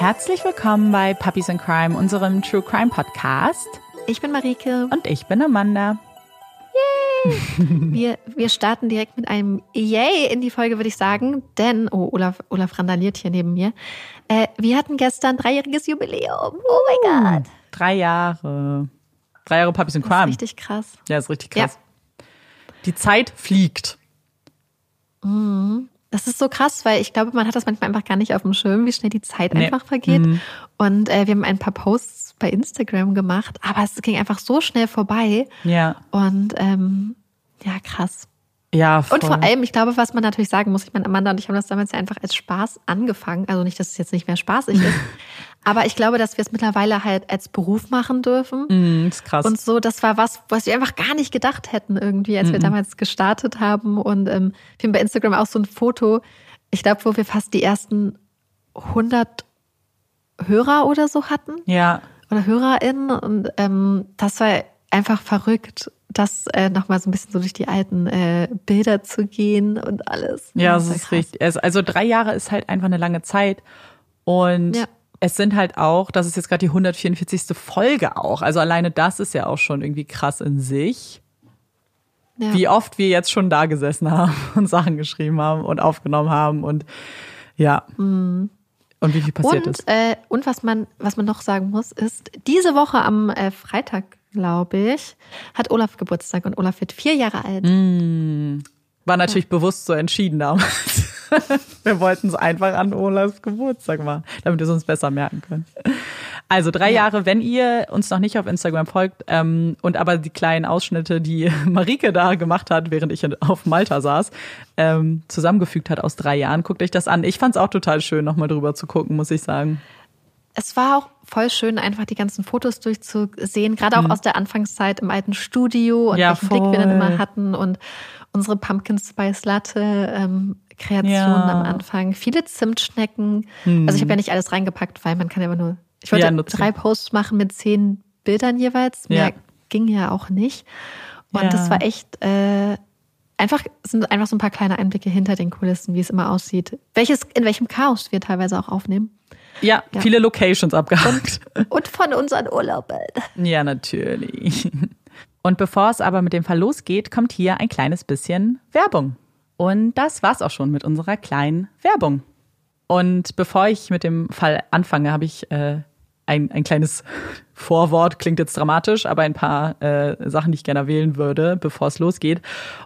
Herzlich willkommen bei Puppies in Crime, unserem True Crime Podcast. Ich bin Marike. Und ich bin Amanda. Yay! wir, wir starten direkt mit einem Yay in die Folge, würde ich sagen. Denn, oh, Olaf, Olaf randaliert hier neben mir. Äh, wir hatten gestern dreijähriges Jubiläum. Oh mein Gott. Drei Jahre. Drei Jahre Puppies in Crime. Das ist richtig krass. Ja, ist richtig krass. Ja. Die Zeit fliegt. Mhm. Das ist so krass, weil ich glaube, man hat das manchmal einfach gar nicht auf dem Schirm, wie schnell die Zeit nee. einfach vergeht. Mhm. Und äh, wir haben ein paar Posts bei Instagram gemacht, aber es ging einfach so schnell vorbei. Ja. Und ähm, ja, krass. Ja, voll. Und vor allem, ich glaube, was man natürlich sagen muss, ich meine, Amanda und ich haben das damals ja einfach als Spaß angefangen. Also nicht, dass es jetzt nicht mehr spaßig ist. aber ich glaube, dass wir es mittlerweile halt als Beruf machen dürfen. Mm, ist krass. Und so, das war was, was wir einfach gar nicht gedacht hätten irgendwie, als mm wir damals gestartet haben. Und ähm, wir haben bei Instagram auch so ein Foto, ich glaube, wo wir fast die ersten 100 Hörer oder so hatten. Ja. Oder HörerInnen. Und ähm, das war einfach verrückt das äh, nochmal so ein bisschen so durch die alten äh, Bilder zu gehen und alles. Ja, das, das ist krass. richtig. Also drei Jahre ist halt einfach eine lange Zeit. Und ja. Es sind halt auch, das ist jetzt gerade die 144. Folge auch. Also alleine das ist ja auch schon irgendwie krass in sich. Ja. Wie oft wir jetzt schon da gesessen haben und Sachen geschrieben haben und aufgenommen haben und ja. Mhm. Und wie viel passiert und, ist. Äh, und was man, was man noch sagen muss, ist, diese Woche am äh, Freitag glaube ich, hat Olaf Geburtstag und Olaf wird vier Jahre alt. Mm. War natürlich ja. bewusst so entschieden damals. wir wollten es einfach an Olafs Geburtstag machen, damit wir es uns besser merken können. Also drei ja. Jahre, wenn ihr uns noch nicht auf Instagram folgt ähm, und aber die kleinen Ausschnitte, die Marike da gemacht hat, während ich auf Malta saß, ähm, zusammengefügt hat aus drei Jahren, guckt euch das an. Ich fand es auch total schön, nochmal drüber zu gucken, muss ich sagen es war auch voll schön, einfach die ganzen Fotos durchzusehen, gerade auch mhm. aus der Anfangszeit im alten Studio und ja, welchen voll. Blick wir dann immer hatten und unsere Pumpkin Spice Latte ähm, Kreationen ja. am Anfang. Viele Zimtschnecken. Mhm. Also ich habe ja nicht alles reingepackt, weil man kann ja immer nur. Ich wollte ja, drei Posts machen mit zehn Bildern jeweils. Mehr ja. ging ja auch nicht. Und das war echt äh, einfach sind einfach so ein paar kleine Einblicke hinter den Kulissen, wie es immer aussieht. Welches in welchem Chaos wir teilweise auch aufnehmen. Ja, ja. viele Locations abgehakt. Und, und von unseren Urlauben. Ja, natürlich. Und bevor es aber mit dem Fall losgeht, kommt hier ein kleines bisschen Werbung. Und das war's auch schon mit unserer kleinen Werbung. Und bevor ich mit dem Fall anfange, habe ich äh, ein, ein kleines Vorwort, klingt jetzt dramatisch, aber ein paar äh, Sachen, die ich gerne wählen würde, bevor es losgeht.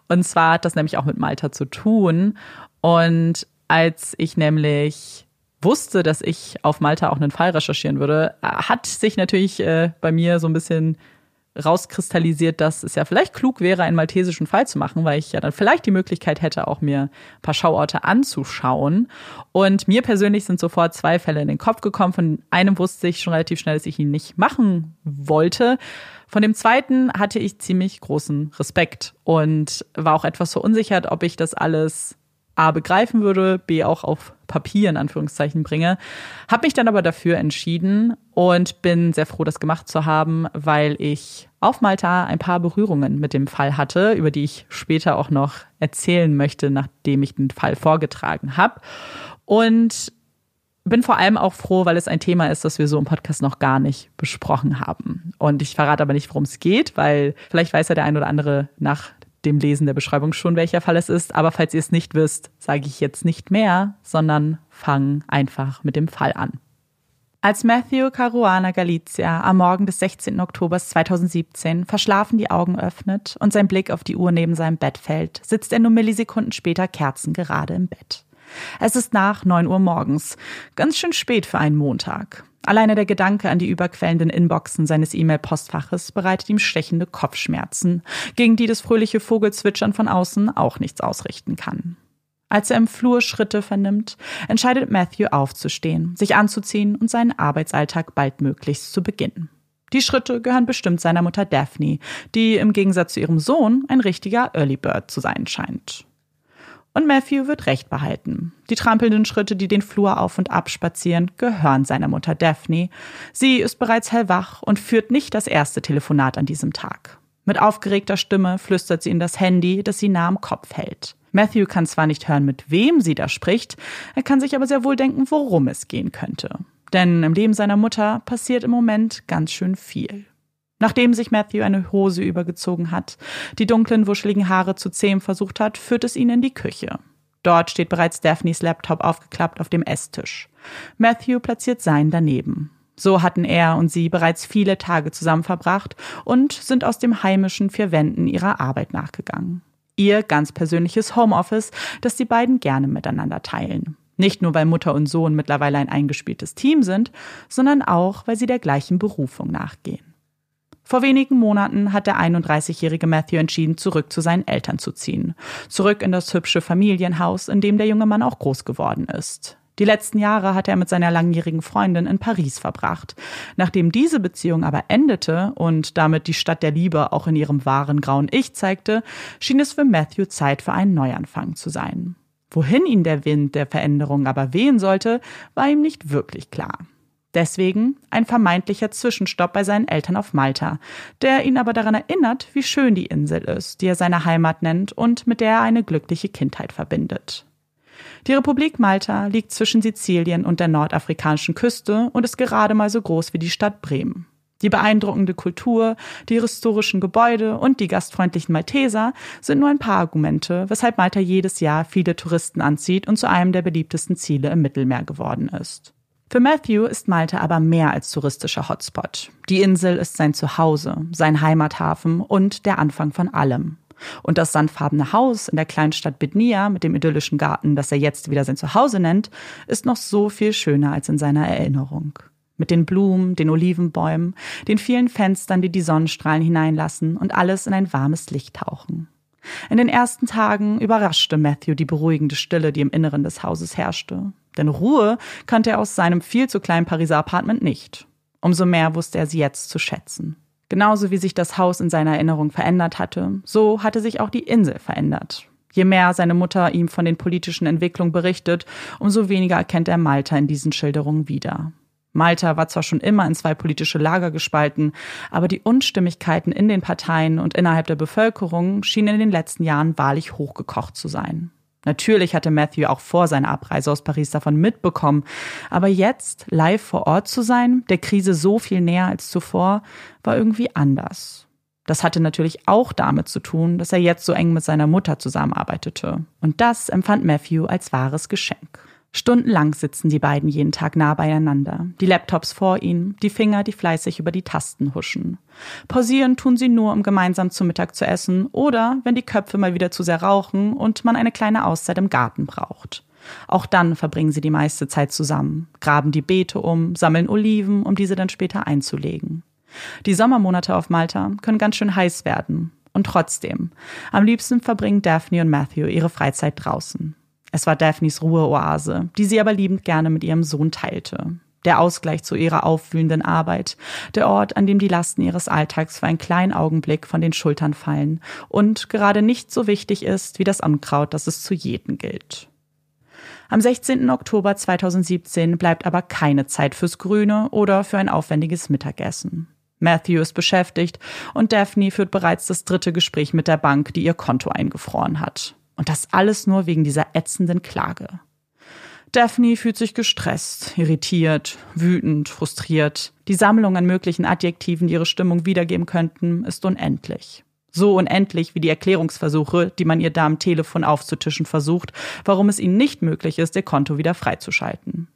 Und zwar hat das nämlich auch mit Malta zu tun. Und als ich nämlich wusste, dass ich auf Malta auch einen Fall recherchieren würde, hat sich natürlich äh, bei mir so ein bisschen rauskristallisiert, dass es ja vielleicht klug wäre, einen maltesischen Fall zu machen, weil ich ja dann vielleicht die Möglichkeit hätte, auch mir ein paar Schauorte anzuschauen. Und mir persönlich sind sofort zwei Fälle in den Kopf gekommen. Von einem wusste ich schon relativ schnell, dass ich ihn nicht machen wollte. Von dem zweiten hatte ich ziemlich großen Respekt und war auch etwas verunsichert, ob ich das alles A begreifen würde, B auch auf Papier in Anführungszeichen bringe. Habe mich dann aber dafür entschieden und bin sehr froh, das gemacht zu haben, weil ich auf Malta ein paar Berührungen mit dem Fall hatte, über die ich später auch noch erzählen möchte, nachdem ich den Fall vorgetragen habe. Und bin vor allem auch froh, weil es ein Thema ist, das wir so im Podcast noch gar nicht besprochen haben. Und ich verrate aber nicht, worum es geht, weil vielleicht weiß ja der ein oder andere nach dem Lesen der Beschreibung schon, welcher Fall es ist. Aber falls ihr es nicht wisst, sage ich jetzt nicht mehr, sondern fang einfach mit dem Fall an. Als Matthew Caruana Galizia am Morgen des 16. Oktober 2017 verschlafen die Augen öffnet und sein Blick auf die Uhr neben seinem Bett fällt, sitzt er nur Millisekunden später kerzengerade im Bett. Es ist nach 9 Uhr morgens, ganz schön spät für einen Montag. Alleine der Gedanke an die überquellenden Inboxen seines E-Mail-Postfaches bereitet ihm stechende Kopfschmerzen, gegen die das fröhliche Vogelzwitschern von außen auch nichts ausrichten kann. Als er im Flur Schritte vernimmt, entscheidet Matthew aufzustehen, sich anzuziehen und seinen Arbeitsalltag baldmöglichst zu beginnen. Die Schritte gehören bestimmt seiner Mutter Daphne, die im Gegensatz zu ihrem Sohn ein richtiger Early Bird zu sein scheint. Und Matthew wird Recht behalten. Die trampelnden Schritte, die den Flur auf und ab spazieren, gehören seiner Mutter Daphne. Sie ist bereits hellwach und führt nicht das erste Telefonat an diesem Tag. Mit aufgeregter Stimme flüstert sie in das Handy, das sie nah am Kopf hält. Matthew kann zwar nicht hören, mit wem sie da spricht, er kann sich aber sehr wohl denken, worum es gehen könnte. Denn im Leben seiner Mutter passiert im Moment ganz schön viel. Nachdem sich Matthew eine Hose übergezogen hat, die dunklen, wuscheligen Haare zu zähmen versucht hat, führt es ihn in die Küche. Dort steht bereits Daphnes Laptop aufgeklappt auf dem Esstisch. Matthew platziert seinen daneben. So hatten er und sie bereits viele Tage zusammen verbracht und sind aus dem heimischen vier Wänden ihrer Arbeit nachgegangen. Ihr ganz persönliches Homeoffice, das die beiden gerne miteinander teilen. Nicht nur, weil Mutter und Sohn mittlerweile ein eingespieltes Team sind, sondern auch, weil sie der gleichen Berufung nachgehen. Vor wenigen Monaten hat der 31-jährige Matthew entschieden, zurück zu seinen Eltern zu ziehen. Zurück in das hübsche Familienhaus, in dem der junge Mann auch groß geworden ist. Die letzten Jahre hat er mit seiner langjährigen Freundin in Paris verbracht. Nachdem diese Beziehung aber endete und damit die Stadt der Liebe auch in ihrem wahren grauen Ich zeigte, schien es für Matthew Zeit für einen Neuanfang zu sein. Wohin ihn der Wind der Veränderung aber wehen sollte, war ihm nicht wirklich klar. Deswegen ein vermeintlicher Zwischenstopp bei seinen Eltern auf Malta, der ihn aber daran erinnert, wie schön die Insel ist, die er seine Heimat nennt und mit der er eine glückliche Kindheit verbindet. Die Republik Malta liegt zwischen Sizilien und der nordafrikanischen Küste und ist gerade mal so groß wie die Stadt Bremen. Die beeindruckende Kultur, die historischen Gebäude und die gastfreundlichen Malteser sind nur ein paar Argumente, weshalb Malta jedes Jahr viele Touristen anzieht und zu einem der beliebtesten Ziele im Mittelmeer geworden ist. Für Matthew ist Malta aber mehr als touristischer Hotspot. Die Insel ist sein Zuhause, sein Heimathafen und der Anfang von allem. Und das sandfarbene Haus in der Kleinstadt Bidnia mit dem idyllischen Garten, das er jetzt wieder sein Zuhause nennt, ist noch so viel schöner als in seiner Erinnerung. Mit den Blumen, den Olivenbäumen, den vielen Fenstern, die die Sonnenstrahlen hineinlassen und alles in ein warmes Licht tauchen. In den ersten Tagen überraschte Matthew die beruhigende Stille, die im Inneren des Hauses herrschte. Denn Ruhe kannte er aus seinem viel zu kleinen Pariser Apartment nicht. Umso mehr wusste er sie jetzt zu schätzen. Genauso wie sich das Haus in seiner Erinnerung verändert hatte, so hatte sich auch die Insel verändert. Je mehr seine Mutter ihm von den politischen Entwicklungen berichtet, umso weniger erkennt er Malta in diesen Schilderungen wieder. Malta war zwar schon immer in zwei politische Lager gespalten, aber die Unstimmigkeiten in den Parteien und innerhalb der Bevölkerung schienen in den letzten Jahren wahrlich hochgekocht zu sein. Natürlich hatte Matthew auch vor seiner Abreise aus Paris davon mitbekommen, aber jetzt live vor Ort zu sein, der Krise so viel näher als zuvor, war irgendwie anders. Das hatte natürlich auch damit zu tun, dass er jetzt so eng mit seiner Mutter zusammenarbeitete. Und das empfand Matthew als wahres Geschenk. Stundenlang sitzen die beiden jeden Tag nah beieinander, die Laptops vor ihnen, die Finger, die fleißig über die Tasten huschen. Pausieren tun sie nur, um gemeinsam zu Mittag zu essen oder wenn die Köpfe mal wieder zu sehr rauchen und man eine kleine Auszeit im Garten braucht. Auch dann verbringen sie die meiste Zeit zusammen, graben die Beete um, sammeln Oliven, um diese dann später einzulegen. Die Sommermonate auf Malta können ganz schön heiß werden. Und trotzdem, am liebsten verbringen Daphne und Matthew ihre Freizeit draußen. Es war Daphnes Ruheoase, die sie aber liebend gerne mit ihrem Sohn teilte. Der Ausgleich zu ihrer aufwühlenden Arbeit, der Ort, an dem die Lasten ihres Alltags für einen kleinen Augenblick von den Schultern fallen und gerade nicht so wichtig ist wie das Unkraut, das es zu jedem gilt. Am 16. Oktober 2017 bleibt aber keine Zeit fürs Grüne oder für ein aufwendiges Mittagessen. Matthew ist beschäftigt und Daphne führt bereits das dritte Gespräch mit der Bank, die ihr Konto eingefroren hat. Und das alles nur wegen dieser ätzenden Klage. Daphne fühlt sich gestresst, irritiert, wütend, frustriert. Die Sammlung an möglichen Adjektiven, die ihre Stimmung wiedergeben könnten, ist unendlich. So unendlich wie die Erklärungsversuche, die man ihr da am Telefon aufzutischen versucht, warum es ihnen nicht möglich ist, ihr Konto wieder freizuschalten.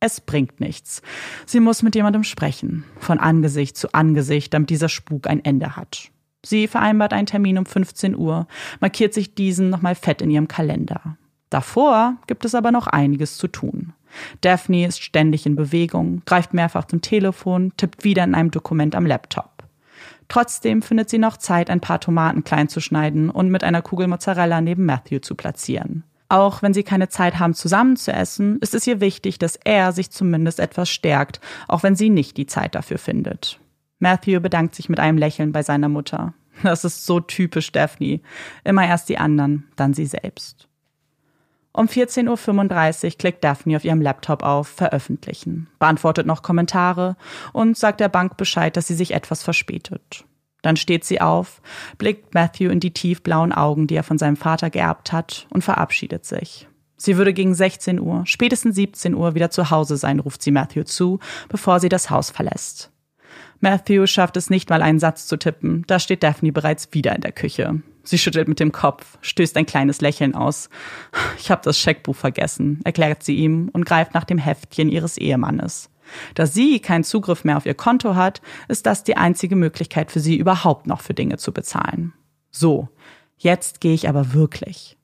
Es bringt nichts. Sie muss mit jemandem sprechen, von Angesicht zu Angesicht, damit dieser Spuk ein Ende hat. Sie vereinbart einen Termin um 15 Uhr, markiert sich diesen nochmal fett in ihrem Kalender. Davor gibt es aber noch einiges zu tun. Daphne ist ständig in Bewegung, greift mehrfach zum Telefon, tippt wieder in einem Dokument am Laptop. Trotzdem findet sie noch Zeit, ein paar Tomaten klein zu schneiden und mit einer Kugel Mozzarella neben Matthew zu platzieren. Auch wenn sie keine Zeit haben, zusammen zu essen, ist es ihr wichtig, dass er sich zumindest etwas stärkt, auch wenn sie nicht die Zeit dafür findet. Matthew bedankt sich mit einem Lächeln bei seiner Mutter. Das ist so typisch Daphne. Immer erst die anderen, dann sie selbst. Um 14.35 Uhr klickt Daphne auf ihrem Laptop auf Veröffentlichen, beantwortet noch Kommentare und sagt der Bank Bescheid, dass sie sich etwas verspätet. Dann steht sie auf, blickt Matthew in die tiefblauen Augen, die er von seinem Vater geerbt hat, und verabschiedet sich. Sie würde gegen 16 Uhr, spätestens 17 Uhr wieder zu Hause sein, ruft sie Matthew zu, bevor sie das Haus verlässt. Matthew schafft es nicht mal einen Satz zu tippen, da steht Daphne bereits wieder in der Küche. Sie schüttelt mit dem Kopf, stößt ein kleines Lächeln aus. Ich habe das Scheckbuch vergessen, erklärt sie ihm und greift nach dem Heftchen ihres Ehemannes. Da sie keinen Zugriff mehr auf ihr Konto hat, ist das die einzige Möglichkeit für sie überhaupt noch für Dinge zu bezahlen. So, jetzt gehe ich aber wirklich.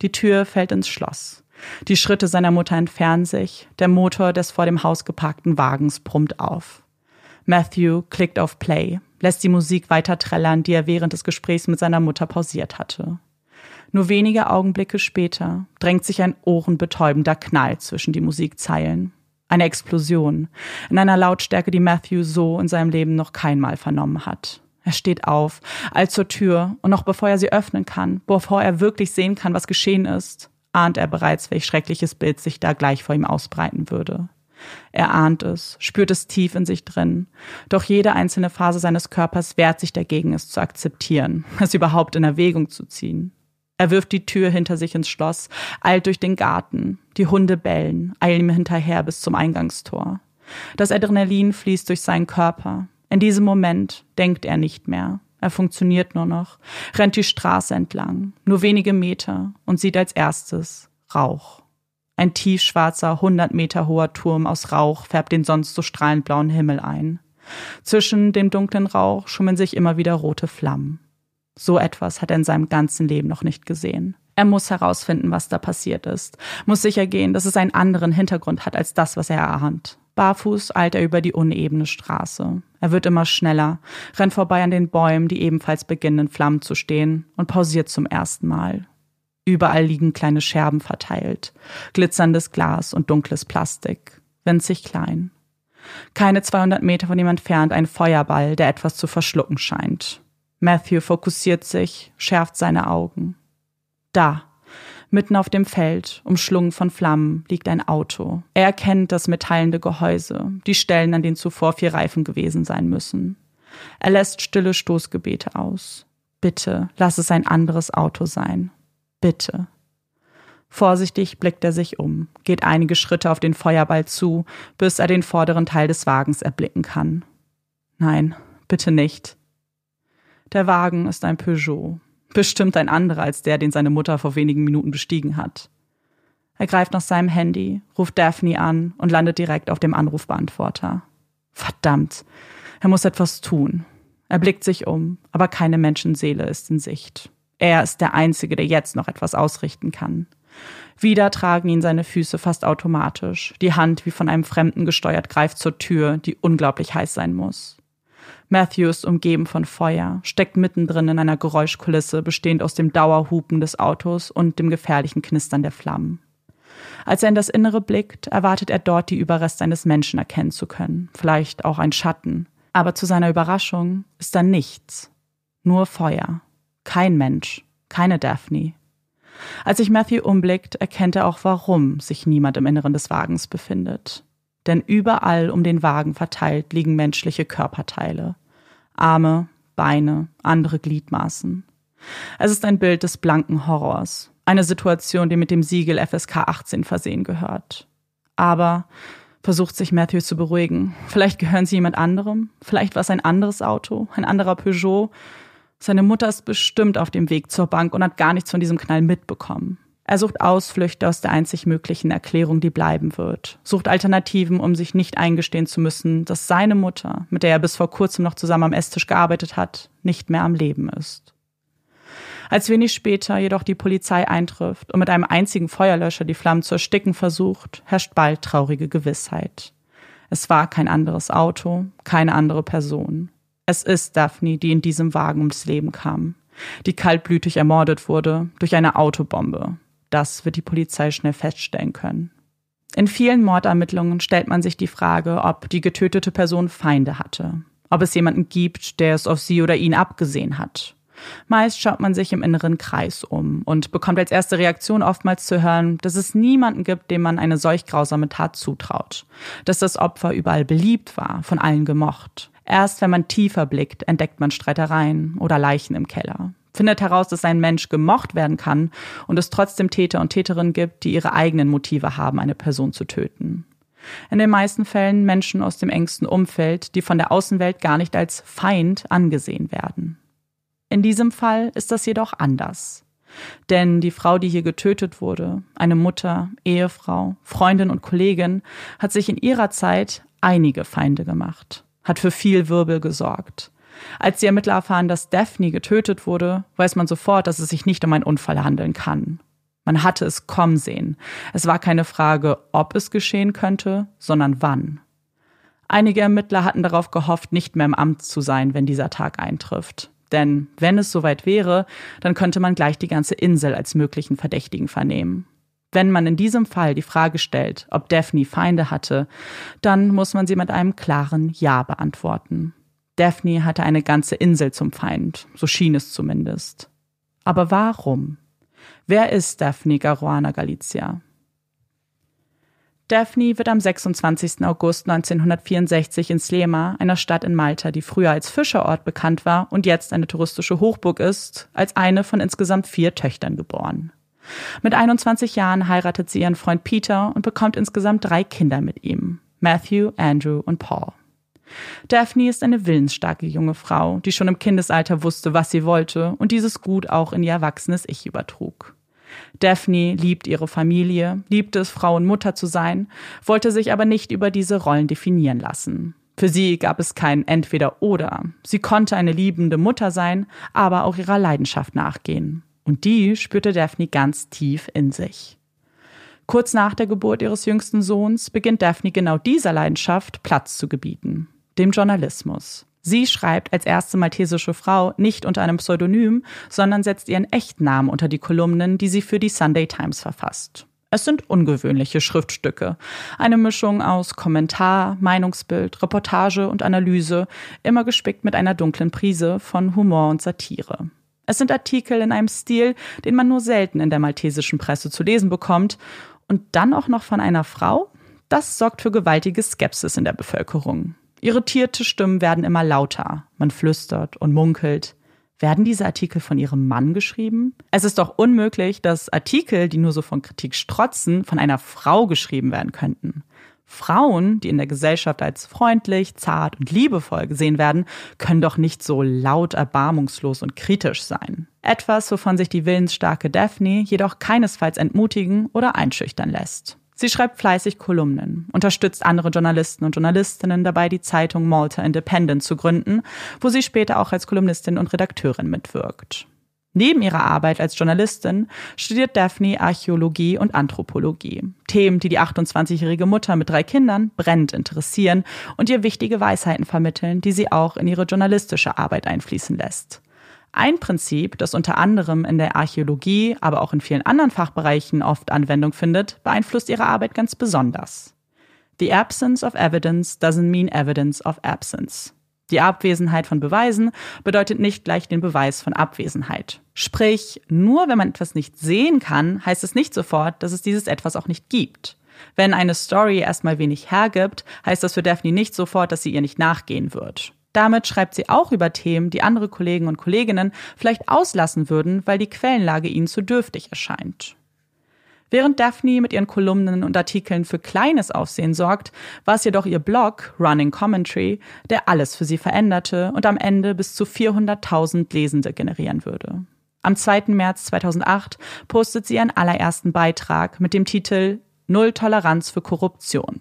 Die Tür fällt ins Schloss. Die Schritte seiner Mutter entfernen sich, der Motor des vor dem Haus geparkten Wagens brummt auf. Matthew klickt auf Play, lässt die Musik weiter trällern, die er während des Gesprächs mit seiner Mutter pausiert hatte. Nur wenige Augenblicke später drängt sich ein ohrenbetäubender Knall zwischen die Musikzeilen. Eine Explosion in einer Lautstärke, die Matthew so in seinem Leben noch keinmal vernommen hat. Er steht auf, eilt zur Tür und noch bevor er sie öffnen kann, bevor er wirklich sehen kann, was geschehen ist, ahnt er bereits, welch schreckliches Bild sich da gleich vor ihm ausbreiten würde. Er ahnt es, spürt es tief in sich drin. Doch jede einzelne Phase seines Körpers wehrt sich dagegen, es zu akzeptieren, es überhaupt in Erwägung zu ziehen. Er wirft die Tür hinter sich ins Schloss, eilt durch den Garten. Die Hunde bellen, eilen ihm hinterher bis zum Eingangstor. Das Adrenalin fließt durch seinen Körper. In diesem Moment denkt er nicht mehr. Er funktioniert nur noch, rennt die Straße entlang, nur wenige Meter und sieht als erstes Rauch. Ein tiefschwarzer, hundert Meter hoher Turm aus Rauch färbt den sonst so strahlend blauen Himmel ein. Zwischen dem dunklen Rauch schummeln sich immer wieder rote Flammen. So etwas hat er in seinem ganzen Leben noch nicht gesehen. Er muss herausfinden, was da passiert ist, muss sicher gehen, dass es einen anderen Hintergrund hat als das, was er erahnt. Barfuß eilt er über die unebene Straße. Er wird immer schneller, rennt vorbei an den Bäumen, die ebenfalls beginnen in Flammen zu stehen, und pausiert zum ersten Mal. Überall liegen kleine Scherben verteilt, glitzerndes Glas und dunkles Plastik, winzig klein. Keine 200 Meter von ihm entfernt ein Feuerball, der etwas zu verschlucken scheint. Matthew fokussiert sich, schärft seine Augen. Da, mitten auf dem Feld, umschlungen von Flammen, liegt ein Auto. Er erkennt das metallende Gehäuse, die Stellen, an denen zuvor vier Reifen gewesen sein müssen. Er lässt stille Stoßgebete aus. Bitte, lass es ein anderes Auto sein. Bitte. Vorsichtig blickt er sich um, geht einige Schritte auf den Feuerball zu, bis er den vorderen Teil des Wagens erblicken kann. Nein, bitte nicht. Der Wagen ist ein Peugeot. Bestimmt ein anderer als der, den seine Mutter vor wenigen Minuten bestiegen hat. Er greift nach seinem Handy, ruft Daphne an und landet direkt auf dem Anrufbeantworter. Verdammt, er muss etwas tun. Er blickt sich um, aber keine Menschenseele ist in Sicht. Er ist der Einzige, der jetzt noch etwas ausrichten kann. Wieder tragen ihn seine Füße fast automatisch. Die Hand, wie von einem Fremden gesteuert, greift zur Tür, die unglaublich heiß sein muss. Matthew ist umgeben von Feuer, steckt mittendrin in einer Geräuschkulisse, bestehend aus dem Dauerhupen des Autos und dem gefährlichen Knistern der Flammen. Als er in das Innere blickt, erwartet er dort die Überreste eines Menschen erkennen zu können, vielleicht auch ein Schatten. Aber zu seiner Überraschung ist da nichts. Nur Feuer. Kein Mensch. Keine Daphne. Als sich Matthew umblickt, erkennt er auch, warum sich niemand im Inneren des Wagens befindet. Denn überall um den Wagen verteilt liegen menschliche Körperteile. Arme, Beine, andere Gliedmaßen. Es ist ein Bild des blanken Horrors, eine Situation, die mit dem Siegel FSK 18 versehen gehört. Aber versucht sich Matthew zu beruhigen. Vielleicht gehören sie jemand anderem, vielleicht war es ein anderes Auto, ein anderer Peugeot. Seine Mutter ist bestimmt auf dem Weg zur Bank und hat gar nichts von diesem Knall mitbekommen. Er sucht Ausflüchte aus der einzig möglichen Erklärung, die bleiben wird, sucht Alternativen, um sich nicht eingestehen zu müssen, dass seine Mutter, mit der er bis vor kurzem noch zusammen am Esstisch gearbeitet hat, nicht mehr am Leben ist. Als wenig später jedoch die Polizei eintrifft und mit einem einzigen Feuerlöscher die Flammen zu ersticken versucht, herrscht bald traurige Gewissheit. Es war kein anderes Auto, keine andere Person. Es ist Daphne, die in diesem Wagen ums Leben kam, die kaltblütig ermordet wurde durch eine Autobombe, das wird die Polizei schnell feststellen können. In vielen Mordermittlungen stellt man sich die Frage, ob die getötete Person Feinde hatte, ob es jemanden gibt, der es auf sie oder ihn abgesehen hat. Meist schaut man sich im inneren Kreis um und bekommt als erste Reaktion oftmals zu hören, dass es niemanden gibt, dem man eine solch grausame Tat zutraut, dass das Opfer überall beliebt war, von allen gemocht. Erst wenn man tiefer blickt, entdeckt man Streitereien oder Leichen im Keller. findet heraus, dass ein Mensch gemocht werden kann und es trotzdem Täter und Täterinnen gibt, die ihre eigenen Motive haben, eine Person zu töten. In den meisten Fällen Menschen aus dem engsten Umfeld, die von der Außenwelt gar nicht als Feind angesehen werden. In diesem Fall ist das jedoch anders. Denn die Frau, die hier getötet wurde, eine Mutter, Ehefrau, Freundin und Kollegin, hat sich in ihrer Zeit einige Feinde gemacht, hat für viel Wirbel gesorgt. Als die Ermittler erfahren, dass Daphne getötet wurde, weiß man sofort, dass es sich nicht um einen Unfall handeln kann. Man hatte es kommen sehen. Es war keine Frage, ob es geschehen könnte, sondern wann. Einige Ermittler hatten darauf gehofft, nicht mehr im Amt zu sein, wenn dieser Tag eintrifft. Denn wenn es soweit wäre, dann könnte man gleich die ganze Insel als möglichen Verdächtigen vernehmen. Wenn man in diesem Fall die Frage stellt, ob Daphne Feinde hatte, dann muss man sie mit einem klaren Ja beantworten. Daphne hatte eine ganze Insel zum Feind, so schien es zumindest. Aber warum? Wer ist Daphne Caruana Galizia? Daphne wird am 26. August 1964 in Slema, einer Stadt in Malta, die früher als Fischerort bekannt war und jetzt eine touristische Hochburg ist, als eine von insgesamt vier Töchtern geboren. Mit 21 Jahren heiratet sie ihren Freund Peter und bekommt insgesamt drei Kinder mit ihm, Matthew, Andrew und Paul. Daphne ist eine willensstarke junge Frau, die schon im Kindesalter wusste, was sie wollte und dieses Gut auch in ihr erwachsenes Ich übertrug. Daphne liebt ihre Familie, liebte es, Frau und Mutter zu sein, wollte sich aber nicht über diese Rollen definieren lassen. Für sie gab es kein Entweder-Oder. Sie konnte eine liebende Mutter sein, aber auch ihrer Leidenschaft nachgehen. Und die spürte Daphne ganz tief in sich. Kurz nach der Geburt ihres jüngsten Sohns beginnt Daphne genau dieser Leidenschaft Platz zu gebieten, dem Journalismus. Sie schreibt als erste maltesische Frau nicht unter einem Pseudonym, sondern setzt ihren echten Namen unter die Kolumnen, die sie für die Sunday Times verfasst. Es sind ungewöhnliche Schriftstücke. Eine Mischung aus Kommentar, Meinungsbild, Reportage und Analyse, immer gespickt mit einer dunklen Prise von Humor und Satire. Es sind Artikel in einem Stil, den man nur selten in der maltesischen Presse zu lesen bekommt. Und dann auch noch von einer Frau? Das sorgt für gewaltige Skepsis in der Bevölkerung. Irritierte Stimmen werden immer lauter. Man flüstert und munkelt. Werden diese Artikel von ihrem Mann geschrieben? Es ist doch unmöglich, dass Artikel, die nur so von Kritik strotzen, von einer Frau geschrieben werden könnten. Frauen, die in der Gesellschaft als freundlich, zart und liebevoll gesehen werden, können doch nicht so laut, erbarmungslos und kritisch sein. Etwas, wovon sich die willensstarke Daphne jedoch keinesfalls entmutigen oder einschüchtern lässt. Sie schreibt fleißig Kolumnen, unterstützt andere Journalisten und Journalistinnen dabei, die Zeitung Malta Independent zu gründen, wo sie später auch als Kolumnistin und Redakteurin mitwirkt. Neben ihrer Arbeit als Journalistin studiert Daphne Archäologie und Anthropologie. Themen, die die 28-jährige Mutter mit drei Kindern brennend interessieren und ihr wichtige Weisheiten vermitteln, die sie auch in ihre journalistische Arbeit einfließen lässt. Ein Prinzip, das unter anderem in der Archäologie, aber auch in vielen anderen Fachbereichen oft Anwendung findet, beeinflusst ihre Arbeit ganz besonders. The absence of evidence doesn't mean evidence of absence. Die Abwesenheit von Beweisen bedeutet nicht gleich den Beweis von Abwesenheit. Sprich, nur wenn man etwas nicht sehen kann, heißt es nicht sofort, dass es dieses etwas auch nicht gibt. Wenn eine Story erstmal wenig hergibt, heißt das für Daphne nicht sofort, dass sie ihr nicht nachgehen wird. Damit schreibt sie auch über Themen, die andere Kollegen und Kolleginnen vielleicht auslassen würden, weil die Quellenlage ihnen zu dürftig erscheint. Während Daphne mit ihren Kolumnen und Artikeln für kleines Aufsehen sorgt, war es jedoch ihr Blog Running Commentary, der alles für sie veränderte und am Ende bis zu 400.000 Lesende generieren würde. Am 2. März 2008 postet sie ihren allerersten Beitrag mit dem Titel Null Toleranz für Korruption.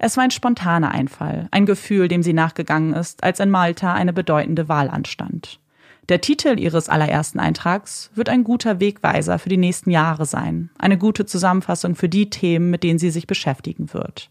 Es war ein spontaner Einfall, ein Gefühl, dem sie nachgegangen ist, als in Malta eine bedeutende Wahl anstand. Der Titel ihres allerersten Eintrags wird ein guter Wegweiser für die nächsten Jahre sein, eine gute Zusammenfassung für die Themen, mit denen sie sich beschäftigen wird.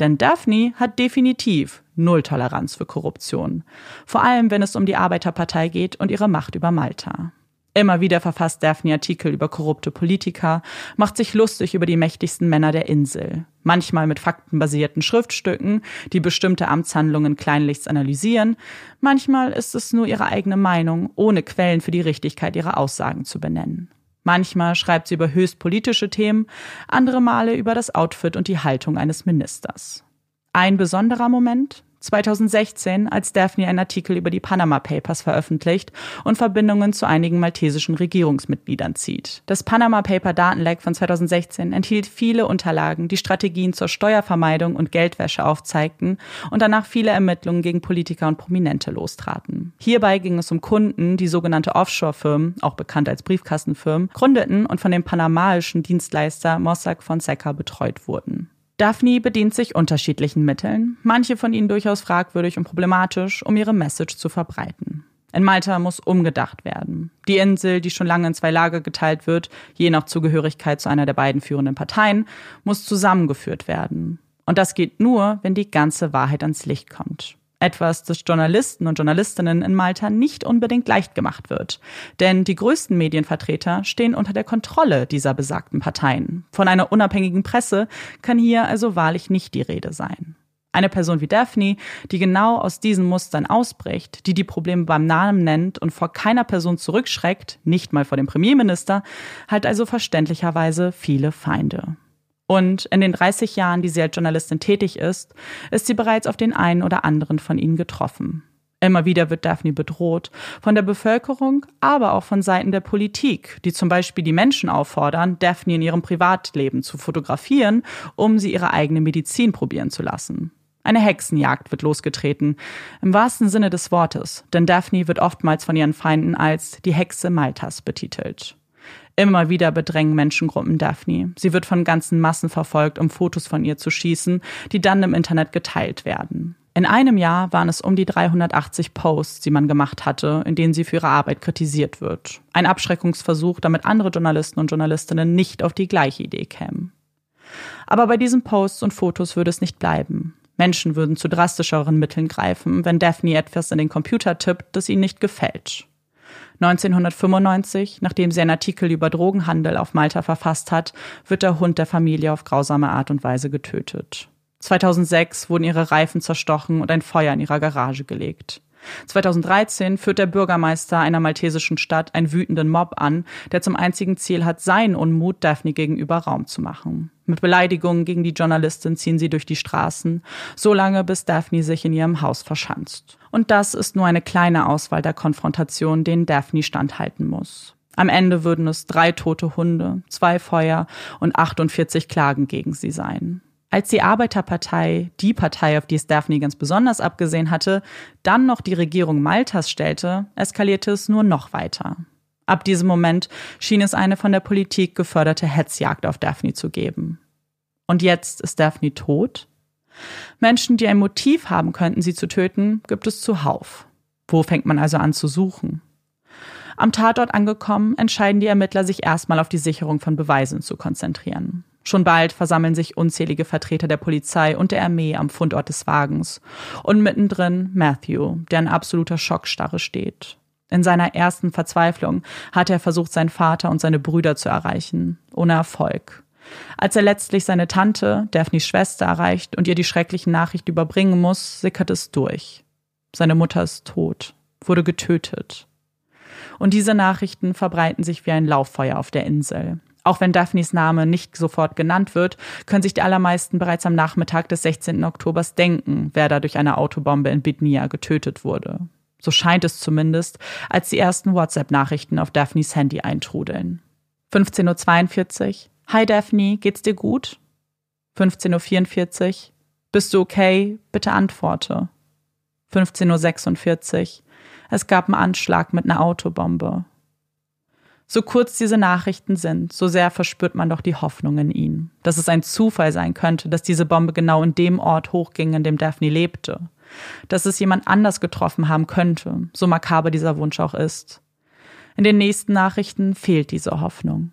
Denn Daphne hat definitiv Null Toleranz für Korruption, vor allem wenn es um die Arbeiterpartei geht und ihre Macht über Malta. Immer wieder verfasst Daphne Artikel über korrupte Politiker, macht sich lustig über die mächtigsten Männer der Insel. Manchmal mit faktenbasierten Schriftstücken, die bestimmte Amtshandlungen kleinlichst analysieren. Manchmal ist es nur ihre eigene Meinung, ohne Quellen für die Richtigkeit ihrer Aussagen zu benennen. Manchmal schreibt sie über höchst politische Themen, andere Male über das Outfit und die Haltung eines Ministers. Ein besonderer Moment, 2016, als Daphne einen Artikel über die Panama Papers veröffentlicht und Verbindungen zu einigen maltesischen Regierungsmitgliedern zieht. Das Panama Paper Datenleck von 2016 enthielt viele Unterlagen, die Strategien zur Steuervermeidung und Geldwäsche aufzeigten und danach viele Ermittlungen gegen Politiker und Prominente lostraten. Hierbei ging es um Kunden, die sogenannte Offshore-Firmen, auch bekannt als Briefkastenfirmen, gründeten und von dem panamaischen Dienstleister Mossack Fonseca betreut wurden. Daphne bedient sich unterschiedlichen Mitteln, manche von ihnen durchaus fragwürdig und problematisch, um ihre Message zu verbreiten. In Malta muss umgedacht werden. Die Insel, die schon lange in zwei Lager geteilt wird, je nach Zugehörigkeit zu einer der beiden führenden Parteien, muss zusammengeführt werden. Und das geht nur, wenn die ganze Wahrheit ans Licht kommt. Etwas, das Journalisten und Journalistinnen in Malta nicht unbedingt leicht gemacht wird. Denn die größten Medienvertreter stehen unter der Kontrolle dieser besagten Parteien. Von einer unabhängigen Presse kann hier also wahrlich nicht die Rede sein. Eine Person wie Daphne, die genau aus diesen Mustern ausbricht, die die Probleme beim Namen nennt und vor keiner Person zurückschreckt, nicht mal vor dem Premierminister, hat also verständlicherweise viele Feinde. Und in den 30 Jahren, die sie als Journalistin tätig ist, ist sie bereits auf den einen oder anderen von ihnen getroffen. Immer wieder wird Daphne bedroht, von der Bevölkerung, aber auch von Seiten der Politik, die zum Beispiel die Menschen auffordern, Daphne in ihrem Privatleben zu fotografieren, um sie ihre eigene Medizin probieren zu lassen. Eine Hexenjagd wird losgetreten, im wahrsten Sinne des Wortes, denn Daphne wird oftmals von ihren Feinden als die Hexe Maltas betitelt. Immer wieder bedrängen Menschengruppen Daphne. Sie wird von ganzen Massen verfolgt, um Fotos von ihr zu schießen, die dann im Internet geteilt werden. In einem Jahr waren es um die 380 Posts, die man gemacht hatte, in denen sie für ihre Arbeit kritisiert wird. Ein Abschreckungsversuch, damit andere Journalisten und Journalistinnen nicht auf die gleiche Idee kämen. Aber bei diesen Posts und Fotos würde es nicht bleiben. Menschen würden zu drastischeren Mitteln greifen, wenn Daphne etwas in den Computer tippt, das ihnen nicht gefällt. 1995, nachdem sie einen Artikel über Drogenhandel auf Malta verfasst hat, wird der Hund der Familie auf grausame Art und Weise getötet. 2006 wurden ihre Reifen zerstochen und ein Feuer in ihrer Garage gelegt. 2013 führt der Bürgermeister einer maltesischen Stadt einen wütenden Mob an, der zum einzigen Ziel hat, seinen Unmut Daphne gegenüber Raum zu machen. Mit Beleidigungen gegen die Journalistin ziehen sie durch die Straßen, solange bis Daphne sich in ihrem Haus verschanzt. Und das ist nur eine kleine Auswahl der Konfrontationen, denen Daphne standhalten muss. Am Ende würden es drei tote Hunde, zwei Feuer und 48 Klagen gegen sie sein. Als die Arbeiterpartei, die Partei, auf die es Daphne ganz besonders abgesehen hatte, dann noch die Regierung Maltas stellte, eskalierte es nur noch weiter. Ab diesem Moment schien es eine von der Politik geförderte Hetzjagd auf Daphne zu geben. Und jetzt ist Daphne tot? Menschen, die ein Motiv haben könnten, sie zu töten, gibt es zuhauf. Wo fängt man also an zu suchen? Am Tatort angekommen, entscheiden die Ermittler sich erstmal auf die Sicherung von Beweisen zu konzentrieren. Schon bald versammeln sich unzählige Vertreter der Polizei und der Armee am Fundort des Wagens. Und mittendrin Matthew, der in absoluter Schockstarre steht. In seiner ersten Verzweiflung hat er versucht, seinen Vater und seine Brüder zu erreichen, ohne Erfolg. Als er letztlich seine Tante, Daphnes Schwester, erreicht und ihr die schrecklichen Nachricht überbringen muss, sickert es durch. Seine Mutter ist tot, wurde getötet. Und diese Nachrichten verbreiten sich wie ein Lauffeuer auf der Insel. Auch wenn Daphnes Name nicht sofort genannt wird, können sich die allermeisten bereits am Nachmittag des 16. Oktobers denken, wer da durch eine Autobombe in Bitnia getötet wurde. So scheint es zumindest, als die ersten WhatsApp-Nachrichten auf Daphnes Handy eintrudeln. 15.42 Uhr. Hi Daphne, geht's dir gut? 15.44 Uhr. Bist du okay? Bitte antworte. 15.46 Uhr. Es gab einen Anschlag mit einer Autobombe. So kurz diese Nachrichten sind, so sehr verspürt man doch die Hoffnung in ihn, dass es ein Zufall sein könnte, dass diese Bombe genau in dem Ort hochging, in dem Daphne lebte, dass es jemand anders getroffen haben könnte, so makaber dieser Wunsch auch ist. In den nächsten Nachrichten fehlt diese Hoffnung.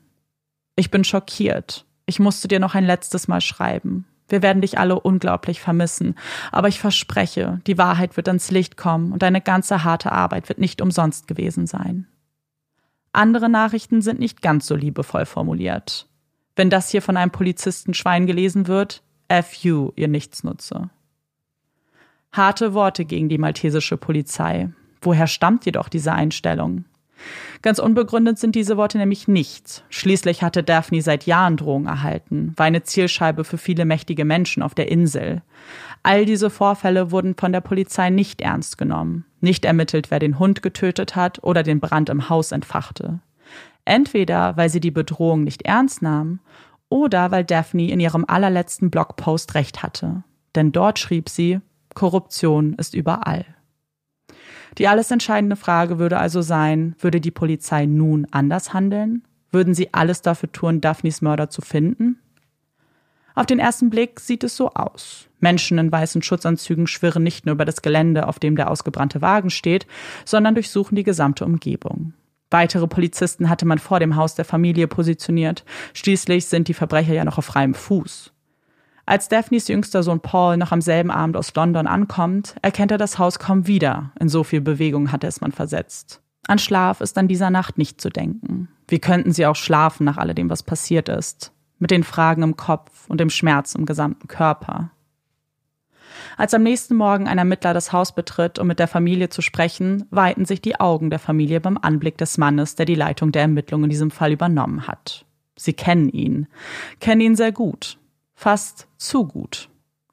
Ich bin schockiert. Ich musste dir noch ein letztes Mal schreiben. Wir werden dich alle unglaublich vermissen, aber ich verspreche, die Wahrheit wird ans Licht kommen und deine ganze harte Arbeit wird nicht umsonst gewesen sein. Andere Nachrichten sind nicht ganz so liebevoll formuliert. Wenn das hier von einem Polizistenschwein gelesen wird, FU, ihr Nichtsnutze. Harte Worte gegen die maltesische Polizei. Woher stammt jedoch diese Einstellung? Ganz unbegründet sind diese Worte nämlich nicht. Schließlich hatte Daphne seit Jahren Drohungen erhalten, war eine Zielscheibe für viele mächtige Menschen auf der Insel. All diese Vorfälle wurden von der Polizei nicht ernst genommen. Nicht ermittelt, wer den Hund getötet hat oder den Brand im Haus entfachte. Entweder weil sie die Bedrohung nicht ernst nahm oder weil Daphne in ihrem allerletzten Blogpost recht hatte. Denn dort schrieb sie, Korruption ist überall. Die alles entscheidende Frage würde also sein, würde die Polizei nun anders handeln? Würden sie alles dafür tun, Daphnes Mörder zu finden? Auf den ersten Blick sieht es so aus. Menschen in weißen Schutzanzügen schwirren nicht nur über das Gelände, auf dem der ausgebrannte Wagen steht, sondern durchsuchen die gesamte Umgebung. Weitere Polizisten hatte man vor dem Haus der Familie positioniert. Schließlich sind die Verbrecher ja noch auf freiem Fuß. Als Daphnes jüngster Sohn Paul noch am selben Abend aus London ankommt, erkennt er das Haus kaum wieder. In so viel Bewegung hatte es man versetzt. An Schlaf ist an dieser Nacht nicht zu denken. Wie könnten sie auch schlafen nach alledem, was passiert ist? Mit den Fragen im Kopf und dem Schmerz im gesamten Körper. Als am nächsten Morgen ein Ermittler das Haus betritt, um mit der Familie zu sprechen, weiten sich die Augen der Familie beim Anblick des Mannes, der die Leitung der Ermittlungen in diesem Fall übernommen hat. Sie kennen ihn, kennen ihn sehr gut fast zu gut.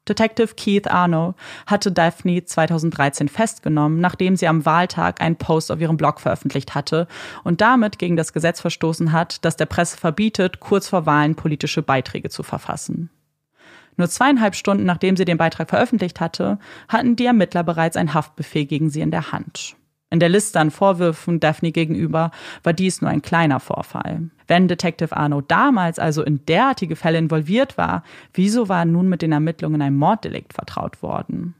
Detective Keith Arno hatte Daphne 2013 festgenommen, nachdem sie am Wahltag einen Post auf ihrem Blog veröffentlicht hatte und damit gegen das Gesetz verstoßen hat, das der Presse verbietet, kurz vor Wahlen politische Beiträge zu verfassen. Nur zweieinhalb Stunden nachdem sie den Beitrag veröffentlicht hatte, hatten die Ermittler bereits ein Haftbefehl gegen sie in der Hand. In der Liste an Vorwürfen Daphne gegenüber war dies nur ein kleiner Vorfall. Wenn Detective Arno damals also in derartige Fälle involviert war, wieso war nun mit den Ermittlungen ein Morddelikt vertraut worden?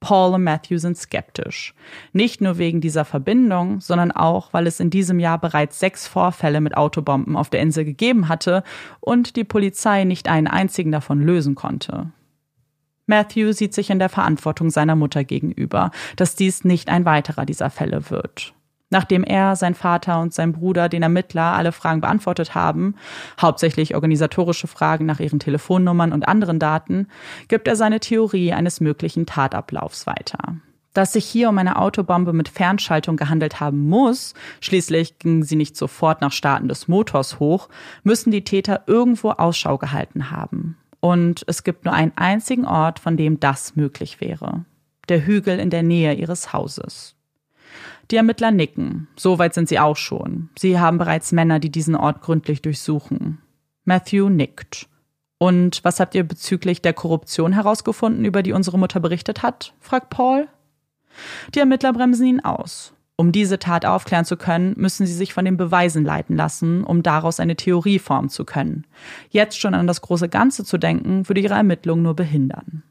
Paul und Matthew sind skeptisch. Nicht nur wegen dieser Verbindung, sondern auch, weil es in diesem Jahr bereits sechs Vorfälle mit Autobomben auf der Insel gegeben hatte und die Polizei nicht einen einzigen davon lösen konnte. Matthew sieht sich in der Verantwortung seiner Mutter gegenüber, dass dies nicht ein weiterer dieser Fälle wird. Nachdem er, sein Vater und sein Bruder den Ermittler alle Fragen beantwortet haben, hauptsächlich organisatorische Fragen nach ihren Telefonnummern und anderen Daten, gibt er seine Theorie eines möglichen Tatablaufs weiter. Dass sich hier um eine Autobombe mit Fernschaltung gehandelt haben muss, schließlich gingen sie nicht sofort nach Starten des Motors hoch, müssen die Täter irgendwo Ausschau gehalten haben. Und es gibt nur einen einzigen Ort, von dem das möglich wäre. Der Hügel in der Nähe ihres Hauses. Die Ermittler nicken. So weit sind sie auch schon. Sie haben bereits Männer, die diesen Ort gründlich durchsuchen. Matthew nickt. Und was habt ihr bezüglich der Korruption herausgefunden, über die unsere Mutter berichtet hat? fragt Paul. Die Ermittler bremsen ihn aus. Um diese Tat aufklären zu können, müssen sie sich von den Beweisen leiten lassen, um daraus eine Theorie formen zu können. Jetzt schon an das große Ganze zu denken, würde ihre Ermittlungen nur behindern.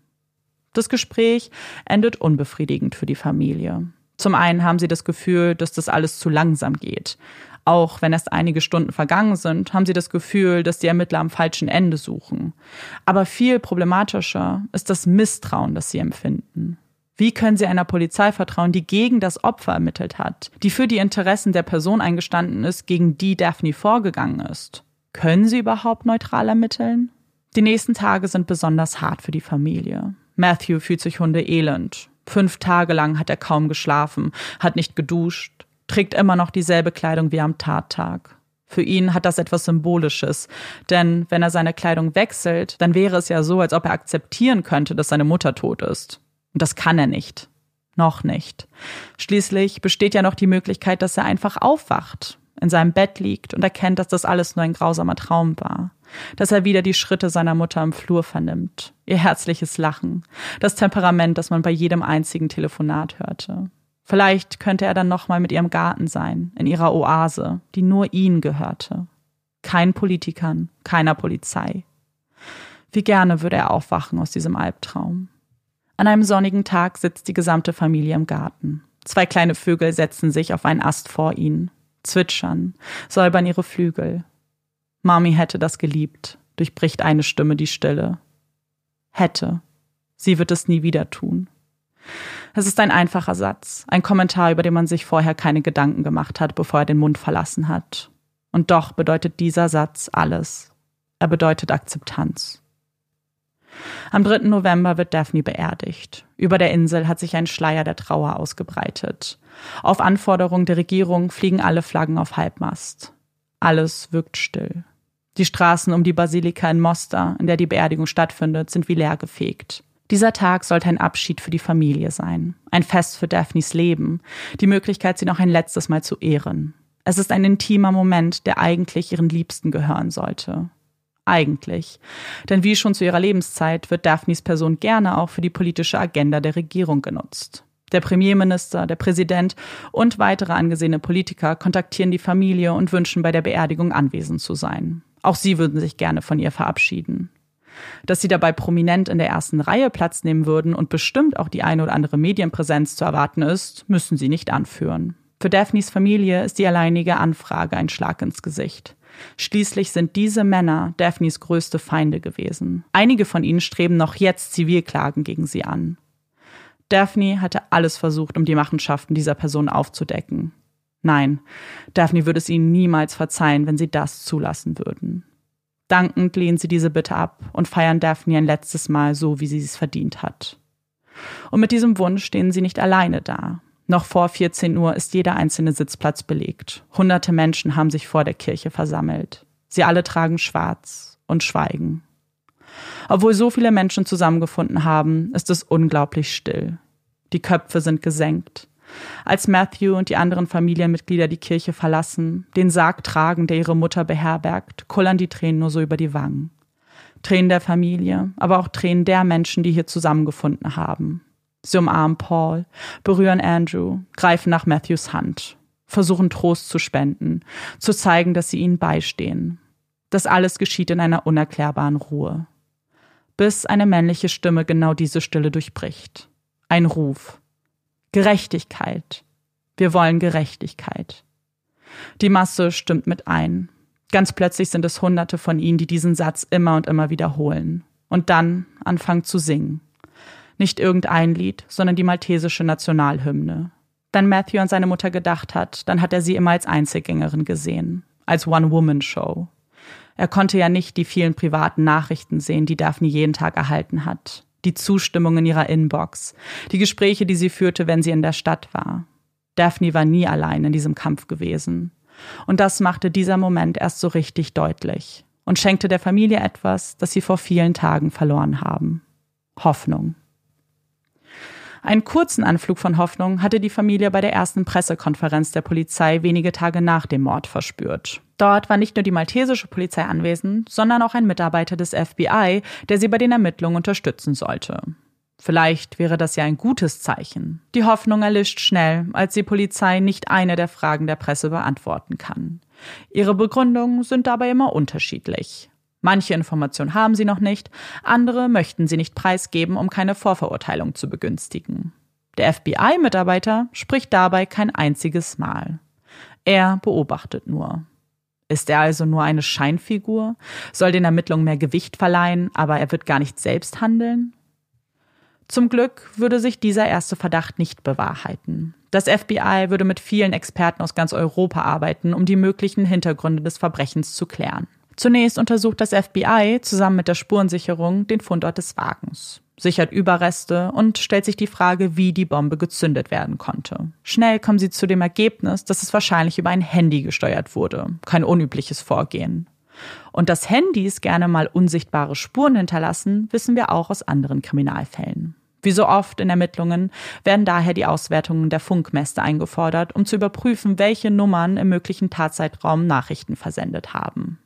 Das Gespräch endet unbefriedigend für die Familie. Zum einen haben sie das Gefühl, dass das alles zu langsam geht. Auch wenn erst einige Stunden vergangen sind, haben sie das Gefühl, dass die Ermittler am falschen Ende suchen. Aber viel problematischer ist das Misstrauen, das sie empfinden. Wie können Sie einer Polizei vertrauen, die gegen das Opfer ermittelt hat, die für die Interessen der Person eingestanden ist, gegen die Daphne vorgegangen ist? Können Sie überhaupt neutral ermitteln? Die nächsten Tage sind besonders hart für die Familie. Matthew fühlt sich hundeelend. Fünf Tage lang hat er kaum geschlafen, hat nicht geduscht, trägt immer noch dieselbe Kleidung wie am Tattag. Für ihn hat das etwas Symbolisches, denn wenn er seine Kleidung wechselt, dann wäre es ja so, als ob er akzeptieren könnte, dass seine Mutter tot ist. Und das kann er nicht. Noch nicht. Schließlich besteht ja noch die Möglichkeit, dass er einfach aufwacht, in seinem Bett liegt und erkennt, dass das alles nur ein grausamer Traum war. Dass er wieder die Schritte seiner Mutter im Flur vernimmt, ihr herzliches Lachen, das Temperament, das man bei jedem einzigen Telefonat hörte. Vielleicht könnte er dann nochmal mit ihrem Garten sein, in ihrer Oase, die nur ihm gehörte. Kein Politikern, keiner Polizei. Wie gerne würde er aufwachen aus diesem Albtraum. An einem sonnigen Tag sitzt die gesamte Familie im Garten. Zwei kleine Vögel setzen sich auf einen Ast vor ihnen, zwitschern, säubern ihre Flügel. Mami hätte das geliebt, durchbricht eine Stimme die Stille. Hätte. Sie wird es nie wieder tun. Es ist ein einfacher Satz, ein Kommentar, über den man sich vorher keine Gedanken gemacht hat, bevor er den Mund verlassen hat. Und doch bedeutet dieser Satz alles. Er bedeutet Akzeptanz. Am 3. November wird Daphne beerdigt. Über der Insel hat sich ein Schleier der Trauer ausgebreitet. Auf Anforderung der Regierung fliegen alle Flaggen auf Halbmast. Alles wirkt still. Die Straßen um die Basilika in Mostar, in der die Beerdigung stattfindet, sind wie leer gefegt. Dieser Tag sollte ein Abschied für die Familie sein, ein Fest für Daphnes Leben, die Möglichkeit, sie noch ein letztes Mal zu ehren. Es ist ein intimer Moment, der eigentlich ihren Liebsten gehören sollte. Eigentlich. Denn wie schon zu ihrer Lebenszeit wird Daphnes Person gerne auch für die politische Agenda der Regierung genutzt. Der Premierminister, der Präsident und weitere angesehene Politiker kontaktieren die Familie und wünschen bei der Beerdigung anwesend zu sein. Auch sie würden sich gerne von ihr verabschieden. Dass sie dabei prominent in der ersten Reihe Platz nehmen würden und bestimmt auch die eine oder andere Medienpräsenz zu erwarten ist, müssen sie nicht anführen. Für Daphnes Familie ist die alleinige Anfrage ein Schlag ins Gesicht. Schließlich sind diese Männer Daphnes größte Feinde gewesen. Einige von ihnen streben noch jetzt Zivilklagen gegen sie an. Daphne hatte alles versucht, um die Machenschaften dieser Person aufzudecken. Nein, Daphne würde es ihnen niemals verzeihen, wenn sie das zulassen würden. Dankend lehnen sie diese Bitte ab und feiern Daphne ein letztes Mal so, wie sie es verdient hat. Und mit diesem Wunsch stehen sie nicht alleine da. Noch vor 14 Uhr ist jeder einzelne Sitzplatz belegt. Hunderte Menschen haben sich vor der Kirche versammelt. Sie alle tragen schwarz und schweigen. Obwohl so viele Menschen zusammengefunden haben, ist es unglaublich still. Die Köpfe sind gesenkt. Als Matthew und die anderen Familienmitglieder die Kirche verlassen, den Sarg tragen, der ihre Mutter beherbergt, kullern die Tränen nur so über die Wangen. Tränen der Familie, aber auch Tränen der Menschen, die hier zusammengefunden haben. Sie umarmen Paul, berühren Andrew, greifen nach Matthews Hand, versuchen Trost zu spenden, zu zeigen, dass sie ihnen beistehen. Das alles geschieht in einer unerklärbaren Ruhe. Bis eine männliche Stimme genau diese Stille durchbricht. Ein Ruf, Gerechtigkeit. Wir wollen Gerechtigkeit. Die Masse stimmt mit ein. Ganz plötzlich sind es Hunderte von ihnen, die diesen Satz immer und immer wiederholen und dann anfangen zu singen. Nicht irgendein Lied, sondern die maltesische Nationalhymne. Dann Matthew an seine Mutter gedacht hat, dann hat er sie immer als Einzelgängerin gesehen, als One-Woman-Show. Er konnte ja nicht die vielen privaten Nachrichten sehen, die Daphne jeden Tag erhalten hat die Zustimmung in ihrer Inbox, die Gespräche, die sie führte, wenn sie in der Stadt war. Daphne war nie allein in diesem Kampf gewesen. Und das machte dieser Moment erst so richtig deutlich und schenkte der Familie etwas, das sie vor vielen Tagen verloren haben. Hoffnung. Einen kurzen Anflug von Hoffnung hatte die Familie bei der ersten Pressekonferenz der Polizei wenige Tage nach dem Mord verspürt. Dort war nicht nur die maltesische Polizei anwesend, sondern auch ein Mitarbeiter des FBI, der sie bei den Ermittlungen unterstützen sollte. Vielleicht wäre das ja ein gutes Zeichen. Die Hoffnung erlischt schnell, als die Polizei nicht eine der Fragen der Presse beantworten kann. Ihre Begründungen sind dabei immer unterschiedlich. Manche Informationen haben sie noch nicht, andere möchten sie nicht preisgeben, um keine Vorverurteilung zu begünstigen. Der FBI-Mitarbeiter spricht dabei kein einziges Mal. Er beobachtet nur. Ist er also nur eine Scheinfigur? Soll den Ermittlungen mehr Gewicht verleihen, aber er wird gar nicht selbst handeln? Zum Glück würde sich dieser erste Verdacht nicht bewahrheiten. Das FBI würde mit vielen Experten aus ganz Europa arbeiten, um die möglichen Hintergründe des Verbrechens zu klären. Zunächst untersucht das FBI zusammen mit der Spurensicherung den Fundort des Wagens, sichert Überreste und stellt sich die Frage, wie die Bombe gezündet werden konnte. Schnell kommen sie zu dem Ergebnis, dass es wahrscheinlich über ein Handy gesteuert wurde. Kein unübliches Vorgehen. Und dass Handys gerne mal unsichtbare Spuren hinterlassen, wissen wir auch aus anderen Kriminalfällen. Wie so oft in Ermittlungen werden daher die Auswertungen der Funkmäste eingefordert, um zu überprüfen, welche Nummern im möglichen Tatzeitraum Nachrichten versendet haben.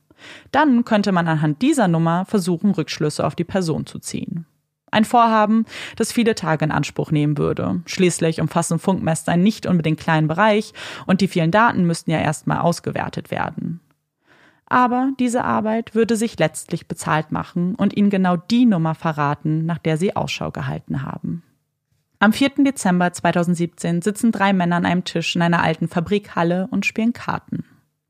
Dann könnte man anhand dieser Nummer versuchen, Rückschlüsse auf die Person zu ziehen. Ein Vorhaben, das viele Tage in Anspruch nehmen würde. Schließlich umfassen Funkmäste einen nicht unbedingt kleinen Bereich und die vielen Daten müssten ja erstmal ausgewertet werden. Aber diese Arbeit würde sich letztlich bezahlt machen und ihnen genau die Nummer verraten, nach der sie Ausschau gehalten haben. Am 4. Dezember 2017 sitzen drei Männer an einem Tisch in einer alten Fabrikhalle und spielen Karten.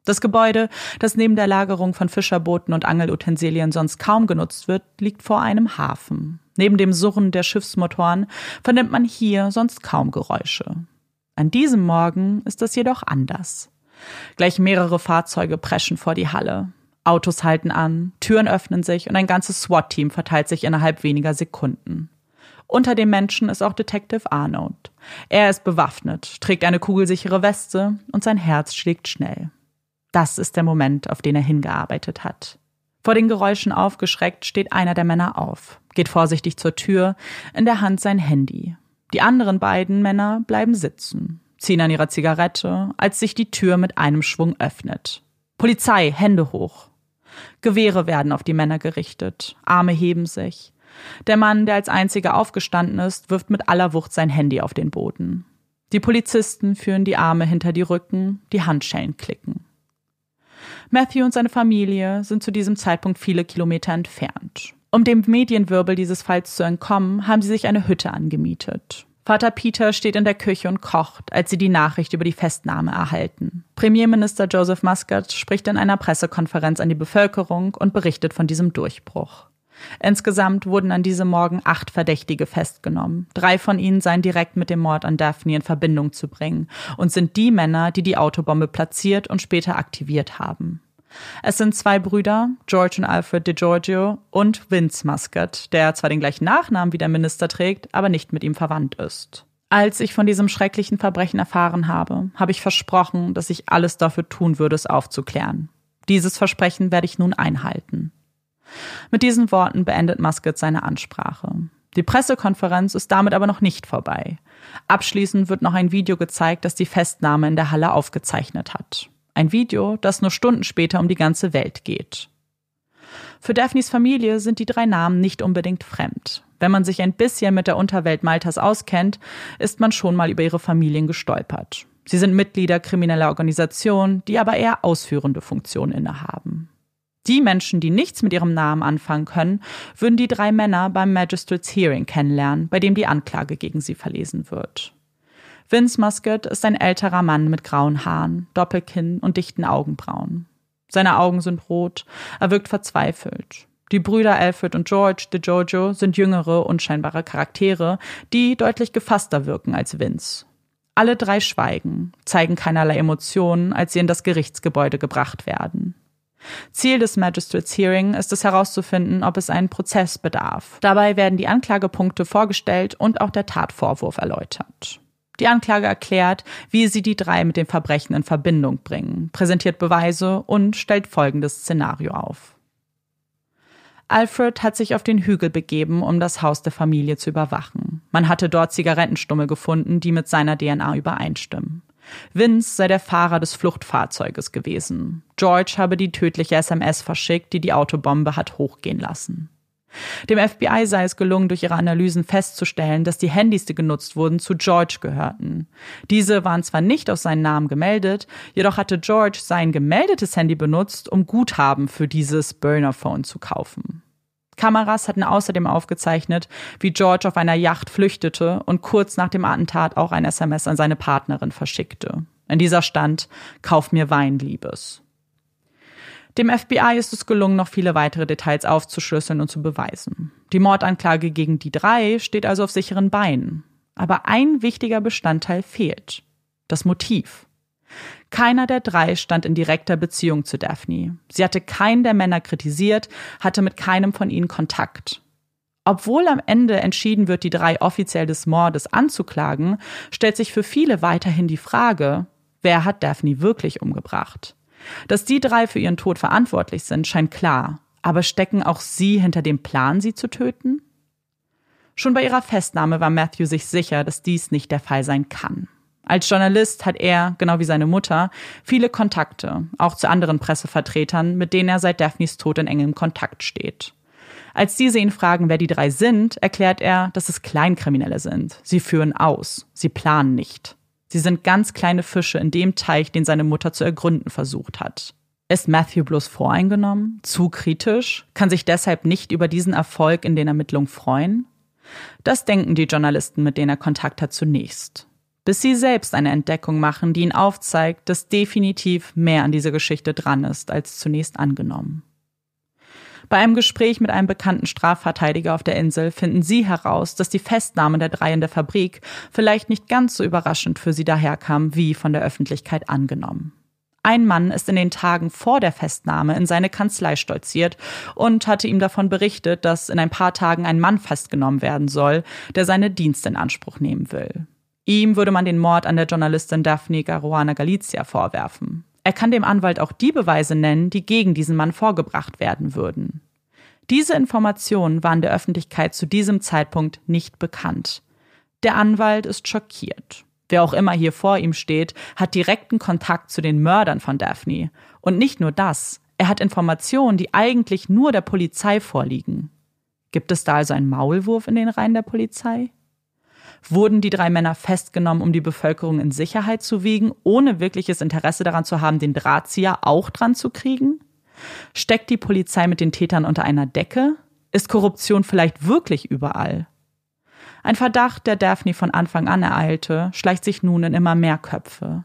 Das Gebäude, das neben der Lagerung von Fischerbooten und Angelutensilien sonst kaum genutzt wird, liegt vor einem Hafen. Neben dem Surren der Schiffsmotoren vernimmt man hier sonst kaum Geräusche. An diesem Morgen ist das jedoch anders. Gleich mehrere Fahrzeuge preschen vor die Halle. Autos halten an, Türen öffnen sich und ein ganzes SWAT-Team verteilt sich innerhalb weniger Sekunden. Unter den Menschen ist auch Detective Arnold. Er ist bewaffnet, trägt eine kugelsichere Weste und sein Herz schlägt schnell. Das ist der Moment, auf den er hingearbeitet hat. Vor den Geräuschen aufgeschreckt steht einer der Männer auf, geht vorsichtig zur Tür, in der Hand sein Handy. Die anderen beiden Männer bleiben sitzen, ziehen an ihrer Zigarette, als sich die Tür mit einem Schwung öffnet. Polizei, Hände hoch. Gewehre werden auf die Männer gerichtet, Arme heben sich. Der Mann, der als einziger aufgestanden ist, wirft mit aller Wucht sein Handy auf den Boden. Die Polizisten führen die Arme hinter die Rücken, die Handschellen klicken. Matthew und seine Familie sind zu diesem Zeitpunkt viele Kilometer entfernt. Um dem Medienwirbel dieses Falls zu entkommen, haben sie sich eine Hütte angemietet. Vater Peter steht in der Küche und kocht, als sie die Nachricht über die Festnahme erhalten. Premierminister Joseph Muscat spricht in einer Pressekonferenz an die Bevölkerung und berichtet von diesem Durchbruch. Insgesamt wurden an diesem Morgen acht Verdächtige festgenommen. Drei von ihnen seien direkt mit dem Mord an Daphne in Verbindung zu bringen und sind die Männer, die die Autobombe platziert und später aktiviert haben. Es sind zwei Brüder, George und Alfred DeGiorgio und Vince Muscat, der zwar den gleichen Nachnamen wie der Minister trägt, aber nicht mit ihm verwandt ist. Als ich von diesem schrecklichen Verbrechen erfahren habe, habe ich versprochen, dass ich alles dafür tun würde, es aufzuklären. Dieses Versprechen werde ich nun einhalten. Mit diesen Worten beendet Muscat seine Ansprache. Die Pressekonferenz ist damit aber noch nicht vorbei. Abschließend wird noch ein Video gezeigt, das die Festnahme in der Halle aufgezeichnet hat. Ein Video, das nur Stunden später um die ganze Welt geht. Für Daphnes Familie sind die drei Namen nicht unbedingt fremd. Wenn man sich ein bisschen mit der Unterwelt Maltas auskennt, ist man schon mal über ihre Familien gestolpert. Sie sind Mitglieder krimineller Organisationen, die aber eher ausführende Funktionen innehaben. Die Menschen, die nichts mit ihrem Namen anfangen können, würden die drei Männer beim Magistrates Hearing kennenlernen, bei dem die Anklage gegen sie verlesen wird. Vince Muscat ist ein älterer Mann mit grauen Haaren, Doppelkinn und dichten Augenbrauen. Seine Augen sind rot, er wirkt verzweifelt. Die Brüder Alfred und George de Jojo sind jüngere, unscheinbare Charaktere, die deutlich gefasster wirken als Vince. Alle drei schweigen, zeigen keinerlei Emotionen, als sie in das Gerichtsgebäude gebracht werden. Ziel des Magistrates Hearing ist es herauszufinden, ob es einen Prozess bedarf. Dabei werden die Anklagepunkte vorgestellt und auch der Tatvorwurf erläutert. Die Anklage erklärt, wie sie die drei mit dem Verbrechen in Verbindung bringen, präsentiert Beweise und stellt folgendes Szenario auf. Alfred hat sich auf den Hügel begeben, um das Haus der Familie zu überwachen. Man hatte dort Zigarettenstummel gefunden, die mit seiner DNA übereinstimmen. Vince sei der Fahrer des Fluchtfahrzeuges gewesen. George habe die tödliche SMS verschickt, die die Autobombe hat hochgehen lassen. Dem FBI sei es gelungen, durch ihre Analysen festzustellen, dass die Handys, die genutzt wurden, zu George gehörten. Diese waren zwar nicht auf seinen Namen gemeldet, jedoch hatte George sein gemeldetes Handy benutzt, um Guthaben für dieses Burner-Phone zu kaufen. Kameras hatten außerdem aufgezeichnet, wie George auf einer Yacht flüchtete und kurz nach dem Attentat auch ein SMS an seine Partnerin verschickte. In dieser stand, Kauf mir Wein, Liebes. Dem FBI ist es gelungen, noch viele weitere Details aufzuschlüsseln und zu beweisen. Die Mordanklage gegen die drei steht also auf sicheren Beinen. Aber ein wichtiger Bestandteil fehlt. Das Motiv. Keiner der drei stand in direkter Beziehung zu Daphne. Sie hatte keinen der Männer kritisiert, hatte mit keinem von ihnen Kontakt. Obwohl am Ende entschieden wird, die drei offiziell des Mordes anzuklagen, stellt sich für viele weiterhin die Frage, wer hat Daphne wirklich umgebracht? Dass die drei für ihren Tod verantwortlich sind, scheint klar. Aber stecken auch sie hinter dem Plan, sie zu töten? Schon bei ihrer Festnahme war Matthew sich sicher, dass dies nicht der Fall sein kann. Als Journalist hat er, genau wie seine Mutter, viele Kontakte, auch zu anderen Pressevertretern, mit denen er seit Daphnes Tod in engem Kontakt steht. Als diese ihn fragen, wer die drei sind, erklärt er, dass es Kleinkriminelle sind. Sie führen aus, sie planen nicht. Sie sind ganz kleine Fische in dem Teich, den seine Mutter zu ergründen versucht hat. Ist Matthew bloß voreingenommen? Zu kritisch? Kann sich deshalb nicht über diesen Erfolg in den Ermittlungen freuen? Das denken die Journalisten, mit denen er Kontakt hat, zunächst bis sie selbst eine Entdeckung machen, die ihnen aufzeigt, dass definitiv mehr an dieser Geschichte dran ist, als zunächst angenommen. Bei einem Gespräch mit einem bekannten Strafverteidiger auf der Insel finden sie heraus, dass die Festnahme der drei in der Fabrik vielleicht nicht ganz so überraschend für sie daherkam, wie von der Öffentlichkeit angenommen. Ein Mann ist in den Tagen vor der Festnahme in seine Kanzlei stolziert und hatte ihm davon berichtet, dass in ein paar Tagen ein Mann festgenommen werden soll, der seine Dienste in Anspruch nehmen will. Ihm würde man den Mord an der Journalistin Daphne Caruana Galizia vorwerfen. Er kann dem Anwalt auch die Beweise nennen, die gegen diesen Mann vorgebracht werden würden. Diese Informationen waren der Öffentlichkeit zu diesem Zeitpunkt nicht bekannt. Der Anwalt ist schockiert. Wer auch immer hier vor ihm steht, hat direkten Kontakt zu den Mördern von Daphne. Und nicht nur das, er hat Informationen, die eigentlich nur der Polizei vorliegen. Gibt es da also einen Maulwurf in den Reihen der Polizei? Wurden die drei Männer festgenommen, um die Bevölkerung in Sicherheit zu wiegen, ohne wirkliches Interesse daran zu haben, den Drahtzieher auch dran zu kriegen? Steckt die Polizei mit den Tätern unter einer Decke? Ist Korruption vielleicht wirklich überall? Ein Verdacht, der Daphne von Anfang an ereilte, schleicht sich nun in immer mehr Köpfe.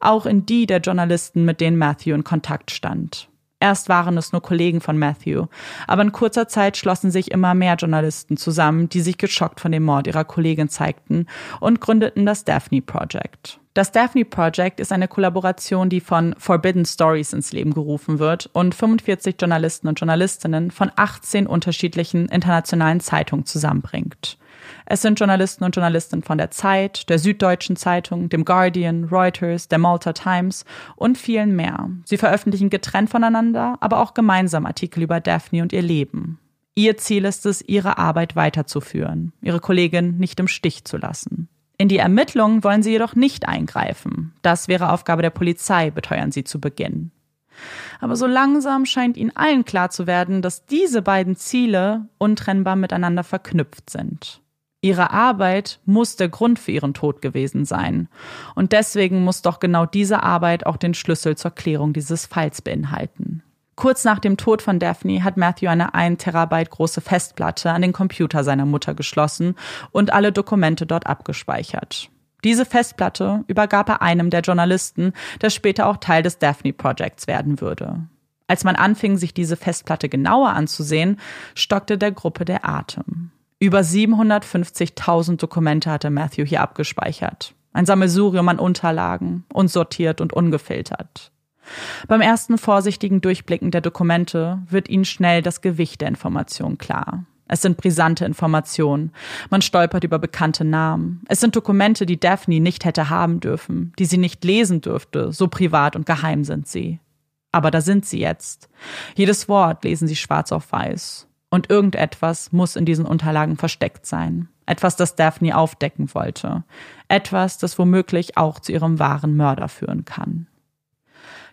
Auch in die der Journalisten, mit denen Matthew in Kontakt stand. Erst waren es nur Kollegen von Matthew, aber in kurzer Zeit schlossen sich immer mehr Journalisten zusammen, die sich geschockt von dem Mord ihrer Kollegin zeigten und gründeten das Daphne Project. Das Daphne Project ist eine Kollaboration, die von Forbidden Stories ins Leben gerufen wird und 45 Journalisten und Journalistinnen von 18 unterschiedlichen internationalen Zeitungen zusammenbringt. Es sind Journalisten und Journalistinnen von der Zeit, der Süddeutschen Zeitung, dem Guardian, Reuters, der Malta Times und vielen mehr. Sie veröffentlichen getrennt voneinander, aber auch gemeinsam Artikel über Daphne und ihr Leben. Ihr Ziel ist es, ihre Arbeit weiterzuführen, ihre Kollegin nicht im Stich zu lassen. In die Ermittlungen wollen sie jedoch nicht eingreifen. Das wäre Aufgabe der Polizei, beteuern sie zu Beginn. Aber so langsam scheint ihnen allen klar zu werden, dass diese beiden Ziele untrennbar miteinander verknüpft sind. Ihre Arbeit muss der Grund für ihren Tod gewesen sein. Und deswegen muss doch genau diese Arbeit auch den Schlüssel zur Klärung dieses Falls beinhalten. Kurz nach dem Tod von Daphne hat Matthew eine 1 Terabyte große Festplatte an den Computer seiner Mutter geschlossen und alle Dokumente dort abgespeichert. Diese Festplatte übergab er einem der Journalisten, der später auch Teil des Daphne Projects werden würde. Als man anfing, sich diese Festplatte genauer anzusehen, stockte der Gruppe der Atem. Über 750.000 Dokumente hatte Matthew hier abgespeichert. Ein Sammelsurium an Unterlagen, unsortiert und ungefiltert. Beim ersten vorsichtigen Durchblicken der Dokumente wird Ihnen schnell das Gewicht der Information klar. Es sind brisante Informationen. Man stolpert über bekannte Namen. Es sind Dokumente, die Daphne nicht hätte haben dürfen, die sie nicht lesen dürfte, so privat und geheim sind sie. Aber da sind sie jetzt. Jedes Wort lesen sie schwarz auf weiß. Und irgendetwas muss in diesen Unterlagen versteckt sein. Etwas, das Daphne aufdecken wollte. Etwas, das womöglich auch zu ihrem wahren Mörder führen kann.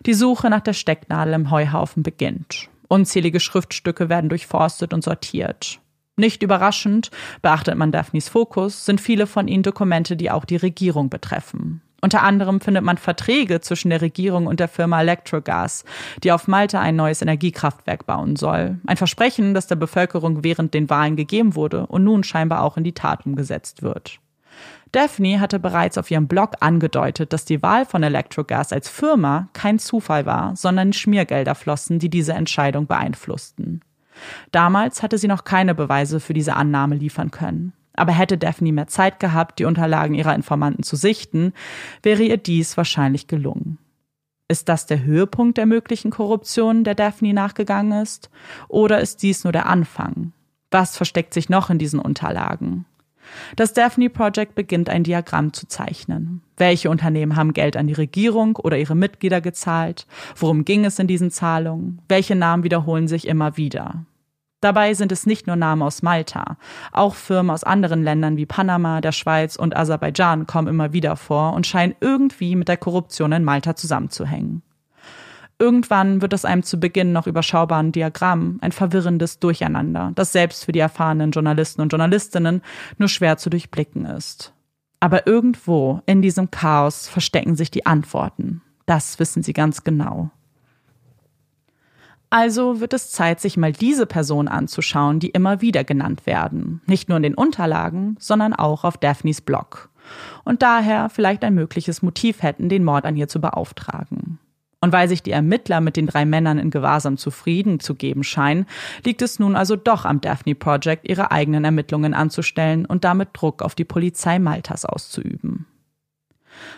Die Suche nach der Stecknadel im Heuhaufen beginnt. Unzählige Schriftstücke werden durchforstet und sortiert. Nicht überraschend, beachtet man Daphnes Fokus, sind viele von ihnen Dokumente, die auch die Regierung betreffen. Unter anderem findet man Verträge zwischen der Regierung und der Firma Electrogas, die auf Malta ein neues Energiekraftwerk bauen soll. Ein Versprechen, das der Bevölkerung während den Wahlen gegeben wurde und nun scheinbar auch in die Tat umgesetzt wird. Daphne hatte bereits auf ihrem Blog angedeutet, dass die Wahl von Electrogas als Firma kein Zufall war, sondern Schmiergelder flossen, die diese Entscheidung beeinflussten. Damals hatte sie noch keine Beweise für diese Annahme liefern können. Aber hätte Daphne mehr Zeit gehabt, die Unterlagen ihrer Informanten zu sichten, wäre ihr dies wahrscheinlich gelungen. Ist das der Höhepunkt der möglichen Korruption, der Daphne nachgegangen ist? Oder ist dies nur der Anfang? Was versteckt sich noch in diesen Unterlagen? Das Daphne Project beginnt ein Diagramm zu zeichnen. Welche Unternehmen haben Geld an die Regierung oder ihre Mitglieder gezahlt? Worum ging es in diesen Zahlungen? Welche Namen wiederholen sich immer wieder? Dabei sind es nicht nur Namen aus Malta. Auch Firmen aus anderen Ländern wie Panama, der Schweiz und Aserbaidschan kommen immer wieder vor und scheinen irgendwie mit der Korruption in Malta zusammenzuhängen. Irgendwann wird aus einem zu Beginn noch überschaubaren Diagramm ein verwirrendes Durcheinander, das selbst für die erfahrenen Journalisten und Journalistinnen nur schwer zu durchblicken ist. Aber irgendwo in diesem Chaos verstecken sich die Antworten. Das wissen sie ganz genau. Also wird es Zeit, sich mal diese Personen anzuschauen, die immer wieder genannt werden. Nicht nur in den Unterlagen, sondern auch auf Daphnes Blog. Und daher vielleicht ein mögliches Motiv hätten, den Mord an ihr zu beauftragen. Und weil sich die Ermittler mit den drei Männern in Gewahrsam zufrieden zu geben scheinen, liegt es nun also doch am Daphne Project, ihre eigenen Ermittlungen anzustellen und damit Druck auf die Polizei Maltas auszuüben.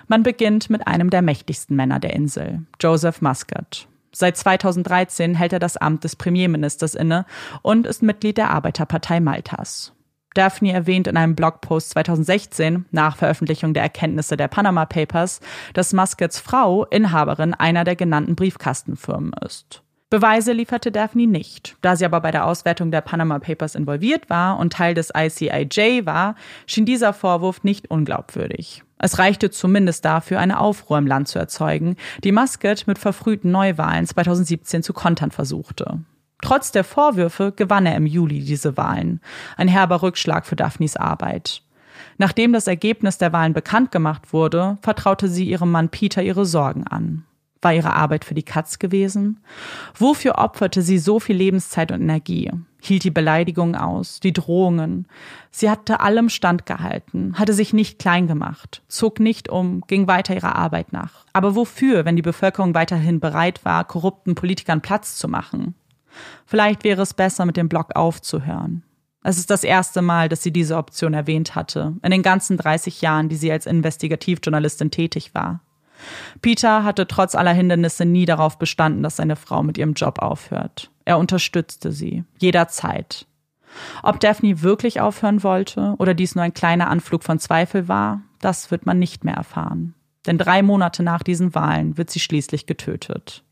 Man beginnt mit einem der mächtigsten Männer der Insel, Joseph Muscat. Seit 2013 hält er das Amt des Premierministers inne und ist Mitglied der Arbeiterpartei Maltas. Daphne erwähnt in einem Blogpost 2016 nach Veröffentlichung der Erkenntnisse der Panama Papers, dass Muscats Frau Inhaberin einer der genannten Briefkastenfirmen ist. Beweise lieferte Daphne nicht. Da sie aber bei der Auswertung der Panama Papers involviert war und Teil des ICIJ war, schien dieser Vorwurf nicht unglaubwürdig. Es reichte zumindest dafür, eine Aufruhr im Land zu erzeugen, die Muscat mit verfrühten Neuwahlen 2017 zu kontern versuchte. Trotz der Vorwürfe gewann er im Juli diese Wahlen. Ein herber Rückschlag für Daphnes Arbeit. Nachdem das Ergebnis der Wahlen bekannt gemacht wurde, vertraute sie ihrem Mann Peter ihre Sorgen an. War ihre Arbeit für die Katz gewesen? Wofür opferte sie so viel Lebenszeit und Energie? Hielt die Beleidigungen aus, die Drohungen. Sie hatte allem standgehalten, hatte sich nicht klein gemacht, zog nicht um, ging weiter ihrer Arbeit nach. Aber wofür, wenn die Bevölkerung weiterhin bereit war, korrupten Politikern Platz zu machen? Vielleicht wäre es besser, mit dem Blog aufzuhören. Es ist das erste Mal, dass sie diese Option erwähnt hatte, in den ganzen 30 Jahren, die sie als Investigativjournalistin tätig war. Peter hatte trotz aller Hindernisse nie darauf bestanden, dass seine Frau mit ihrem Job aufhört. Er unterstützte sie, jederzeit. Ob Daphne wirklich aufhören wollte oder dies nur ein kleiner Anflug von Zweifel war, das wird man nicht mehr erfahren. Denn drei Monate nach diesen Wahlen wird sie schließlich getötet.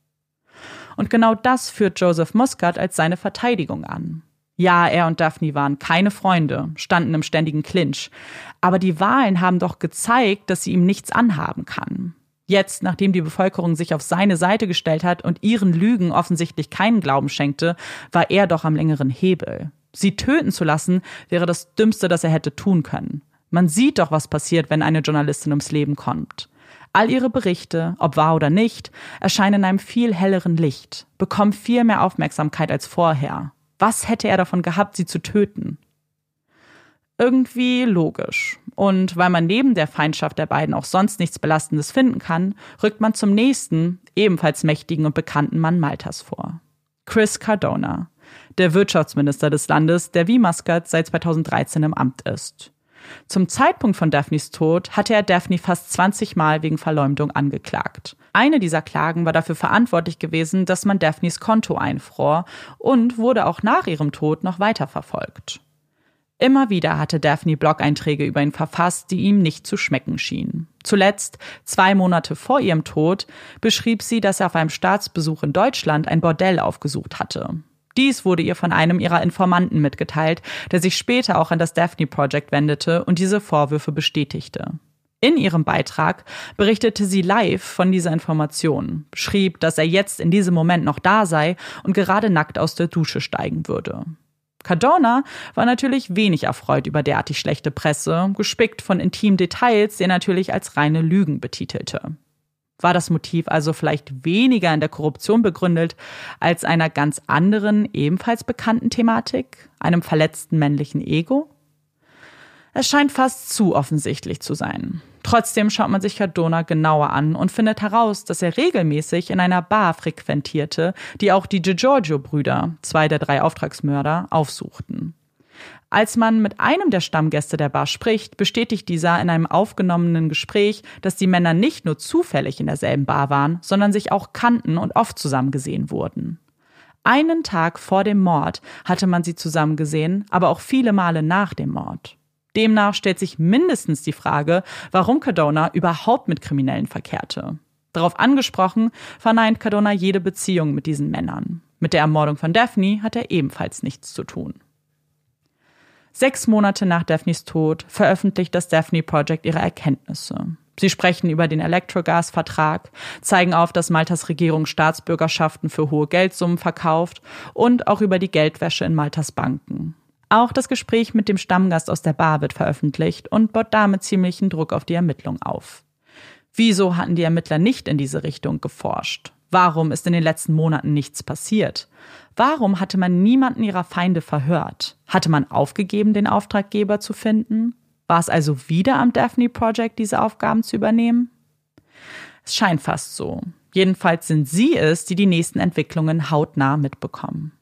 Und genau das führt Joseph Muscat als seine Verteidigung an. Ja, er und Daphne waren keine Freunde, standen im ständigen Clinch. Aber die Wahlen haben doch gezeigt, dass sie ihm nichts anhaben kann. Jetzt, nachdem die Bevölkerung sich auf seine Seite gestellt hat und ihren Lügen offensichtlich keinen Glauben schenkte, war er doch am längeren Hebel. Sie töten zu lassen, wäre das Dümmste, das er hätte tun können. Man sieht doch, was passiert, wenn eine Journalistin ums Leben kommt. All ihre Berichte, ob wahr oder nicht, erscheinen in einem viel helleren Licht, bekommen viel mehr Aufmerksamkeit als vorher. Was hätte er davon gehabt, sie zu töten? irgendwie logisch. Und weil man neben der Feindschaft der beiden auch sonst nichts Belastendes finden kann, rückt man zum nächsten, ebenfalls mächtigen und bekannten Mann Maltas vor. Chris Cardona, der Wirtschaftsminister des Landes, der wie Muscat seit 2013 im Amt ist. Zum Zeitpunkt von Daphnes Tod hatte er Daphne fast 20 Mal wegen Verleumdung angeklagt. Eine dieser Klagen war dafür verantwortlich gewesen, dass man Daphnes Konto einfror und wurde auch nach ihrem Tod noch weiterverfolgt. Immer wieder hatte Daphne Blog-Einträge über ihn verfasst, die ihm nicht zu schmecken schienen. Zuletzt, zwei Monate vor ihrem Tod, beschrieb sie, dass er auf einem Staatsbesuch in Deutschland ein Bordell aufgesucht hatte. Dies wurde ihr von einem ihrer Informanten mitgeteilt, der sich später auch an das Daphne Project wendete und diese Vorwürfe bestätigte. In ihrem Beitrag berichtete sie live von dieser Information, schrieb, dass er jetzt in diesem Moment noch da sei und gerade nackt aus der Dusche steigen würde. Cardona war natürlich wenig erfreut über derartig schlechte Presse, gespickt von intimen Details, die er natürlich als reine Lügen betitelte. War das Motiv also vielleicht weniger in der Korruption begründet als einer ganz anderen, ebenfalls bekannten Thematik, einem verletzten männlichen Ego? Es scheint fast zu offensichtlich zu sein. Trotzdem schaut man sich Cardona genauer an und findet heraus, dass er regelmäßig in einer Bar frequentierte, die auch die DiGiorgio-Brüder, zwei der drei Auftragsmörder, aufsuchten. Als man mit einem der Stammgäste der Bar spricht, bestätigt dieser in einem aufgenommenen Gespräch, dass die Männer nicht nur zufällig in derselben Bar waren, sondern sich auch kannten und oft zusammen gesehen wurden. Einen Tag vor dem Mord hatte man sie zusammen gesehen, aber auch viele Male nach dem Mord. Demnach stellt sich mindestens die Frage, warum Cardona überhaupt mit Kriminellen verkehrte. Darauf angesprochen, verneint Cardona jede Beziehung mit diesen Männern. Mit der Ermordung von Daphne hat er ebenfalls nichts zu tun. Sechs Monate nach Daphnes Tod veröffentlicht das Daphne Project ihre Erkenntnisse. Sie sprechen über den Elektrogasvertrag, zeigen auf, dass Maltas Regierung Staatsbürgerschaften für hohe Geldsummen verkauft und auch über die Geldwäsche in Maltas Banken. Auch das Gespräch mit dem Stammgast aus der Bar wird veröffentlicht und baut damit ziemlichen Druck auf die Ermittlung auf. Wieso hatten die Ermittler nicht in diese Richtung geforscht? Warum ist in den letzten Monaten nichts passiert? Warum hatte man niemanden ihrer Feinde verhört? Hatte man aufgegeben, den Auftraggeber zu finden? War es also wieder am Daphne Project, diese Aufgaben zu übernehmen? Es scheint fast so. Jedenfalls sind sie es, die die nächsten Entwicklungen hautnah mitbekommen.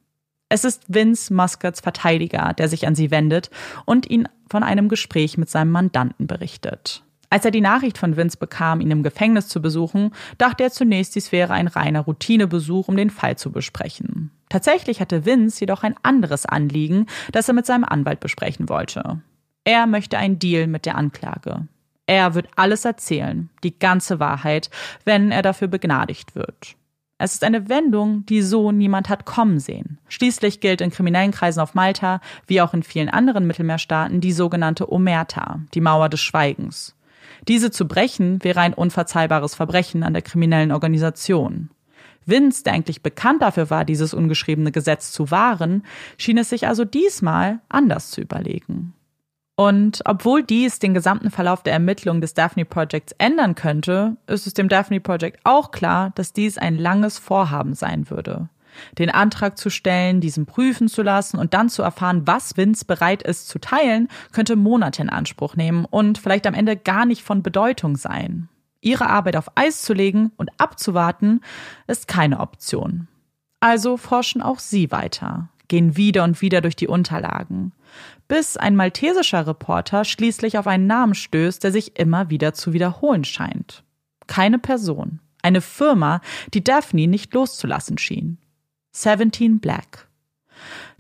Es ist Vince Muscats Verteidiger, der sich an sie wendet und ihn von einem Gespräch mit seinem Mandanten berichtet. Als er die Nachricht von Vince bekam, ihn im Gefängnis zu besuchen, dachte er zunächst, dies wäre ein reiner Routinebesuch, um den Fall zu besprechen. Tatsächlich hatte Vince jedoch ein anderes Anliegen, das er mit seinem Anwalt besprechen wollte. Er möchte einen Deal mit der Anklage. Er wird alles erzählen, die ganze Wahrheit, wenn er dafür begnadigt wird. Es ist eine Wendung, die so niemand hat kommen sehen. Schließlich gilt in kriminellen Kreisen auf Malta, wie auch in vielen anderen Mittelmeerstaaten, die sogenannte Omerta, die Mauer des Schweigens. Diese zu brechen wäre ein unverzeihbares Verbrechen an der kriminellen Organisation. Vince, der eigentlich bekannt dafür war, dieses ungeschriebene Gesetz zu wahren, schien es sich also diesmal anders zu überlegen. Und obwohl dies den gesamten Verlauf der Ermittlungen des Daphne Projects ändern könnte, ist es dem Daphne Project auch klar, dass dies ein langes Vorhaben sein würde. Den Antrag zu stellen, diesen prüfen zu lassen und dann zu erfahren, was Vince bereit ist zu teilen, könnte Monate in Anspruch nehmen und vielleicht am Ende gar nicht von Bedeutung sein. Ihre Arbeit auf Eis zu legen und abzuwarten, ist keine Option. Also forschen auch Sie weiter, gehen wieder und wieder durch die Unterlagen bis ein maltesischer Reporter schließlich auf einen Namen stößt, der sich immer wieder zu wiederholen scheint. Keine Person, eine Firma, die Daphne nicht loszulassen schien. 17 Black.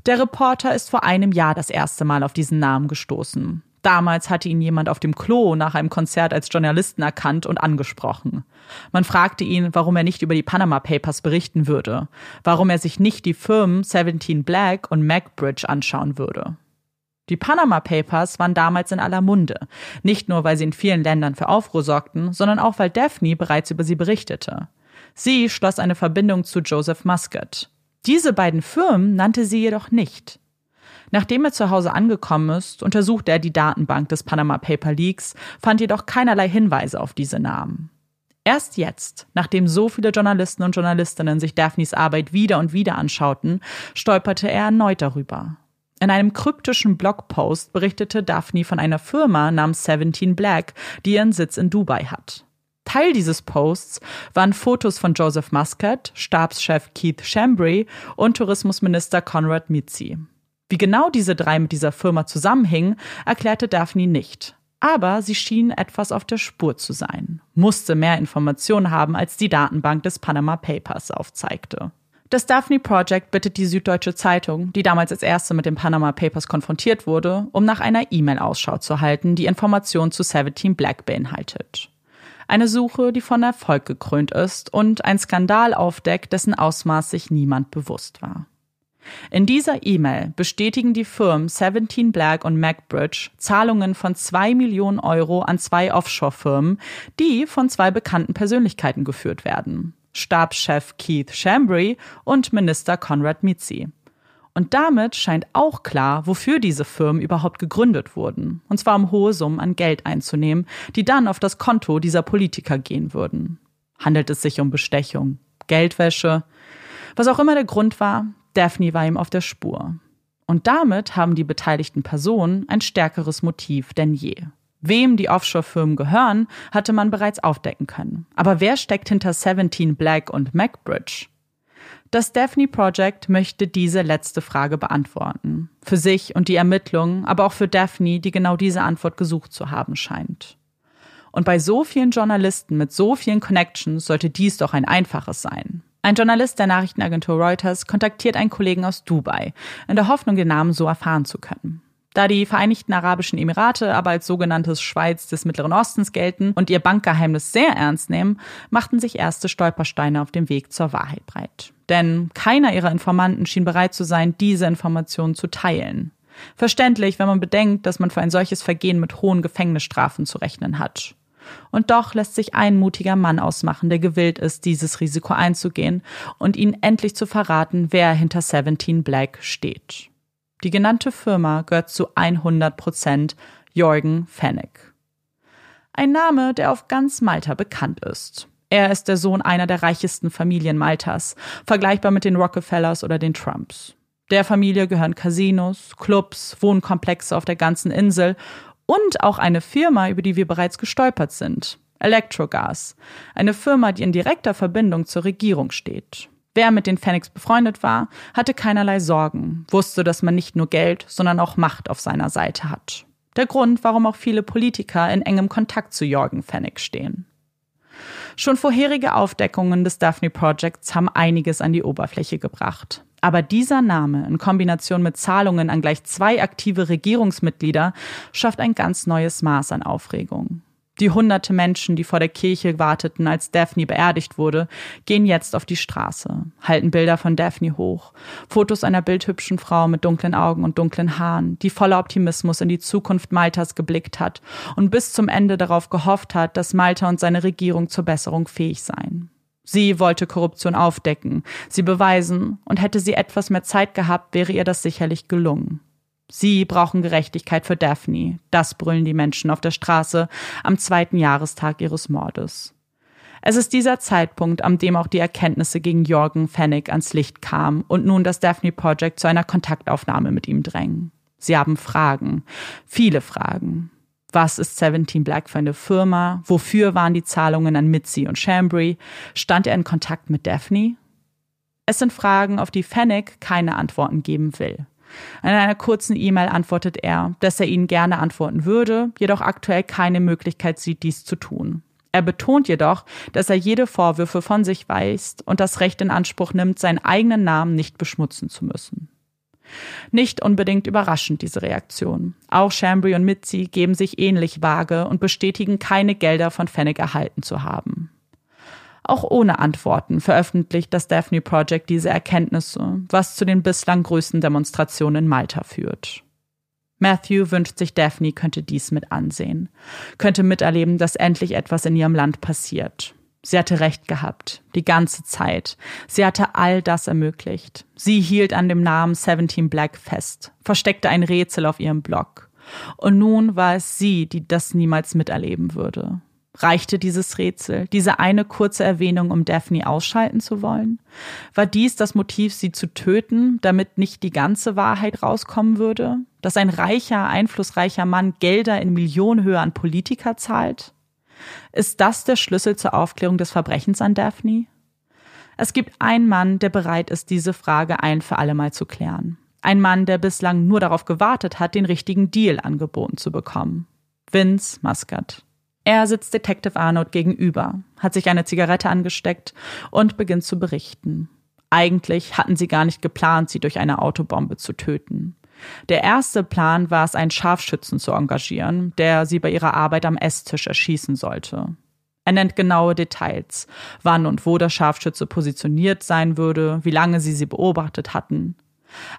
Der Reporter ist vor einem Jahr das erste Mal auf diesen Namen gestoßen. Damals hatte ihn jemand auf dem Klo nach einem Konzert als Journalisten erkannt und angesprochen. Man fragte ihn, warum er nicht über die Panama Papers berichten würde, warum er sich nicht die Firmen 17 Black und MacBridge anschauen würde. Die Panama Papers waren damals in aller Munde, nicht nur weil sie in vielen Ländern für Aufruhr sorgten, sondern auch weil Daphne bereits über sie berichtete. Sie schloss eine Verbindung zu Joseph Muscat. Diese beiden Firmen nannte sie jedoch nicht. Nachdem er zu Hause angekommen ist, untersuchte er die Datenbank des Panama Paper Leaks, fand jedoch keinerlei Hinweise auf diese Namen. Erst jetzt, nachdem so viele Journalisten und Journalistinnen sich Daphnes Arbeit wieder und wieder anschauten, stolperte er erneut darüber. In einem kryptischen Blogpost berichtete Daphne von einer Firma namens 17 Black, die ihren Sitz in Dubai hat. Teil dieses Posts waren Fotos von Joseph Muscat, Stabschef Keith Chambry und Tourismusminister Conrad Mitzi. Wie genau diese drei mit dieser Firma zusammenhingen, erklärte Daphne nicht. Aber sie schien etwas auf der Spur zu sein, musste mehr Informationen haben, als die Datenbank des Panama Papers aufzeigte. Das Daphne Project bittet die Süddeutsche Zeitung, die damals als erste mit den Panama Papers konfrontiert wurde, um nach einer E-Mail Ausschau zu halten, die Informationen zu 17 Black beinhaltet. Eine Suche, die von Erfolg gekrönt ist und ein Skandal aufdeckt, dessen Ausmaß sich niemand bewusst war. In dieser E-Mail bestätigen die Firmen 17 Black und MacBridge Zahlungen von zwei Millionen Euro an zwei Offshore-Firmen, die von zwei bekannten Persönlichkeiten geführt werden. Stabschef Keith Chambry und Minister Conrad Mitzi. Und damit scheint auch klar, wofür diese Firmen überhaupt gegründet wurden. Und zwar um hohe Summen an Geld einzunehmen, die dann auf das Konto dieser Politiker gehen würden. Handelt es sich um Bestechung, Geldwäsche? Was auch immer der Grund war, Daphne war ihm auf der Spur. Und damit haben die beteiligten Personen ein stärkeres Motiv denn je. Wem die Offshore-Firmen gehören, hatte man bereits aufdecken können. Aber wer steckt hinter 17 Black und MacBridge? Das Daphne Project möchte diese letzte Frage beantworten. Für sich und die Ermittlungen, aber auch für Daphne, die genau diese Antwort gesucht zu haben scheint. Und bei so vielen Journalisten mit so vielen Connections sollte dies doch ein einfaches sein. Ein Journalist der Nachrichtenagentur Reuters kontaktiert einen Kollegen aus Dubai, in der Hoffnung, den Namen so erfahren zu können. Da die Vereinigten Arabischen Emirate aber als sogenanntes Schweiz des Mittleren Ostens gelten und ihr Bankgeheimnis sehr ernst nehmen, machten sich erste Stolpersteine auf dem Weg zur Wahrheit breit. Denn keiner ihrer Informanten schien bereit zu sein, diese Informationen zu teilen. Verständlich, wenn man bedenkt, dass man für ein solches Vergehen mit hohen Gefängnisstrafen zu rechnen hat. Und doch lässt sich ein mutiger Mann ausmachen, der gewillt ist, dieses Risiko einzugehen und ihnen endlich zu verraten, wer hinter 17 Black steht. Die genannte Firma gehört zu 100 Prozent Jorgen Fennig. Ein Name, der auf ganz Malta bekannt ist. Er ist der Sohn einer der reichsten Familien Maltas, vergleichbar mit den Rockefellers oder den Trumps. Der Familie gehören Casinos, Clubs, Wohnkomplexe auf der ganzen Insel und auch eine Firma, über die wir bereits gestolpert sind. Electrogas. Eine Firma, die in direkter Verbindung zur Regierung steht. Wer mit den Phoenix befreundet war, hatte keinerlei Sorgen, wusste, dass man nicht nur Geld, sondern auch Macht auf seiner Seite hat. Der Grund, warum auch viele Politiker in engem Kontakt zu Jorgen Fennig stehen. Schon vorherige Aufdeckungen des Daphne Projects haben einiges an die Oberfläche gebracht. Aber dieser Name in Kombination mit Zahlungen an gleich zwei aktive Regierungsmitglieder schafft ein ganz neues Maß an Aufregung. Die hunderte Menschen, die vor der Kirche warteten, als Daphne beerdigt wurde, gehen jetzt auf die Straße, halten Bilder von Daphne hoch, Fotos einer bildhübschen Frau mit dunklen Augen und dunklen Haaren, die voller Optimismus in die Zukunft Maltas geblickt hat und bis zum Ende darauf gehofft hat, dass Malta und seine Regierung zur Besserung fähig seien. Sie wollte Korruption aufdecken, sie beweisen, und hätte sie etwas mehr Zeit gehabt, wäre ihr das sicherlich gelungen. Sie brauchen Gerechtigkeit für Daphne. Das brüllen die Menschen auf der Straße am zweiten Jahrestag ihres Mordes. Es ist dieser Zeitpunkt, an dem auch die Erkenntnisse gegen Jorgen Fennig ans Licht kamen und nun das Daphne Project zu einer Kontaktaufnahme mit ihm drängen. Sie haben Fragen, viele Fragen. Was ist 17 Black für eine Firma? Wofür waren die Zahlungen an Mitzi und Chambry? Stand er in Kontakt mit Daphne? Es sind Fragen, auf die Fennig keine Antworten geben will. In einer kurzen E-Mail antwortet er, dass er ihnen gerne antworten würde, jedoch aktuell keine Möglichkeit sieht, dies zu tun. Er betont jedoch, dass er jede Vorwürfe von sich weist und das Recht in Anspruch nimmt, seinen eigenen Namen nicht beschmutzen zu müssen. Nicht unbedingt überraschend diese Reaktion. Auch Chambry und Mitzi geben sich ähnlich vage und bestätigen keine Gelder von Fennec erhalten zu haben. Auch ohne Antworten veröffentlicht das Daphne Project diese Erkenntnisse, was zu den bislang größten Demonstrationen in Malta führt. Matthew wünscht sich, Daphne könnte dies mit ansehen, könnte miterleben, dass endlich etwas in ihrem Land passiert. Sie hatte recht gehabt, die ganze Zeit. Sie hatte all das ermöglicht. Sie hielt an dem Namen 17 Black fest, versteckte ein Rätsel auf ihrem Blog. Und nun war es sie, die das niemals miterleben würde. Reichte dieses Rätsel, diese eine kurze Erwähnung, um Daphne ausschalten zu wollen? War dies das Motiv, sie zu töten, damit nicht die ganze Wahrheit rauskommen würde? Dass ein reicher, einflussreicher Mann Gelder in Millionenhöhe an Politiker zahlt? Ist das der Schlüssel zur Aufklärung des Verbrechens an Daphne? Es gibt einen Mann, der bereit ist, diese Frage ein für alle Mal zu klären. Ein Mann, der bislang nur darauf gewartet hat, den richtigen Deal angeboten zu bekommen. Vince Muscat. Er sitzt Detective Arnold gegenüber, hat sich eine Zigarette angesteckt und beginnt zu berichten. Eigentlich hatten sie gar nicht geplant, sie durch eine Autobombe zu töten. Der erste Plan war es, einen Scharfschützen zu engagieren, der sie bei ihrer Arbeit am Esstisch erschießen sollte. Er nennt genaue Details, wann und wo der Scharfschütze positioniert sein würde, wie lange sie sie beobachtet hatten.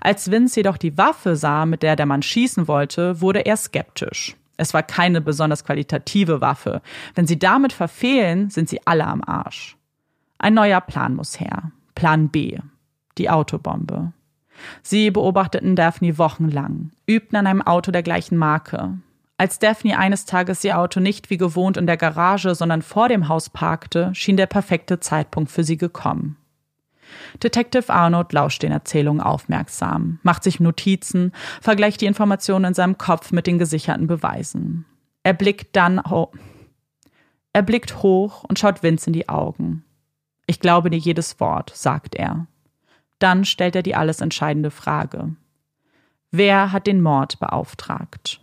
Als Vince jedoch die Waffe sah, mit der der Mann schießen wollte, wurde er skeptisch. Es war keine besonders qualitative Waffe. Wenn sie damit verfehlen, sind sie alle am Arsch. Ein neuer Plan muss her. Plan B. Die Autobombe. Sie beobachteten Daphne wochenlang, übten an einem Auto der gleichen Marke. Als Daphne eines Tages ihr Auto nicht wie gewohnt in der Garage, sondern vor dem Haus parkte, schien der perfekte Zeitpunkt für sie gekommen. Detective Arnold lauscht den Erzählungen aufmerksam, macht sich Notizen, vergleicht die Informationen in seinem Kopf mit den gesicherten Beweisen. Er blickt dann ho er blickt hoch und schaut Vince in die Augen. Ich glaube dir jedes Wort, sagt er. Dann stellt er die alles entscheidende Frage. Wer hat den Mord beauftragt?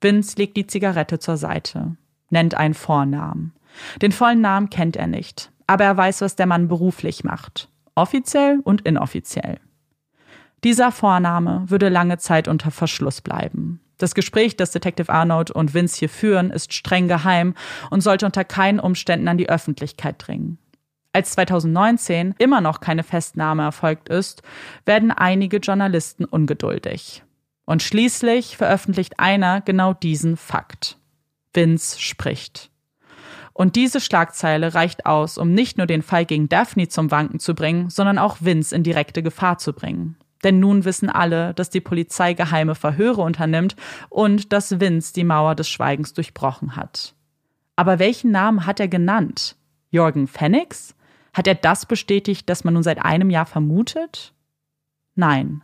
Vince legt die Zigarette zur Seite, nennt einen Vornamen. Den vollen Namen kennt er nicht, aber er weiß, was der Mann beruflich macht. Offiziell und inoffiziell. Dieser Vorname würde lange Zeit unter Verschluss bleiben. Das Gespräch, das Detective Arnold und Vince hier führen, ist streng geheim und sollte unter keinen Umständen an die Öffentlichkeit dringen. Als 2019 immer noch keine Festnahme erfolgt ist, werden einige Journalisten ungeduldig. Und schließlich veröffentlicht einer genau diesen Fakt. Vince spricht. Und diese Schlagzeile reicht aus, um nicht nur den Fall gegen Daphne zum Wanken zu bringen, sondern auch Vince in direkte Gefahr zu bringen. Denn nun wissen alle, dass die Polizei geheime Verhöre unternimmt und dass Vince die Mauer des Schweigens durchbrochen hat. Aber welchen Namen hat er genannt? Jorgen Phoenix? Hat er das bestätigt, das man nun seit einem Jahr vermutet? Nein.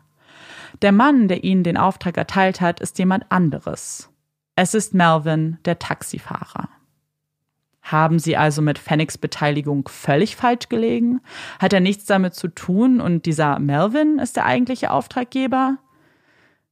Der Mann, der ihnen den Auftrag erteilt hat, ist jemand anderes. Es ist Melvin, der Taxifahrer. Haben Sie also mit Fenix Beteiligung völlig falsch gelegen? Hat er nichts damit zu tun und dieser Melvin ist der eigentliche Auftraggeber?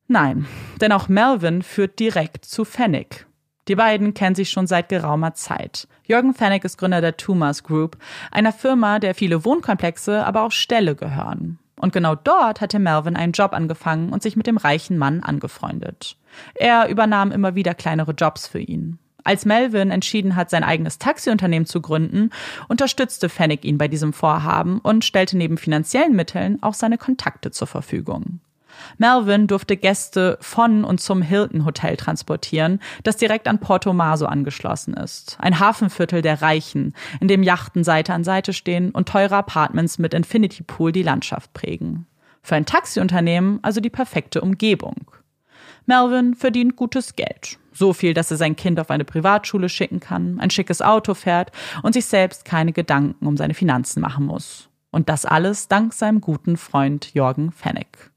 Nein, denn auch Melvin führt direkt zu Fennec. Die beiden kennen sich schon seit geraumer Zeit. Jürgen Fennec ist Gründer der Tumas Group, einer Firma, der viele Wohnkomplexe, aber auch Ställe gehören. Und genau dort hatte Melvin einen Job angefangen und sich mit dem reichen Mann angefreundet. Er übernahm immer wieder kleinere Jobs für ihn. Als Melvin entschieden hat, sein eigenes Taxiunternehmen zu gründen, unterstützte Fennec ihn bei diesem Vorhaben und stellte neben finanziellen Mitteln auch seine Kontakte zur Verfügung. Melvin durfte Gäste von und zum Hilton Hotel transportieren, das direkt an Porto Maso angeschlossen ist. Ein Hafenviertel der Reichen, in dem Yachten Seite an Seite stehen und teure Apartments mit Infinity Pool die Landschaft prägen. Für ein Taxiunternehmen also die perfekte Umgebung. Melvin verdient gutes Geld. So viel, dass er sein Kind auf eine Privatschule schicken kann, ein schickes Auto fährt und sich selbst keine Gedanken um seine Finanzen machen muss. Und das alles dank seinem guten Freund Jorgen Fennec.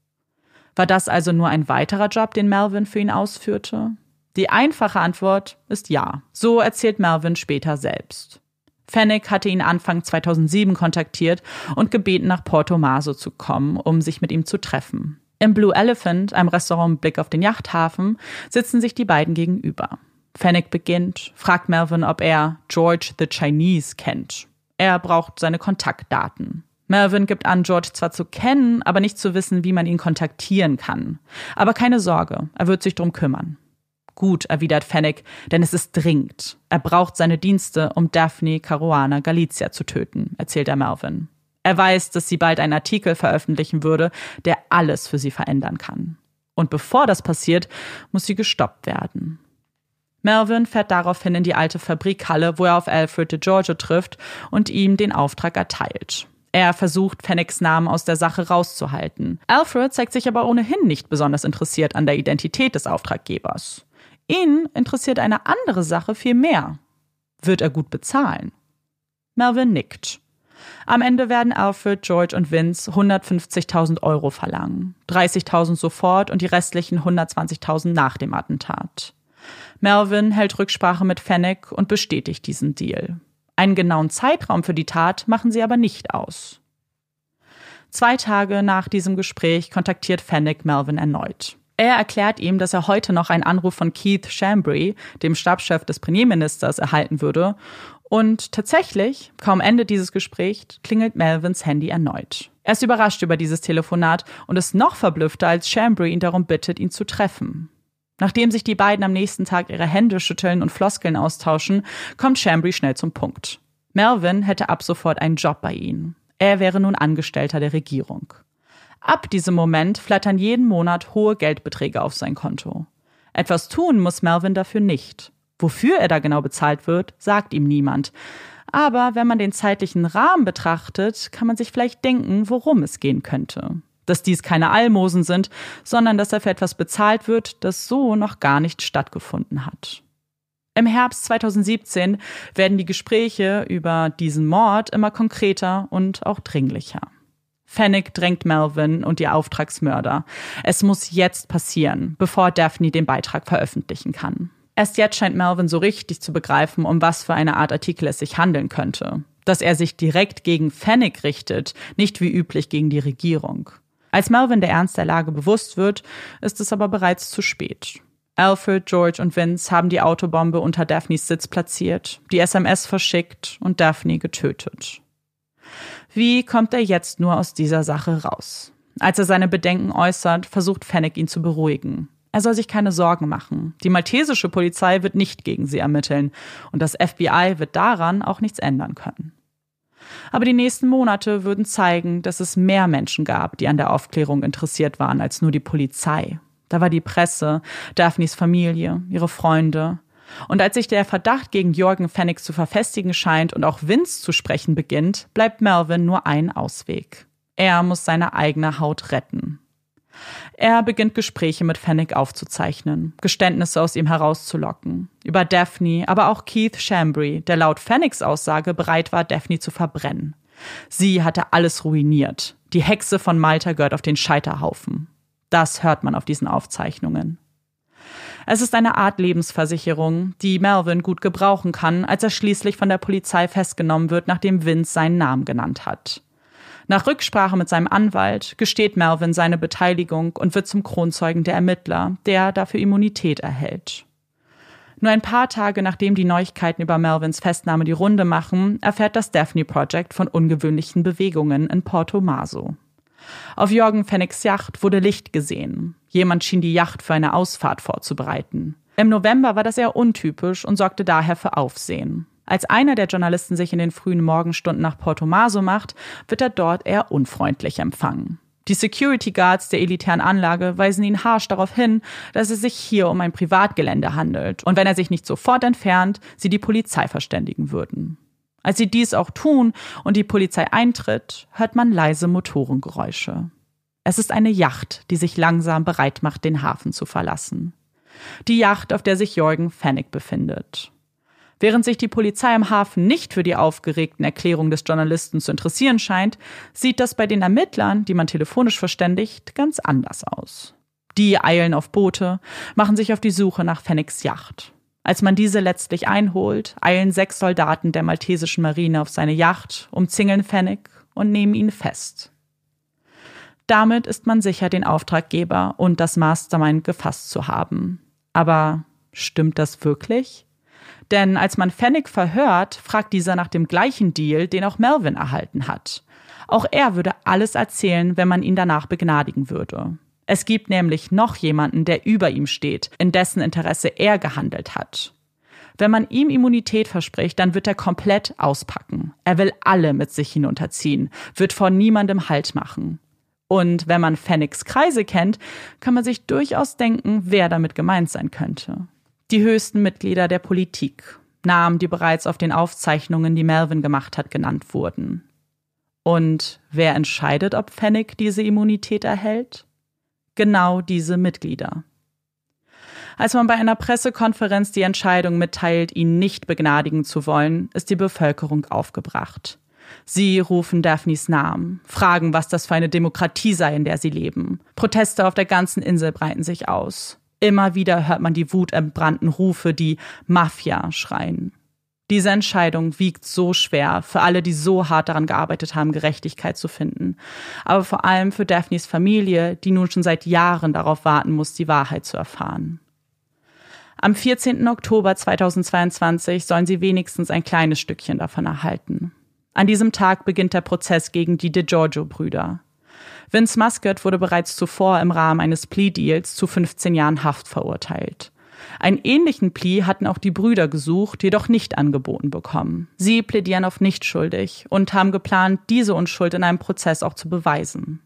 War das also nur ein weiterer Job, den Melvin für ihn ausführte? Die einfache Antwort ist ja. So erzählt Melvin später selbst. Fennec hatte ihn Anfang 2007 kontaktiert und gebeten, nach Porto Maso zu kommen, um sich mit ihm zu treffen. Im Blue Elephant, einem Restaurant mit Blick auf den Yachthafen, sitzen sich die beiden gegenüber. Fennec beginnt, fragt Melvin, ob er George the Chinese kennt. Er braucht seine Kontaktdaten. Melvin gibt an, George zwar zu kennen, aber nicht zu wissen, wie man ihn kontaktieren kann. Aber keine Sorge, er wird sich drum kümmern. Gut, erwidert Fennec, denn es ist dringend. Er braucht seine Dienste, um Daphne Caruana Galizia zu töten, erzählt er Melvin. Er weiß, dass sie bald einen Artikel veröffentlichen würde, der alles für sie verändern kann. Und bevor das passiert, muss sie gestoppt werden. Melvin fährt daraufhin in die alte Fabrikhalle, wo er auf Alfred de Giorgio trifft und ihm den Auftrag erteilt. Er versucht, Fennecs Namen aus der Sache rauszuhalten. Alfred zeigt sich aber ohnehin nicht besonders interessiert an der Identität des Auftraggebers. Ihn interessiert eine andere Sache viel mehr. Wird er gut bezahlen? Melvin nickt. Am Ende werden Alfred, George und Vince 150.000 Euro verlangen. 30.000 sofort und die restlichen 120.000 nach dem Attentat. Melvin hält Rücksprache mit Fennec und bestätigt diesen Deal. Einen genauen Zeitraum für die Tat machen sie aber nicht aus. Zwei Tage nach diesem Gespräch kontaktiert Fennec Melvin erneut. Er erklärt ihm, dass er heute noch einen Anruf von Keith Chambry, dem Stabschef des Premierministers, erhalten würde. Und tatsächlich, kaum Ende dieses Gesprächs, klingelt Melvins Handy erneut. Er ist überrascht über dieses Telefonat und ist noch verblüffter, als Chambry ihn darum bittet, ihn zu treffen. Nachdem sich die beiden am nächsten Tag ihre Hände schütteln und Floskeln austauschen, kommt Chambry schnell zum Punkt. Melvin hätte ab sofort einen Job bei ihnen. Er wäre nun Angestellter der Regierung. Ab diesem Moment flattern jeden Monat hohe Geldbeträge auf sein Konto. Etwas tun muss Melvin dafür nicht. Wofür er da genau bezahlt wird, sagt ihm niemand. Aber wenn man den zeitlichen Rahmen betrachtet, kann man sich vielleicht denken, worum es gehen könnte dass dies keine Almosen sind, sondern dass er für etwas bezahlt wird, das so noch gar nicht stattgefunden hat. Im Herbst 2017 werden die Gespräche über diesen Mord immer konkreter und auch dringlicher. Fennec drängt Melvin und die Auftragsmörder. Es muss jetzt passieren, bevor Daphne den Beitrag veröffentlichen kann. Erst jetzt scheint Melvin so richtig zu begreifen, um was für eine Art Artikel es sich handeln könnte. Dass er sich direkt gegen Fennec richtet, nicht wie üblich gegen die Regierung. Als Melvin der Ernst der Lage bewusst wird, ist es aber bereits zu spät. Alfred, George und Vince haben die Autobombe unter Daphnes Sitz platziert, die SMS verschickt und Daphne getötet. Wie kommt er jetzt nur aus dieser Sache raus? Als er seine Bedenken äußert, versucht Fennec ihn zu beruhigen. Er soll sich keine Sorgen machen. Die maltesische Polizei wird nicht gegen sie ermitteln und das FBI wird daran auch nichts ändern können. Aber die nächsten Monate würden zeigen, dass es mehr Menschen gab, die an der Aufklärung interessiert waren, als nur die Polizei. Da war die Presse, Daphnes Familie, ihre Freunde. Und als sich der Verdacht gegen Jorgen Fenix zu verfestigen scheint und auch Vince zu sprechen beginnt, bleibt Melvin nur ein Ausweg. Er muss seine eigene Haut retten. Er beginnt Gespräche mit Fennec aufzuzeichnen, Geständnisse aus ihm herauszulocken. Über Daphne, aber auch Keith Chambry, der laut Fennecs Aussage bereit war, Daphne zu verbrennen. Sie hatte alles ruiniert. Die Hexe von Malta gehört auf den Scheiterhaufen. Das hört man auf diesen Aufzeichnungen. Es ist eine Art Lebensversicherung, die Melvin gut gebrauchen kann, als er schließlich von der Polizei festgenommen wird, nachdem Vince seinen Namen genannt hat. Nach Rücksprache mit seinem Anwalt gesteht Melvin seine Beteiligung und wird zum Kronzeugen der Ermittler, der dafür Immunität erhält. Nur ein paar Tage nachdem die Neuigkeiten über Melvins Festnahme die Runde machen, erfährt das Daphne Project von ungewöhnlichen Bewegungen in Porto Maso. Auf Jorgen Fennigs Yacht wurde Licht gesehen. Jemand schien die Yacht für eine Ausfahrt vorzubereiten. Im November war das eher untypisch und sorgte daher für Aufsehen. Als einer der Journalisten sich in den frühen Morgenstunden nach Porto Maso macht, wird er dort eher unfreundlich empfangen. Die Security Guards der elitären Anlage weisen ihn harsch darauf hin, dass es sich hier um ein Privatgelände handelt und wenn er sich nicht sofort entfernt, sie die Polizei verständigen würden. Als sie dies auch tun und die Polizei eintritt, hört man leise Motorengeräusche. Es ist eine Yacht, die sich langsam bereit macht, den Hafen zu verlassen. Die Yacht, auf der sich Jorgen Fennig befindet. Während sich die Polizei im Hafen nicht für die aufgeregten Erklärungen des Journalisten zu interessieren scheint, sieht das bei den Ermittlern, die man telefonisch verständigt, ganz anders aus. Die eilen auf Boote, machen sich auf die Suche nach Fennigs Yacht. Als man diese letztlich einholt, eilen sechs Soldaten der maltesischen Marine auf seine Yacht, umzingeln Fennig und nehmen ihn fest. Damit ist man sicher, den Auftraggeber und das Mastermind gefasst zu haben. Aber stimmt das wirklich? Denn als man Fennec verhört, fragt dieser nach dem gleichen Deal, den auch Melvin erhalten hat. Auch er würde alles erzählen, wenn man ihn danach begnadigen würde. Es gibt nämlich noch jemanden, der über ihm steht, in dessen Interesse er gehandelt hat. Wenn man ihm Immunität verspricht, dann wird er komplett auspacken. Er will alle mit sich hinunterziehen, wird vor niemandem Halt machen. Und wenn man Fennigs Kreise kennt, kann man sich durchaus denken, wer damit gemeint sein könnte die höchsten Mitglieder der Politik, Namen, die bereits auf den Aufzeichnungen, die Melvin gemacht hat, genannt wurden. Und wer entscheidet, ob Fennig diese Immunität erhält? Genau diese Mitglieder. Als man bei einer Pressekonferenz die Entscheidung mitteilt, ihn nicht begnadigen zu wollen, ist die Bevölkerung aufgebracht. Sie rufen Daphnes Namen, fragen, was das für eine Demokratie sei, in der sie leben. Proteste auf der ganzen Insel breiten sich aus. Immer wieder hört man die wutentbrannten Rufe, die Mafia schreien. Diese Entscheidung wiegt so schwer für alle, die so hart daran gearbeitet haben, Gerechtigkeit zu finden. Aber vor allem für Daphnes Familie, die nun schon seit Jahren darauf warten muss, die Wahrheit zu erfahren. Am 14. Oktober 2022 sollen sie wenigstens ein kleines Stückchen davon erhalten. An diesem Tag beginnt der Prozess gegen die DeGiorgio-Brüder. Vince Muscat wurde bereits zuvor im Rahmen eines Plea-Deals zu 15 Jahren Haft verurteilt. Einen ähnlichen Plea hatten auch die Brüder gesucht, jedoch nicht angeboten bekommen. Sie plädieren auf nicht schuldig und haben geplant, diese Unschuld in einem Prozess auch zu beweisen.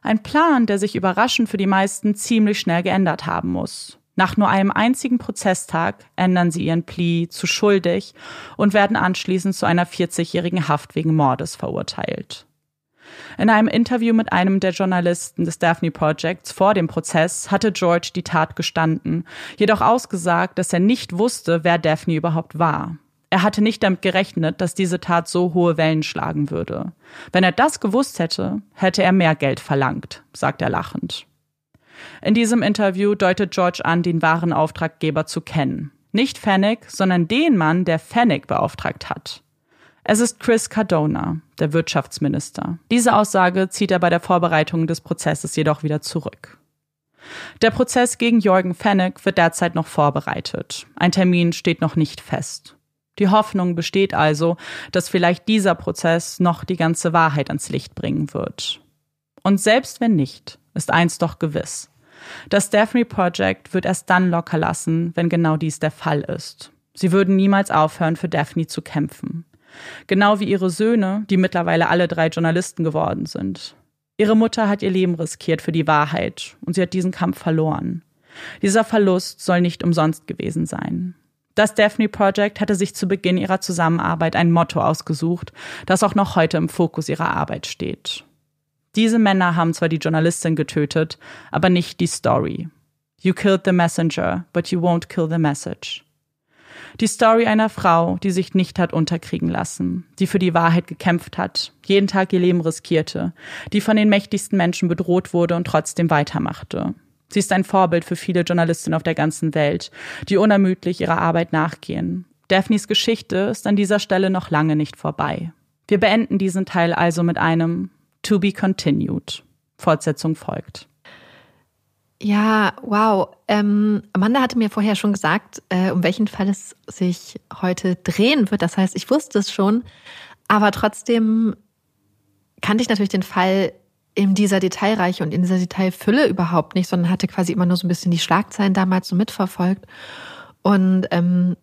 Ein Plan, der sich überraschend für die meisten ziemlich schnell geändert haben muss. Nach nur einem einzigen Prozesstag ändern sie ihren Plea zu schuldig und werden anschließend zu einer 40-jährigen Haft wegen Mordes verurteilt. In einem Interview mit einem der Journalisten des Daphne Projects vor dem Prozess hatte George die Tat gestanden, jedoch ausgesagt, dass er nicht wusste, wer Daphne überhaupt war. Er hatte nicht damit gerechnet, dass diese Tat so hohe Wellen schlagen würde. Wenn er das gewusst hätte, hätte er mehr Geld verlangt, sagt er lachend. In diesem Interview deutet George an, den wahren Auftraggeber zu kennen. Nicht Fennec, sondern den Mann, der Fennec beauftragt hat. Es ist Chris Cardona, der Wirtschaftsminister. Diese Aussage zieht er bei der Vorbereitung des Prozesses jedoch wieder zurück. Der Prozess gegen Jorgen Fennig wird derzeit noch vorbereitet. Ein Termin steht noch nicht fest. Die Hoffnung besteht also, dass vielleicht dieser Prozess noch die ganze Wahrheit ans Licht bringen wird. Und selbst wenn nicht, ist eins doch gewiss. Das Daphne Project wird erst dann locker lassen, wenn genau dies der Fall ist. Sie würden niemals aufhören, für Daphne zu kämpfen. Genau wie ihre Söhne, die mittlerweile alle drei Journalisten geworden sind. Ihre Mutter hat ihr Leben riskiert für die Wahrheit und sie hat diesen Kampf verloren. Dieser Verlust soll nicht umsonst gewesen sein. Das Daphne Project hatte sich zu Beginn ihrer Zusammenarbeit ein Motto ausgesucht, das auch noch heute im Fokus ihrer Arbeit steht. Diese Männer haben zwar die Journalistin getötet, aber nicht die Story. You killed the messenger, but you won't kill the message. Die Story einer Frau, die sich nicht hat unterkriegen lassen, die für die Wahrheit gekämpft hat, jeden Tag ihr Leben riskierte, die von den mächtigsten Menschen bedroht wurde und trotzdem weitermachte. Sie ist ein Vorbild für viele Journalistinnen auf der ganzen Welt, die unermüdlich ihrer Arbeit nachgehen. Daphnes Geschichte ist an dieser Stelle noch lange nicht vorbei. Wir beenden diesen Teil also mit einem To be continued. Fortsetzung folgt. Ja, wow. Ähm, Amanda hatte mir vorher schon gesagt, äh, um welchen Fall es sich heute drehen wird. Das heißt, ich wusste es schon. Aber trotzdem kannte ich natürlich den Fall in dieser Detailreiche und in dieser Detailfülle überhaupt nicht, sondern hatte quasi immer nur so ein bisschen die Schlagzeilen damals so mitverfolgt. Und ähm,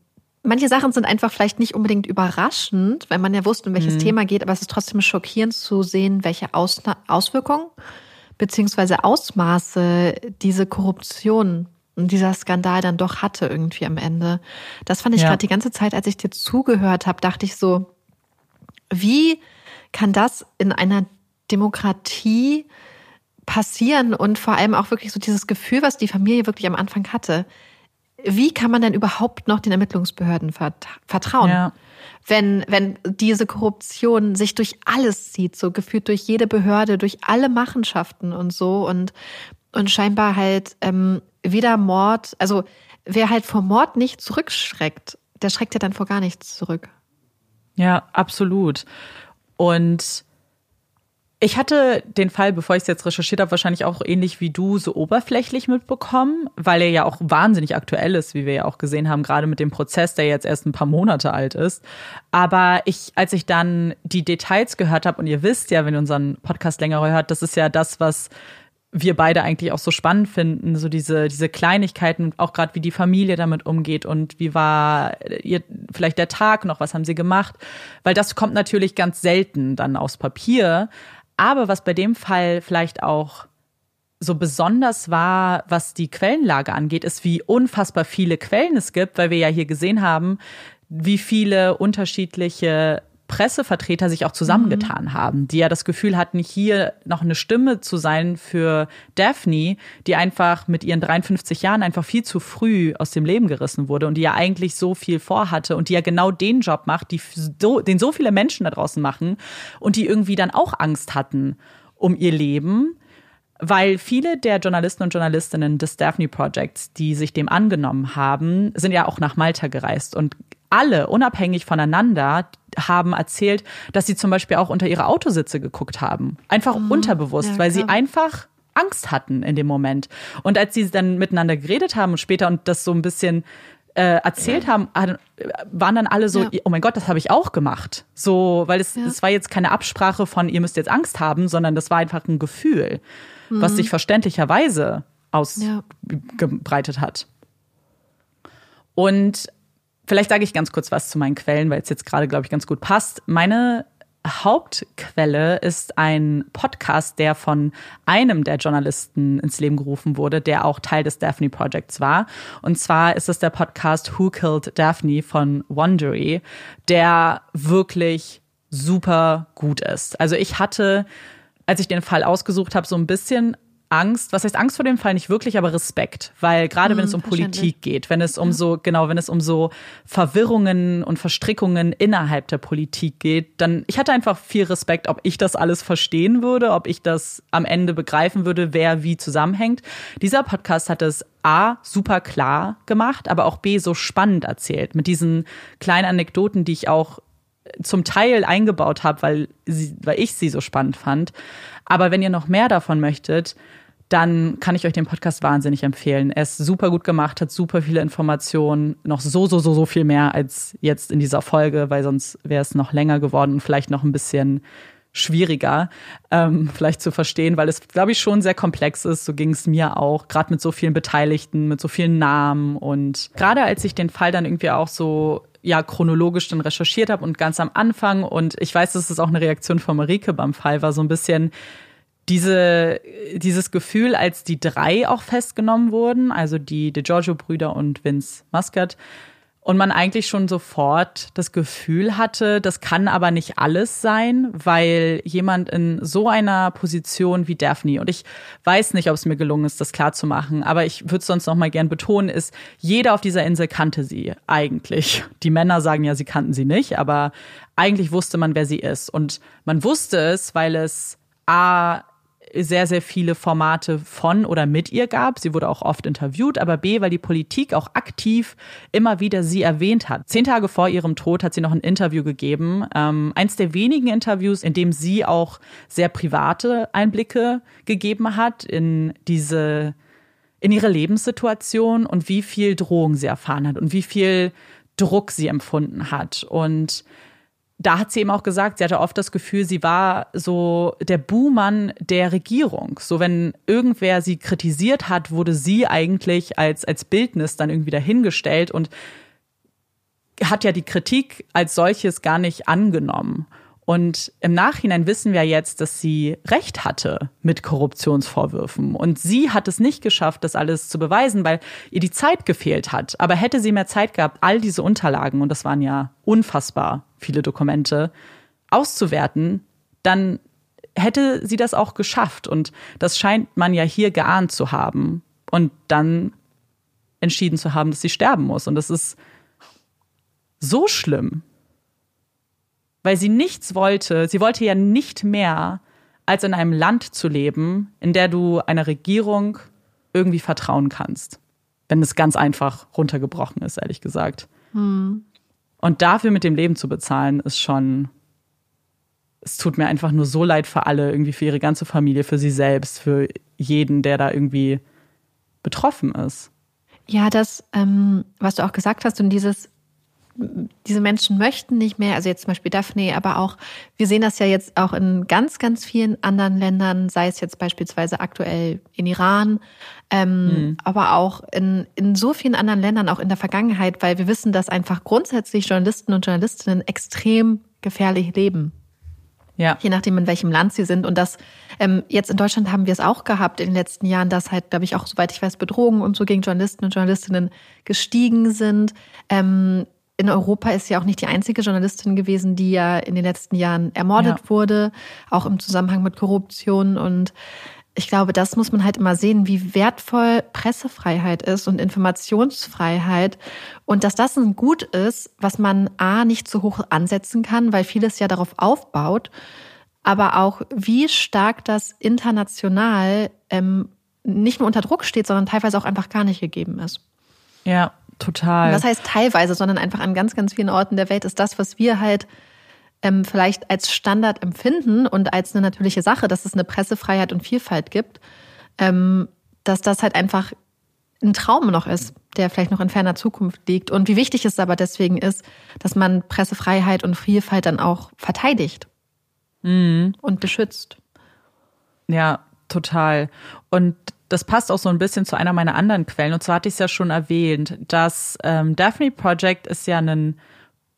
manche Sachen sind einfach vielleicht nicht unbedingt überraschend, weil man ja wusste, um welches mhm. Thema geht, aber es ist trotzdem schockierend zu sehen, welche Ausna Auswirkungen beziehungsweise Ausmaße diese Korruption und dieser Skandal dann doch hatte irgendwie am Ende. Das fand ich ja. gerade die ganze Zeit, als ich dir zugehört habe, dachte ich so, wie kann das in einer Demokratie passieren und vor allem auch wirklich so dieses Gefühl, was die Familie wirklich am Anfang hatte. Wie kann man denn überhaupt noch den Ermittlungsbehörden vertrauen? Ja. Wenn, wenn diese Korruption sich durch alles zieht, so geführt durch jede Behörde, durch alle Machenschaften und so und, und scheinbar halt ähm, weder Mord, also wer halt vor Mord nicht zurückschreckt, der schreckt ja dann vor gar nichts zurück. Ja, absolut. Und ich hatte den Fall, bevor ich es jetzt recherchiert habe, wahrscheinlich auch ähnlich wie du so oberflächlich mitbekommen, weil er ja auch wahnsinnig aktuell ist, wie wir ja auch gesehen haben, gerade mit dem Prozess, der jetzt erst ein paar Monate alt ist. Aber ich, als ich dann die Details gehört habe, und ihr wisst ja, wenn ihr unseren Podcast länger hört, das ist ja das, was wir beide eigentlich auch so spannend finden, so diese, diese Kleinigkeiten, auch gerade wie die Familie damit umgeht und wie war ihr vielleicht der Tag noch, was haben sie gemacht, weil das kommt natürlich ganz selten dann aufs Papier, aber was bei dem Fall vielleicht auch so besonders war, was die Quellenlage angeht, ist, wie unfassbar viele Quellen es gibt, weil wir ja hier gesehen haben, wie viele unterschiedliche Pressevertreter sich auch zusammengetan mhm. haben, die ja das Gefühl hatten, hier noch eine Stimme zu sein für Daphne, die einfach mit ihren 53 Jahren einfach viel zu früh aus dem Leben gerissen wurde und die ja eigentlich so viel vorhatte und die ja genau den Job macht, die so, den so viele Menschen da draußen machen und die irgendwie dann auch Angst hatten um ihr Leben weil viele der Journalisten und Journalistinnen des Daphne Projects, die sich dem angenommen haben, sind ja auch nach Malta gereist und alle, unabhängig voneinander, haben erzählt, dass sie zum Beispiel auch unter ihre Autositze geguckt haben. Einfach mhm. unterbewusst, ja, weil sie einfach Angst hatten in dem Moment. Und als sie dann miteinander geredet haben und später und das so ein bisschen äh, erzählt haben, waren dann alle so, ja. oh mein Gott, das habe ich auch gemacht. So, weil es, ja. es war jetzt keine Absprache von, ihr müsst jetzt Angst haben, sondern das war einfach ein Gefühl, mhm. was sich verständlicherweise ausgebreitet hat. Und Vielleicht sage ich ganz kurz was zu meinen Quellen, weil es jetzt gerade, glaube ich, ganz gut passt. Meine Hauptquelle ist ein Podcast, der von einem der Journalisten ins Leben gerufen wurde, der auch Teil des Daphne Projects war. Und zwar ist es der Podcast Who Killed Daphne von Wondery, der wirklich super gut ist. Also ich hatte, als ich den Fall ausgesucht habe, so ein bisschen Angst, was heißt Angst vor dem Fall nicht wirklich, aber Respekt, weil gerade mhm, wenn es um Politik geht, wenn es um ja. so genau, wenn es um so Verwirrungen und Verstrickungen innerhalb der Politik geht, dann ich hatte einfach viel Respekt, ob ich das alles verstehen würde, ob ich das am Ende begreifen würde, wer wie zusammenhängt. Dieser Podcast hat es A super klar gemacht, aber auch B so spannend erzählt mit diesen kleinen Anekdoten, die ich auch zum Teil eingebaut habe, weil, sie, weil ich sie so spannend fand. Aber wenn ihr noch mehr davon möchtet, dann kann ich euch den Podcast wahnsinnig empfehlen. Er ist super gut gemacht, hat super viele Informationen, noch so, so, so, so viel mehr als jetzt in dieser Folge, weil sonst wäre es noch länger geworden und vielleicht noch ein bisschen schwieriger ähm, vielleicht zu verstehen, weil es, glaube ich, schon sehr komplex ist. So ging es mir auch, gerade mit so vielen Beteiligten, mit so vielen Namen. Und gerade als ich den Fall dann irgendwie auch so ja chronologisch dann recherchiert habe und ganz am Anfang und ich weiß, dass es auch eine Reaktion von Marike beim Fall war, so ein bisschen diese, dieses Gefühl, als die drei auch festgenommen wurden, also die De Giorgio-Brüder und Vince Muscat, und man eigentlich schon sofort das Gefühl hatte, das kann aber nicht alles sein, weil jemand in so einer Position wie Daphne, und ich weiß nicht, ob es mir gelungen ist, das klarzumachen, aber ich würde es sonst noch mal gern betonen, ist, jeder auf dieser Insel kannte sie eigentlich. Die Männer sagen ja, sie kannten sie nicht, aber eigentlich wusste man, wer sie ist. Und man wusste es, weil es A sehr, sehr viele Formate von oder mit ihr gab. Sie wurde auch oft interviewt, aber B, weil die Politik auch aktiv immer wieder sie erwähnt hat. Zehn Tage vor ihrem Tod hat sie noch ein Interview gegeben. Ähm, eins der wenigen Interviews, in dem sie auch sehr private Einblicke gegeben hat in diese, in ihre Lebenssituation und wie viel Drohung sie erfahren hat und wie viel Druck sie empfunden hat. Und da hat sie eben auch gesagt, sie hatte oft das Gefühl, sie war so der Buhmann der Regierung. So wenn irgendwer sie kritisiert hat, wurde sie eigentlich als, als Bildnis dann irgendwie dahingestellt und hat ja die Kritik als solches gar nicht angenommen. Und im Nachhinein wissen wir jetzt, dass sie recht hatte mit Korruptionsvorwürfen. Und sie hat es nicht geschafft, das alles zu beweisen, weil ihr die Zeit gefehlt hat. Aber hätte sie mehr Zeit gehabt, all diese Unterlagen, und das waren ja unfassbar viele Dokumente, auszuwerten, dann hätte sie das auch geschafft. Und das scheint man ja hier geahnt zu haben. Und dann entschieden zu haben, dass sie sterben muss. Und das ist so schlimm weil sie nichts wollte. Sie wollte ja nicht mehr, als in einem Land zu leben, in der du einer Regierung irgendwie vertrauen kannst. Wenn es ganz einfach runtergebrochen ist, ehrlich gesagt. Hm. Und dafür mit dem Leben zu bezahlen, ist schon. Es tut mir einfach nur so leid für alle, irgendwie für ihre ganze Familie, für sie selbst, für jeden, der da irgendwie betroffen ist. Ja, das, ähm, was du auch gesagt hast und dieses diese Menschen möchten nicht mehr, also jetzt zum Beispiel Daphne, aber auch, wir sehen das ja jetzt auch in ganz, ganz vielen anderen Ländern, sei es jetzt beispielsweise aktuell in Iran, ähm, mhm. aber auch in, in so vielen anderen Ländern, auch in der Vergangenheit, weil wir wissen, dass einfach grundsätzlich Journalisten und Journalistinnen extrem gefährlich leben. Ja. Je nachdem, in welchem Land sie sind. Und das, ähm, jetzt in Deutschland haben wir es auch gehabt in den letzten Jahren, dass halt, glaube ich, auch, soweit ich weiß, Bedrohungen und so gegen Journalisten und Journalistinnen gestiegen sind. Ähm, in Europa ist ja auch nicht die einzige Journalistin gewesen, die ja in den letzten Jahren ermordet ja. wurde, auch im Zusammenhang mit Korruption. Und ich glaube, das muss man halt immer sehen, wie wertvoll Pressefreiheit ist und Informationsfreiheit und dass das ein Gut ist, was man A nicht zu hoch ansetzen kann, weil vieles ja darauf aufbaut, aber auch wie stark das international ähm, nicht nur unter Druck steht, sondern teilweise auch einfach gar nicht gegeben ist. Ja, Total. Und das heißt teilweise, sondern einfach an ganz, ganz vielen Orten der Welt ist das, was wir halt ähm, vielleicht als Standard empfinden und als eine natürliche Sache, dass es eine Pressefreiheit und Vielfalt gibt, ähm, dass das halt einfach ein Traum noch ist, der vielleicht noch in ferner Zukunft liegt. Und wie wichtig es aber deswegen ist, dass man Pressefreiheit und Vielfalt dann auch verteidigt mhm. und beschützt. Ja, total. Und das passt auch so ein bisschen zu einer meiner anderen Quellen. Und zwar hatte ich es ja schon erwähnt, das ähm, Daphne Project ist ja ein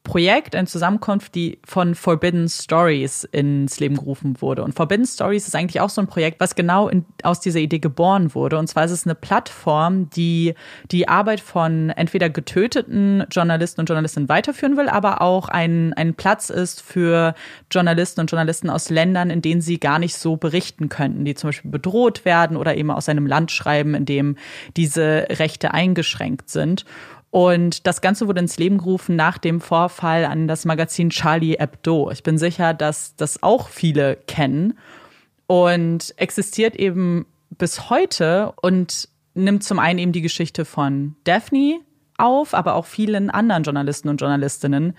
Projekt, eine Zusammenkunft, die von Forbidden Stories ins Leben gerufen wurde. Und Forbidden Stories ist eigentlich auch so ein Projekt, was genau in, aus dieser Idee geboren wurde. Und zwar ist es eine Plattform, die die Arbeit von entweder getöteten Journalisten und Journalistinnen weiterführen will, aber auch ein, ein Platz ist für Journalisten und Journalisten aus Ländern, in denen sie gar nicht so berichten könnten, die zum Beispiel bedroht werden oder eben aus einem Land schreiben, in dem diese Rechte eingeschränkt sind. Und das Ganze wurde ins Leben gerufen nach dem Vorfall an das Magazin Charlie Hebdo. Ich bin sicher, dass das auch viele kennen und existiert eben bis heute und nimmt zum einen eben die Geschichte von Daphne auf, aber auch vielen anderen Journalisten und Journalistinnen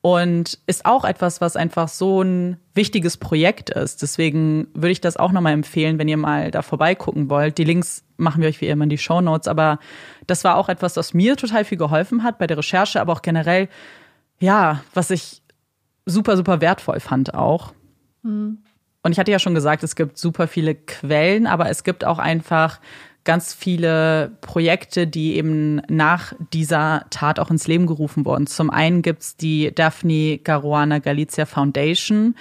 und ist auch etwas, was einfach so ein wichtiges Projekt ist. Deswegen würde ich das auch nochmal empfehlen, wenn ihr mal da vorbeigucken wollt. Die Links machen wir euch wie immer in die Show Notes. Aber das war auch etwas, was mir total viel geholfen hat bei der Recherche, aber auch generell, ja, was ich super, super wertvoll fand auch. Mhm. Und ich hatte ja schon gesagt, es gibt super viele Quellen, aber es gibt auch einfach ganz viele Projekte, die eben nach dieser Tat auch ins Leben gerufen wurden. Zum einen gibt's die Daphne Caruana Galizia Foundation.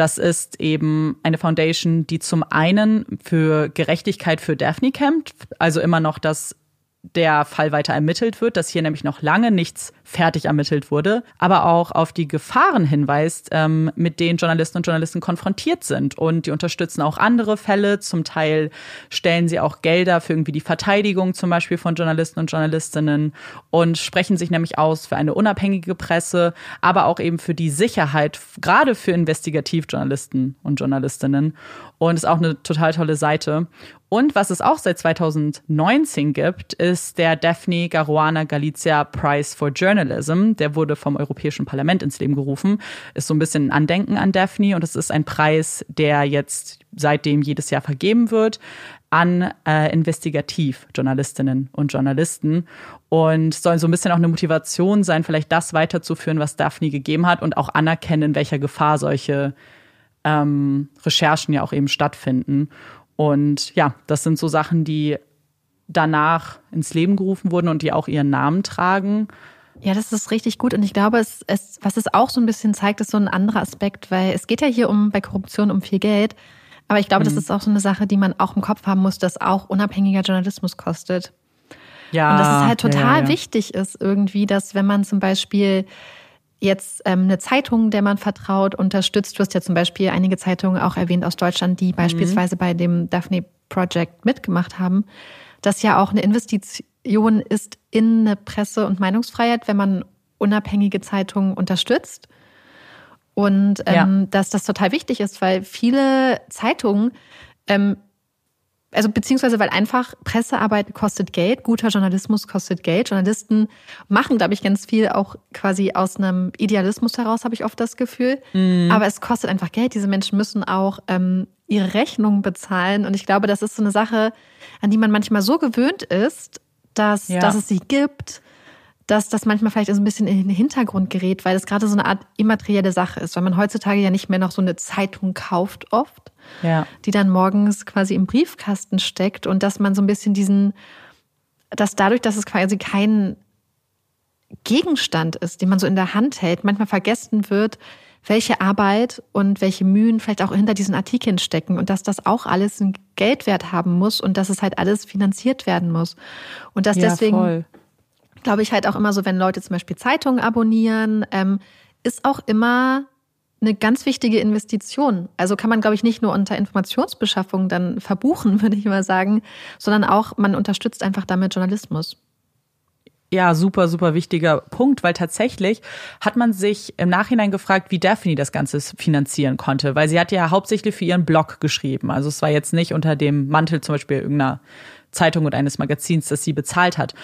Das ist eben eine Foundation, die zum einen für Gerechtigkeit für Daphne kämpft, also immer noch das der Fall weiter ermittelt wird, dass hier nämlich noch lange nichts fertig ermittelt wurde, aber auch auf die Gefahren hinweist, ähm, mit denen Journalisten und Journalisten konfrontiert sind. Und die unterstützen auch andere Fälle. Zum Teil stellen sie auch Gelder für irgendwie die Verteidigung zum Beispiel von Journalisten und Journalistinnen und sprechen sich nämlich aus für eine unabhängige Presse, aber auch eben für die Sicherheit, gerade für Investigativjournalisten und Journalistinnen. Und ist auch eine total tolle Seite. Und was es auch seit 2019 gibt, ist der Daphne Caruana Galizia Prize for Journalism. Der wurde vom Europäischen Parlament ins Leben gerufen. Ist so ein bisschen ein Andenken an Daphne und es ist ein Preis, der jetzt seitdem jedes Jahr vergeben wird an äh, Investigativjournalistinnen und Journalisten und soll so ein bisschen auch eine Motivation sein, vielleicht das weiterzuführen, was Daphne gegeben hat und auch anerkennen, welcher Gefahr solche ähm, Recherchen ja auch eben stattfinden. Und ja, das sind so Sachen, die danach ins Leben gerufen wurden und die auch ihren Namen tragen. Ja, das ist richtig gut. Und ich glaube, es, es, was es auch so ein bisschen zeigt, ist so ein anderer Aspekt, weil es geht ja hier um bei Korruption um viel Geld. Aber ich glaube, mhm. das ist auch so eine Sache, die man auch im Kopf haben muss, dass auch unabhängiger Journalismus kostet. Ja. Und dass es halt total ja, ja. wichtig ist, irgendwie, dass wenn man zum Beispiel jetzt ähm, eine Zeitung, der man vertraut, unterstützt. Du hast ja zum Beispiel einige Zeitungen auch erwähnt aus Deutschland, die mhm. beispielsweise bei dem Daphne Project mitgemacht haben, das ja auch eine Investition ist in eine Presse- und Meinungsfreiheit, wenn man unabhängige Zeitungen unterstützt. Und ähm, ja. dass das total wichtig ist, weil viele Zeitungen ähm, also beziehungsweise weil einfach Pressearbeit kostet Geld, guter Journalismus kostet Geld. Journalisten machen, glaube ich, ganz viel auch quasi aus einem Idealismus heraus, habe ich oft das Gefühl. Mhm. Aber es kostet einfach Geld. Diese Menschen müssen auch ähm, ihre Rechnungen bezahlen. Und ich glaube, das ist so eine Sache, an die man manchmal so gewöhnt ist, dass, ja. dass es sie gibt, dass das manchmal vielleicht so ein bisschen in den Hintergrund gerät, weil das gerade so eine Art immaterielle Sache ist, weil man heutzutage ja nicht mehr noch so eine Zeitung kauft oft, ja. die dann morgens quasi im Briefkasten steckt und dass man so ein bisschen diesen, dass dadurch, dass es quasi kein Gegenstand ist, den man so in der Hand hält, manchmal vergessen wird, welche Arbeit und welche Mühen vielleicht auch hinter diesen Artikeln stecken und dass das auch alles einen Geldwert haben muss und dass es halt alles finanziert werden muss. Und dass ja, deswegen, voll. Glaube ich, halt auch immer so, wenn Leute zum Beispiel Zeitungen abonnieren, ähm, ist auch immer eine ganz wichtige Investition. Also kann man, glaube ich, nicht nur unter Informationsbeschaffung dann verbuchen, würde ich mal sagen, sondern auch, man unterstützt einfach damit Journalismus. Ja, super, super wichtiger Punkt, weil tatsächlich hat man sich im Nachhinein gefragt, wie Daphne das Ganze finanzieren konnte, weil sie hat ja hauptsächlich für ihren Blog geschrieben. Also es war jetzt nicht unter dem Mantel zum Beispiel irgendeiner Zeitung und eines Magazins, das sie bezahlt hat.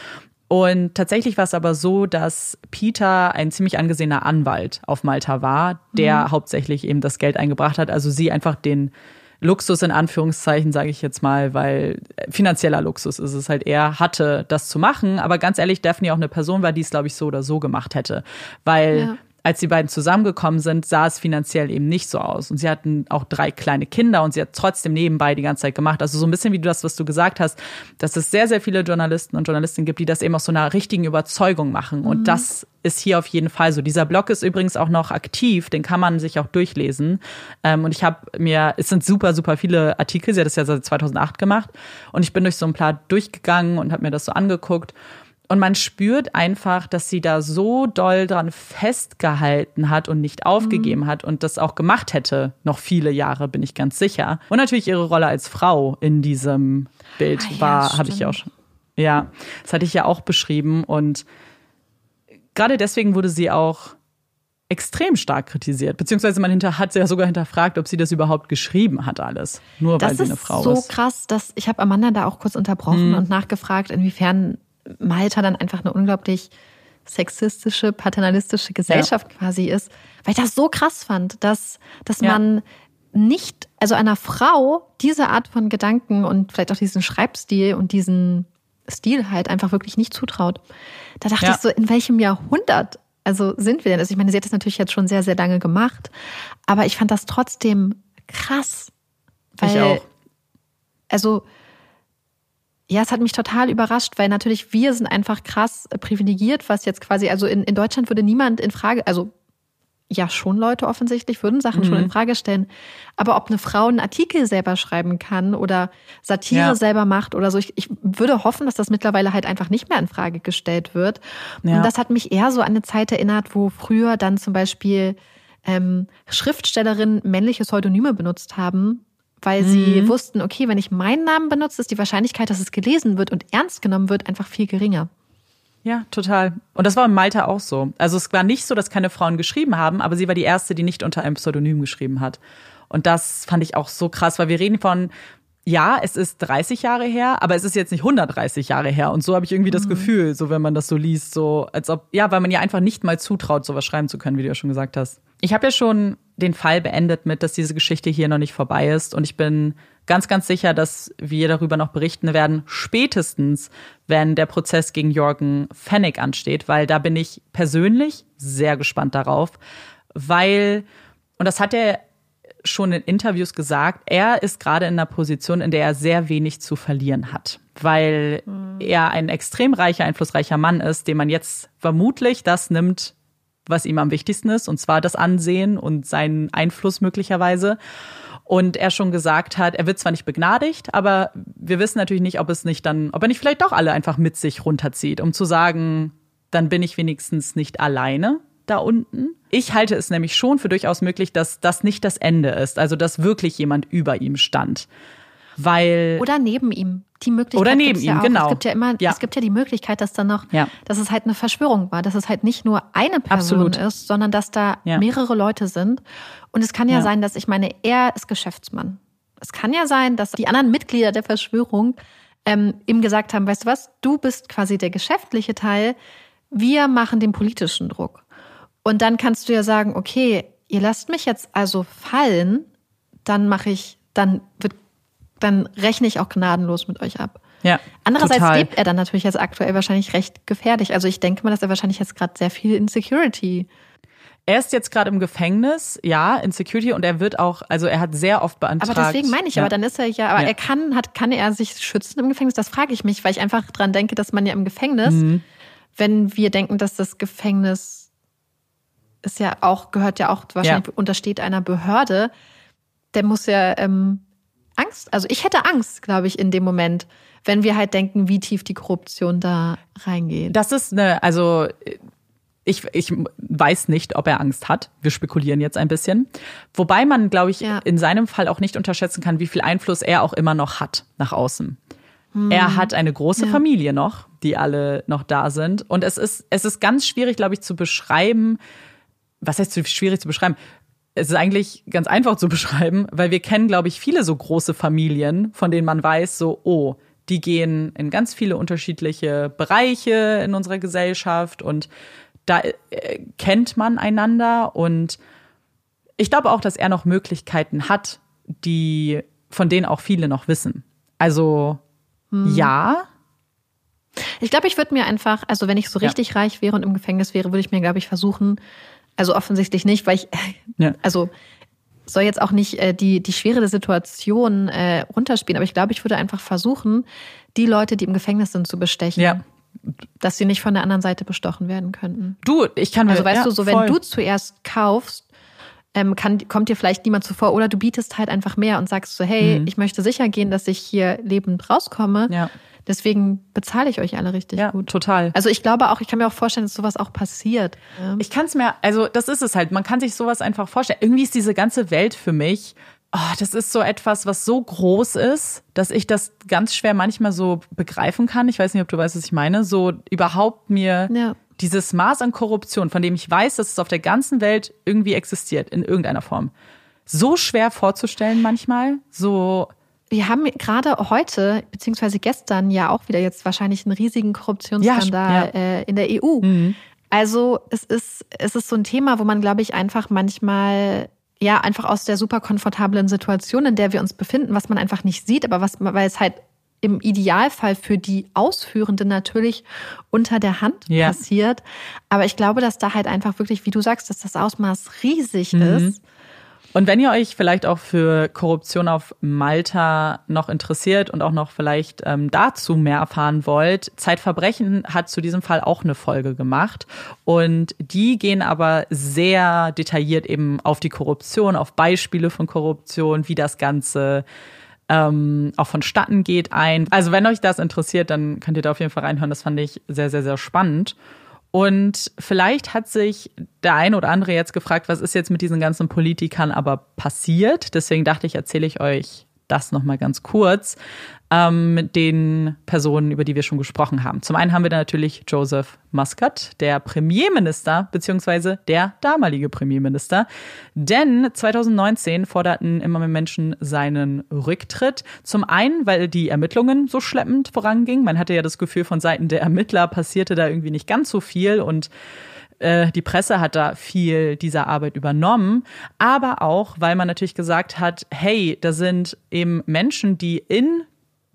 Und tatsächlich war es aber so, dass Peter ein ziemlich angesehener Anwalt auf Malta war, der mhm. hauptsächlich eben das Geld eingebracht hat. Also sie einfach den Luxus in Anführungszeichen, sage ich jetzt mal, weil finanzieller Luxus ist es halt eher, hatte das zu machen. Aber ganz ehrlich, Daphne auch eine Person war, die es, glaube ich, so oder so gemacht hätte. Weil ja als die beiden zusammengekommen sind, sah es finanziell eben nicht so aus. Und sie hatten auch drei kleine Kinder und sie hat trotzdem nebenbei die ganze Zeit gemacht. Also so ein bisschen wie du das, was du gesagt hast, dass es sehr, sehr viele Journalisten und Journalistinnen gibt, die das eben aus so einer richtigen Überzeugung machen. Und mhm. das ist hier auf jeden Fall so. Dieser Blog ist übrigens auch noch aktiv, den kann man sich auch durchlesen. Ähm, und ich habe mir, es sind super, super viele Artikel, sie hat das ja seit 2008 gemacht. Und ich bin durch so ein paar durchgegangen und habe mir das so angeguckt. Und man spürt einfach, dass sie da so doll dran festgehalten hat und nicht aufgegeben mhm. hat und das auch gemacht hätte, noch viele Jahre, bin ich ganz sicher. Und natürlich ihre Rolle als Frau in diesem Bild ah, ja, war, habe ich ja auch schon. Ja, das hatte ich ja auch beschrieben. Und gerade deswegen wurde sie auch extrem stark kritisiert, beziehungsweise man hinter, hat sie ja sogar hinterfragt, ob sie das überhaupt geschrieben hat alles, nur das weil sie eine Frau ist. Das ist so krass, dass ich habe Amanda da auch kurz unterbrochen mhm. und nachgefragt, inwiefern Malta dann einfach eine unglaublich sexistische, paternalistische Gesellschaft ja. quasi ist, weil ich das so krass fand, dass, dass ja. man nicht, also einer Frau diese Art von Gedanken und vielleicht auch diesen Schreibstil und diesen Stil halt einfach wirklich nicht zutraut. Da dachte ja. ich so, in welchem Jahrhundert also sind wir denn? Also ich meine, sie hat das natürlich jetzt schon sehr, sehr lange gemacht, aber ich fand das trotzdem krass. Weil, ich auch. Also ja, es hat mich total überrascht, weil natürlich wir sind einfach krass privilegiert, was jetzt quasi, also in, in Deutschland würde niemand in Frage, also ja schon Leute offensichtlich, würden Sachen mhm. schon in Frage stellen. Aber ob eine Frau einen Artikel selber schreiben kann oder Satire ja. selber macht oder so, ich, ich würde hoffen, dass das mittlerweile halt einfach nicht mehr in Frage gestellt wird. Ja. Und das hat mich eher so an eine Zeit erinnert, wo früher dann zum Beispiel ähm, Schriftstellerinnen männliche Pseudonyme benutzt haben, weil mhm. sie wussten, okay, wenn ich meinen Namen benutze, ist die Wahrscheinlichkeit, dass es gelesen wird und ernst genommen wird, einfach viel geringer. Ja, total. Und das war in Malta auch so. Also es war nicht so, dass keine Frauen geschrieben haben, aber sie war die erste, die nicht unter einem Pseudonym geschrieben hat. Und das fand ich auch so krass, weil wir reden von, ja, es ist 30 Jahre her, aber es ist jetzt nicht 130 Jahre her. Und so habe ich irgendwie mhm. das Gefühl, so wenn man das so liest, so als ob, ja, weil man ja einfach nicht mal zutraut, sowas schreiben zu können, wie du ja schon gesagt hast. Ich habe ja schon den Fall beendet mit, dass diese Geschichte hier noch nicht vorbei ist. Und ich bin ganz, ganz sicher, dass wir darüber noch berichten werden, spätestens, wenn der Prozess gegen Jorgen Fennig ansteht, weil da bin ich persönlich sehr gespannt darauf, weil, und das hat er schon in Interviews gesagt, er ist gerade in einer Position, in der er sehr wenig zu verlieren hat, weil mhm. er ein extrem reicher, einflussreicher Mann ist, dem man jetzt vermutlich das nimmt, was ihm am wichtigsten ist, und zwar das Ansehen und seinen Einfluss möglicherweise. Und er schon gesagt hat, er wird zwar nicht begnadigt, aber wir wissen natürlich nicht, ob es nicht dann, ob er nicht vielleicht doch alle einfach mit sich runterzieht, um zu sagen, dann bin ich wenigstens nicht alleine da unten. Ich halte es nämlich schon für durchaus möglich, dass das nicht das Ende ist, also dass wirklich jemand über ihm stand. Weil oder neben ihm die Möglichkeit oder neben ihm ja genau es gibt ja immer ja. es gibt ja die Möglichkeit dass dann noch ja. dass es halt eine Verschwörung war dass es halt nicht nur eine Person Absolut. ist sondern dass da ja. mehrere Leute sind und es kann ja, sein dass ich meine er ist Geschäftsmann es kann ja sein dass die anderen Mitglieder der Verschwörung ähm, ihm gesagt haben weißt du was du bist quasi der geschäftliche Teil wir machen den politischen Druck und dann kannst du ja sagen okay ihr lasst mich jetzt also fallen dann mache ich dann wird dann rechne ich auch gnadenlos mit euch ab. Ja, Andererseits total. lebt er dann natürlich jetzt aktuell wahrscheinlich recht gefährlich. Also ich denke mal, dass er wahrscheinlich jetzt gerade sehr viel Insecurity er ist jetzt gerade im Gefängnis, ja, in Security und er wird auch, also er hat sehr oft beantragt. Aber deswegen meine ich, ja. aber dann ist er ja, aber ja. er kann, hat, kann er sich schützen im Gefängnis? Das frage ich mich, weil ich einfach dran denke, dass man ja im Gefängnis, mhm. wenn wir denken, dass das Gefängnis ist ja auch, gehört ja auch wahrscheinlich ja. untersteht einer Behörde, der muss ja ähm, Angst. Also ich hätte Angst, glaube ich, in dem Moment, wenn wir halt denken, wie tief die Korruption da reingeht. Das ist eine, also ich, ich weiß nicht, ob er Angst hat. Wir spekulieren jetzt ein bisschen. Wobei man, glaube ich, ja. in seinem Fall auch nicht unterschätzen kann, wie viel Einfluss er auch immer noch hat nach außen. Hm. Er hat eine große ja. Familie noch, die alle noch da sind. Und es ist, es ist ganz schwierig, glaube ich, zu beschreiben, was heißt schwierig zu beschreiben? es ist eigentlich ganz einfach zu beschreiben, weil wir kennen, glaube ich, viele so große Familien, von denen man weiß, so, oh, die gehen in ganz viele unterschiedliche Bereiche in unserer Gesellschaft und da äh, kennt man einander und ich glaube auch, dass er noch Möglichkeiten hat, die von denen auch viele noch wissen. Also hm. ja. Ich glaube, ich würde mir einfach, also wenn ich so richtig ja. reich wäre und im Gefängnis wäre, würde ich mir, glaube ich, versuchen, also offensichtlich nicht, weil ich, ja. also soll jetzt auch nicht äh, die, die Schwere der Situation äh, runterspielen, aber ich glaube, ich würde einfach versuchen, die Leute, die im Gefängnis sind, zu bestechen. Ja. Dass sie nicht von der anderen Seite bestochen werden könnten. Du, ich kann mir, Also weißt ja, du, so voll. wenn du zuerst kaufst, ähm, kann, kommt dir vielleicht niemand zuvor oder du bietest halt einfach mehr und sagst so, hey, mhm. ich möchte sicher gehen, dass ich hier lebend rauskomme. Ja. Deswegen bezahle ich euch alle richtig ja, gut. Total. Also ich glaube auch, ich kann mir auch vorstellen, dass sowas auch passiert. Ich kann es mir, also das ist es halt, man kann sich sowas einfach vorstellen. Irgendwie ist diese ganze Welt für mich, oh, das ist so etwas, was so groß ist, dass ich das ganz schwer manchmal so begreifen kann. Ich weiß nicht, ob du weißt, was ich meine. So überhaupt mir ja. Dieses Maß an Korruption, von dem ich weiß, dass es auf der ganzen Welt irgendwie existiert, in irgendeiner Form. So schwer vorzustellen manchmal, so wir haben gerade heute, beziehungsweise gestern ja auch wieder jetzt wahrscheinlich einen riesigen Korruptionsskandal ja, ja. Äh, in der EU. Mhm. Also es ist, es ist so ein Thema, wo man, glaube ich, einfach manchmal ja einfach aus der super komfortablen Situation, in der wir uns befinden, was man einfach nicht sieht, aber was, weil es halt im Idealfall für die Ausführenden natürlich unter der Hand ja. passiert. Aber ich glaube, dass da halt einfach wirklich, wie du sagst, dass das Ausmaß riesig mhm. ist Und wenn ihr euch vielleicht auch für Korruption auf Malta noch interessiert und auch noch vielleicht ähm, dazu mehr erfahren wollt, Zeitverbrechen hat zu diesem Fall auch eine Folge gemacht. Und die gehen aber sehr detailliert eben auf die Korruption, auf Beispiele von Korruption, wie das Ganze ähm, auch vonstatten geht ein. Also wenn euch das interessiert, dann könnt ihr da auf jeden Fall reinhören. Das fand ich sehr, sehr, sehr spannend. Und vielleicht hat sich der eine oder andere jetzt gefragt, was ist jetzt mit diesen ganzen Politikern aber passiert? Deswegen dachte ich, erzähle ich euch das nochmal ganz kurz ähm, den Personen, über die wir schon gesprochen haben. Zum einen haben wir da natürlich Joseph Muscat, der Premierminister, beziehungsweise der damalige Premierminister. Denn 2019 forderten immer mehr Menschen seinen Rücktritt. Zum einen, weil die Ermittlungen so schleppend vorangingen. Man hatte ja das Gefühl, von Seiten der Ermittler passierte da irgendwie nicht ganz so viel und äh, die Presse hat da viel dieser Arbeit übernommen, aber auch, weil man natürlich gesagt hat, hey, da sind eben Menschen, die in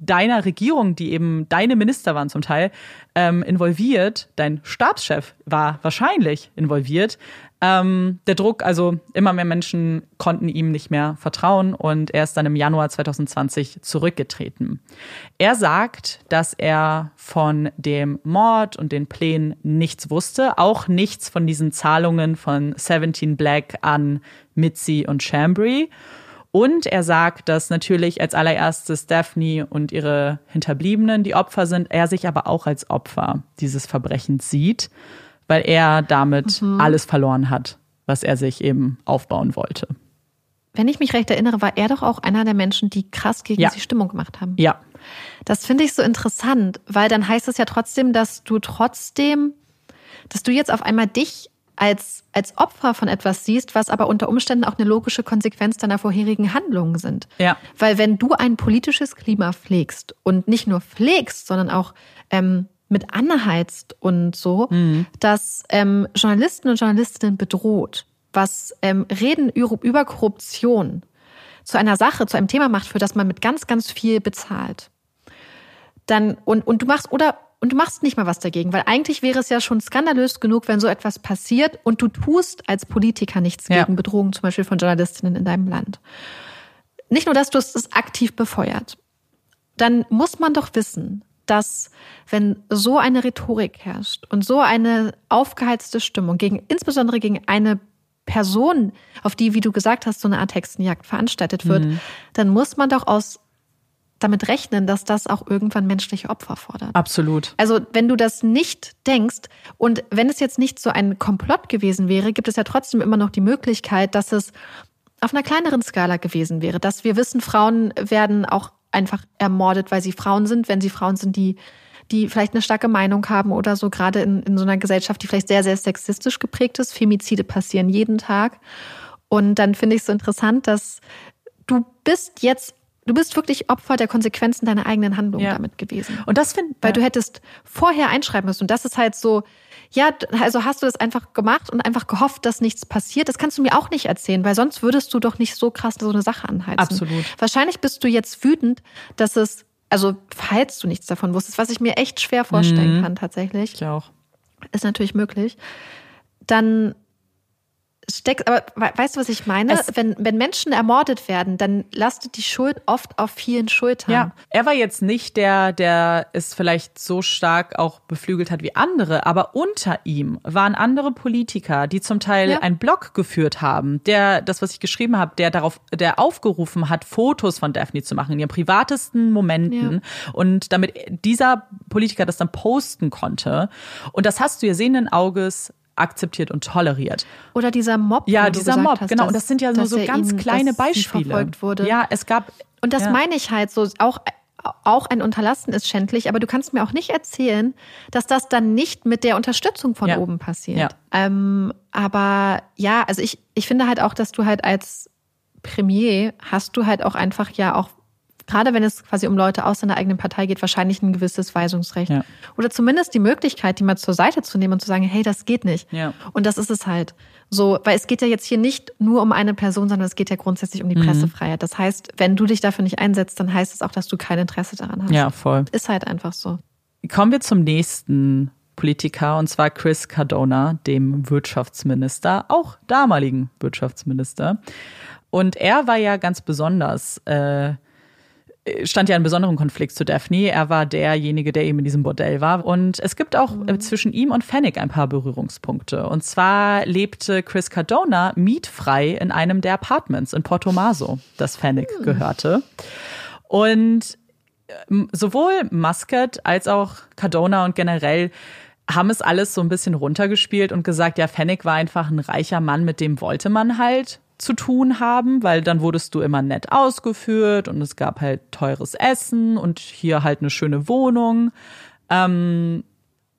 deiner Regierung, die eben deine Minister waren zum Teil, ähm, involviert. Dein Stabschef war wahrscheinlich involviert. Ähm, der Druck, also immer mehr Menschen konnten ihm nicht mehr vertrauen und er ist dann im Januar 2020 zurückgetreten. Er sagt, dass er von dem Mord und den Plänen nichts wusste, auch nichts von diesen Zahlungen von 17 Black an Mitzi und Chambry. Und er sagt, dass natürlich als allererstes Daphne und ihre Hinterbliebenen die Opfer sind, er sich aber auch als Opfer dieses Verbrechens sieht, weil er damit mhm. alles verloren hat, was er sich eben aufbauen wollte. Wenn ich mich recht erinnere, war er doch auch einer der Menschen, die krass gegen ja. sie Stimmung gemacht haben. Ja. Das finde ich so interessant, weil dann heißt es ja trotzdem, dass du trotzdem, dass du jetzt auf einmal dich als, als Opfer von etwas siehst, was aber unter Umständen auch eine logische Konsequenz deiner vorherigen Handlungen sind. Ja. Weil wenn du ein politisches Klima pflegst und nicht nur pflegst, sondern auch ähm, mit anheizt und so, mhm. dass ähm, Journalisten und Journalistinnen bedroht, was ähm, Reden über Korruption zu einer Sache, zu einem Thema macht, für das man mit ganz, ganz viel bezahlt. Dann, und, und du machst, oder und du machst nicht mal was dagegen, weil eigentlich wäre es ja schon skandalös genug, wenn so etwas passiert und du tust als Politiker nichts ja. gegen Bedrohungen, zum Beispiel von Journalistinnen in deinem Land. Nicht nur, dass du es aktiv befeuert. Dann muss man doch wissen, dass wenn so eine Rhetorik herrscht und so eine aufgeheizte Stimmung gegen, insbesondere gegen eine Person, auf die, wie du gesagt hast, so eine Art Hexenjagd veranstaltet wird, mhm. dann muss man doch aus damit rechnen, dass das auch irgendwann menschliche Opfer fordert. Absolut. Also wenn du das nicht denkst und wenn es jetzt nicht so ein Komplott gewesen wäre, gibt es ja trotzdem immer noch die Möglichkeit, dass es auf einer kleineren Skala gewesen wäre, dass wir wissen, Frauen werden auch einfach ermordet, weil sie Frauen sind, wenn sie Frauen sind, die die vielleicht eine starke Meinung haben oder so, gerade in, in so einer Gesellschaft, die vielleicht sehr, sehr sexistisch geprägt ist. Femizide passieren jeden Tag. Und dann finde ich es so interessant, dass du bist jetzt Du bist wirklich Opfer der Konsequenzen deiner eigenen Handlung ja. damit gewesen. Und das finde weil ja. du hättest vorher einschreiben müssen. Und das ist halt so, ja, also hast du das einfach gemacht und einfach gehofft, dass nichts passiert. Das kannst du mir auch nicht erzählen, weil sonst würdest du doch nicht so krass so eine Sache anheizen. Absolut. Wahrscheinlich bist du jetzt wütend, dass es, also falls du nichts davon wusstest, was ich mir echt schwer vorstellen mhm. kann tatsächlich. Ich auch. Ist natürlich möglich. Dann steckt, aber weißt du, was ich meine? wenn, wenn Menschen ermordet werden, dann lastet die Schuld oft auf vielen Schultern. Ja, er war jetzt nicht der, der es vielleicht so stark auch beflügelt hat wie andere, aber unter ihm waren andere Politiker, die zum Teil ja. einen Blog geführt haben, der, das, was ich geschrieben habe, der darauf, der aufgerufen hat, Fotos von Daphne zu machen, in ihren privatesten Momenten ja. und damit dieser Politiker das dann posten konnte. Und das hast du ja sehenden Auges akzeptiert und toleriert. Oder dieser Mob. Ja, dieser Mob, hast, genau. Und das sind ja nur so ganz kleine Beispiele. Verfolgt wurde. Ja, es gab. Und das ja. meine ich halt so, auch, auch ein Unterlassen ist schändlich, aber du kannst mir auch nicht erzählen, dass das dann nicht mit der Unterstützung von ja. oben passiert. Ja. Ähm, aber ja, also ich, ich finde halt auch, dass du halt als Premier hast du halt auch einfach ja auch gerade wenn es quasi um Leute aus seiner eigenen Partei geht, wahrscheinlich ein gewisses Weisungsrecht. Ja. Oder zumindest die Möglichkeit, die mal zur Seite zu nehmen und zu sagen, hey, das geht nicht. Ja. Und das ist es halt. So, weil es geht ja jetzt hier nicht nur um eine Person, sondern es geht ja grundsätzlich um die mhm. Pressefreiheit. Das heißt, wenn du dich dafür nicht einsetzt, dann heißt es auch, dass du kein Interesse daran hast. Ja, voll. Ist halt einfach so. Kommen wir zum nächsten Regierungspolitiker, und zwar Chris Cardona, dem Wirtschaftsminister, auch damaligen Wirtschaftsminister. Und er war ja ganz besonders, äh, stand ja in besonderem Konflikt zu Daphne. Er war derjenige, der eben in diesem Bordell war. Und es gibt auch äh, zwischen ihm und Fennec ein paar Berührungspunkte. Und zwar lebte Chris Cardona mietfrei in einem der Apartments in Porto Maso, das Fennec hm. gehörte. Und ähm, sowohl Muscat als auch Cardona und generell haben es alles so ein bisschen runtergespielt und gesagt, ja, Fennec war einfach ein reicher Mann, mit dem wollte man halt zu tun haben, weil dann wurdest du immer nett ausgeführt und es gab halt teures Essen und hier halt eine schöne Wohnung. Ähm,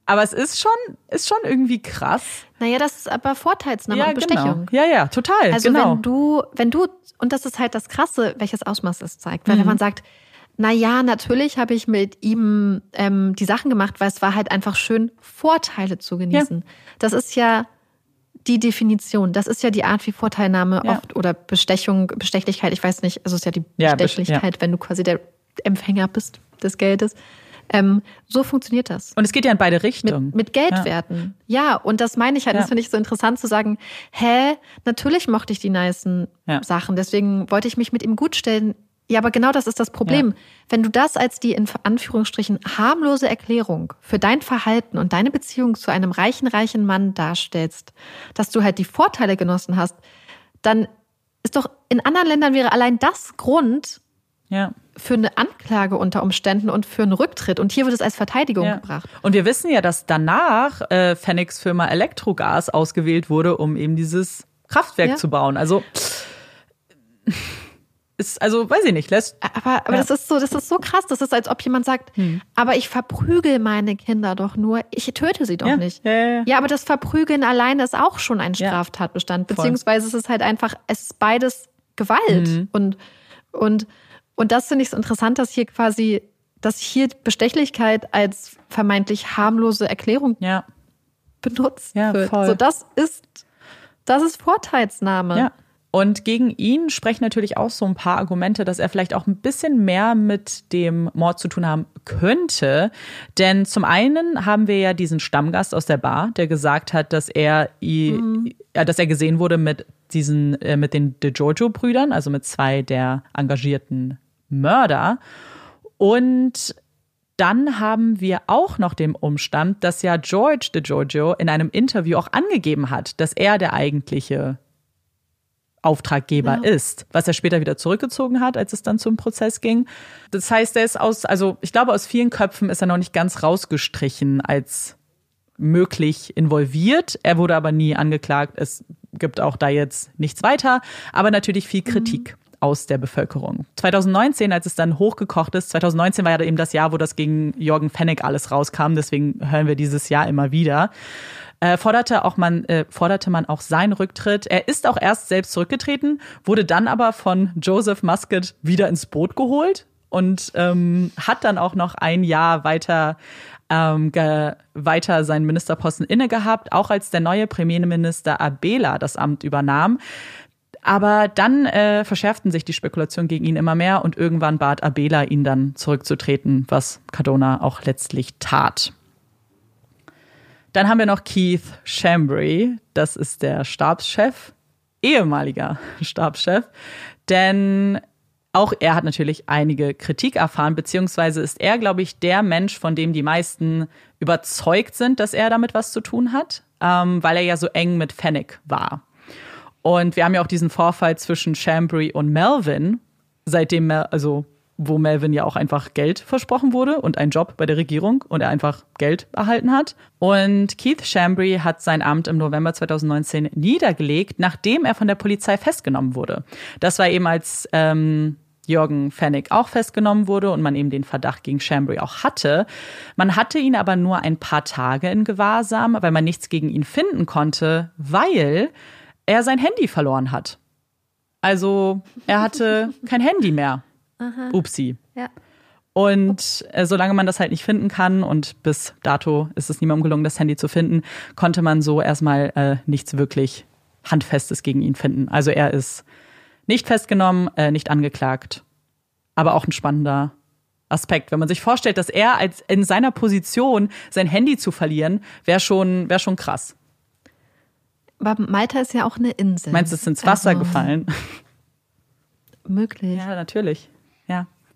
aber es ist schon, ist schon irgendwie krass. Naja, das ist aber Vorteilsnahme ja, und genau. Bestechung. Genau. Ja, ja, total. Also genau. wenn du, wenn du, und das ist halt das Krasse, welches Ausmaß es zeigt. Weil mhm. wenn man sagt, na ja, natürlich habe ich mit ihm ähm, die Sachen gemacht, weil es war halt einfach schön, Vorteile zu genießen. Ja. Das ist ja die Definition. Das ist ja die Art, wie Vorteilnahme ja. oft oder Bestechung, Bestechlichkeit, ich weiß nicht, also es ist ja die ja, Bestechlichkeit, wenn du quasi der Empfänger bist des Geldes. Ähm, so funktioniert das. Und es geht ja in beide Richtungen. Mit, mit Geldwerten. Ja. ja. und das meine ich halt. Ja. Das finde ich so interessant zu sagen, hä, natürlich mochte ich die nicen ja. Sachen, deswegen wollte ich mich mit ihm gut stellen. Ja, aber genau das ist das Problem. Ja. Wenn du das als die in Anführungsstrichen harmlose Erklärung für dein Verhalten und deine Beziehung zu einem reichen, reichen Mann darstellst, dass du halt die Vorteile genossen hast, dann ist doch in anderen Ländern wäre allein das Grund ja. für eine Anklage unter Umständen und für einen Rücktritt. Und hier wird es als Verteidigung ja. gebracht. Und wir wissen ja, dass danach äh, Phoenix Firma Elektrogas ausgewählt wurde, um eben dieses Kraftwerk zu bauen. Also ist, also weiß ich nicht, lässt. Aber, aber ja. das ist so, das ist so krass. Das ist, als ob jemand sagt, hm. aber ich verprügel meine Kinder doch nur, ich töte sie doch ja. nicht. Ja, ja, aber das Verprügeln alleine ist auch schon ein Straftatbestand. Beziehungsweise es ist halt einfach, es ist beides Gewalt. Mhm. Und, und, und das finde ich so interessant, dass hier quasi, dass hier Bestechlichkeit als vermeintlich harmlose Erklärung benutzt wird. So, das ist, das ist Vorteilsnahme. Ja. Und gegen ihn sprechen natürlich auch so ein paar Argumente, dass er vielleicht auch ein bisschen mehr mit dem Mord zu tun haben könnte. Denn zum einen haben wir ja diesen Stammgast aus der Bar, der gesagt hat, dass er, mhm. dass er gesehen wurde mit diesen, äh, mit den De Giorgio-Brüdern, also mit zwei der engagierten Mörder. Und dann haben wir auch noch den Umstand, dass ja George De Giorgio in einem Interview auch angegeben hat, dass er der eigentliche Auftraggeber ja. ist, was er später wieder zurückgezogen hat, als es dann zum Prozess ging. Das heißt, er ist aus, also ich glaube, aus vielen Köpfen ist er noch nicht ganz rausgestrichen als möglich involviert. Er wurde aber nie angeklagt. Es gibt auch da jetzt nichts weiter, aber natürlich viel Kritik. Mhm aus der Bevölkerung. 2019, als es dann hochgekocht ist, 2019 war ja eben das Jahr, wo das gegen Jorgen Fennig alles rauskam, deswegen hören wir dieses Jahr immer wieder äh, forderte, auch man, äh, forderte man auch seinen Rücktritt. Er ist auch erst selbst zurückgetreten, wurde dann aber von Joseph Muscat wieder ins Boot geholt und ähm, hat dann auch noch ein Jahr weiter ähm, weiter seinen Ministerposten inne gehabt, auch als der neue Premierminister Abela das Amt übernahm. Aber dann äh, verschärften sich die Spekulationen gegen ihn immer mehr und irgendwann bat Abela ihn dann zurückzutreten, was Cardona auch letztlich tat. Dann haben wir noch Keith Chambry, das ist der Stabschef, ehemaliger Stabschef, denn auch er hat natürlich einige Kritik erfahren, beziehungsweise ist er, glaube ich, der Mensch, von dem die meisten überzeugt sind, dass er damit was zu tun hat, ähm, weil er ja so eng mit Fennec war. Und wir haben ja auch diesen Vorfall zwischen Chambry und Melvin, seitdem, also wo Melvin ja auch einfach Geld versprochen wurde und einen Job bei der Regierung und er einfach Geld erhalten hat. Und Keith Chambry hat sein Amt im November 2019 niedergelegt, nachdem er von der Polizei festgenommen wurde. Das war eben als ähm, Jürgen Fennig auch festgenommen wurde und man eben den Verdacht gegen Chambry auch hatte. Man hatte ihn aber nur ein paar Tage in Gewahrsam, weil man nichts gegen ihn finden konnte, weil er sein Handy verloren hat. Also er hatte kein Handy mehr. Aha. Upsi. Ja. Und äh, solange man das halt nicht finden kann und bis dato ist es niemandem gelungen, das Handy zu finden, konnte man so erstmal äh, nichts wirklich Handfestes gegen ihn finden. Also er ist nicht festgenommen, äh, nicht angeklagt, aber auch ein spannender Aspekt. Wenn man sich vorstellt, dass er als in seiner Position sein Handy zu verlieren, wäre schon, wär schon krass. Aber Malta ist ja auch eine Insel. Meinst du, es ist ins Wasser also, gefallen? Möglich. Ja, natürlich.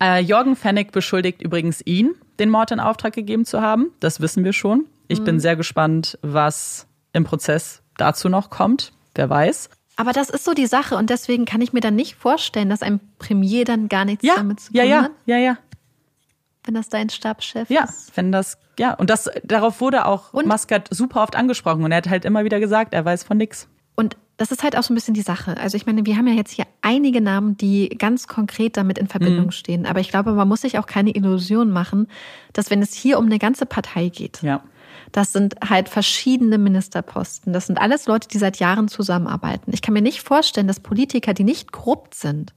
Äh, Jorgen Fennig beschuldigt übrigens ihn, den Mord in Auftrag gegeben zu haben. Das wissen wir schon. Ich mhm. bin sehr gespannt, was im Prozess dazu noch kommt. Wer weiß. Aber das ist so die Sache und deswegen kann ich mir dann nicht vorstellen, dass ein Premier dann gar nichts ja, damit zu tun ja, ja, hat. Ja, ja, ja. Wenn das dein Stabschef ja, ist. Ja, wenn das, ja. Und das, darauf wurde auch und? Muscat super oft angesprochen und er hat halt immer wieder gesagt, er weiß von nichts. Und das ist halt auch so ein bisschen die Sache. Also ich meine, wir haben ja jetzt hier einige Namen, die ganz konkret damit in Verbindung mhm. stehen. Aber ich glaube, man muss sich auch keine Illusion machen, dass wenn es hier um eine ganze Partei geht, ja. das sind halt verschiedene Ministerposten. Das sind alles Leute, die seit Jahren zusammenarbeiten. Ich kann mir nicht vorstellen, dass Politiker, die nicht korrupt sind,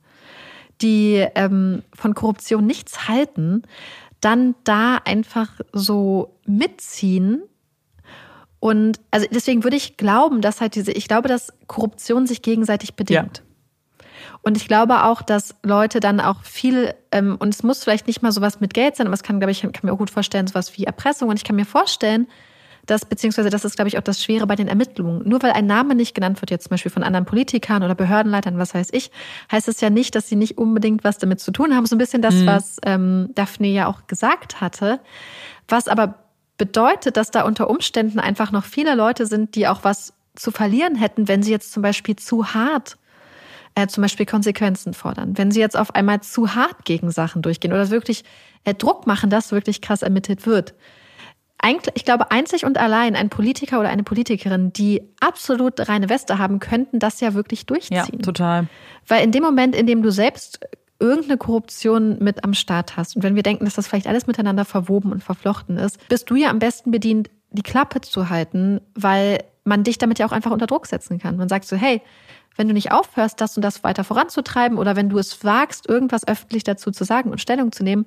die ähm, von Korruption nichts halten, dann da einfach so mitziehen und also deswegen würde ich glauben, dass halt diese, ich glaube, dass Korruption sich gegenseitig bedingt. Ja. Und ich glaube auch, dass Leute dann auch viel, ähm, und es muss vielleicht nicht mal sowas mit Geld sein, aber es kann, glaube ich, kann mir auch gut vorstellen, sowas wie Erpressung. Und ich kann mir vorstellen, dass, beziehungsweise das ist, glaube ich, auch das Schwere bei den Ermittlungen. Nur weil ein Name nicht genannt wird, jetzt zum Beispiel von anderen Politikern oder Behördenleitern, was weiß ich, heißt es ja nicht, dass sie nicht unbedingt was damit zu tun haben. So ein bisschen das, mhm. was ähm, Daphne ja auch gesagt hatte. Was aber bedeutet, dass da unter Umständen einfach noch viele Leute sind, die auch was zu verlieren hätten, wenn sie jetzt zum Beispiel zu hart äh, zum Beispiel Konsequenzen fordern. Wenn sie jetzt auf einmal zu hart gegen Sachen durchgehen oder wirklich äh, Druck machen, dass wirklich krass ermittelt wird. Eigentlich, ich glaube, einzig und allein ein Politiker oder eine Politikerin, die absolut reine Weste haben, könnten das ja wirklich durchziehen. Ja, total. Weil in dem Moment, in dem du selbst irgendeine Korruption mit am Start hast und wenn wir denken, dass das vielleicht alles miteinander verwoben und verflochten ist, bist du ja am besten bedient, die Klappe zu halten, weil man dich damit ja auch einfach unter Druck setzen kann. Man sagt so, hey, wenn du nicht aufhörst, das und das weiter voranzutreiben oder wenn du es wagst, irgendwas öffentlich dazu zu sagen und Stellung zu nehmen,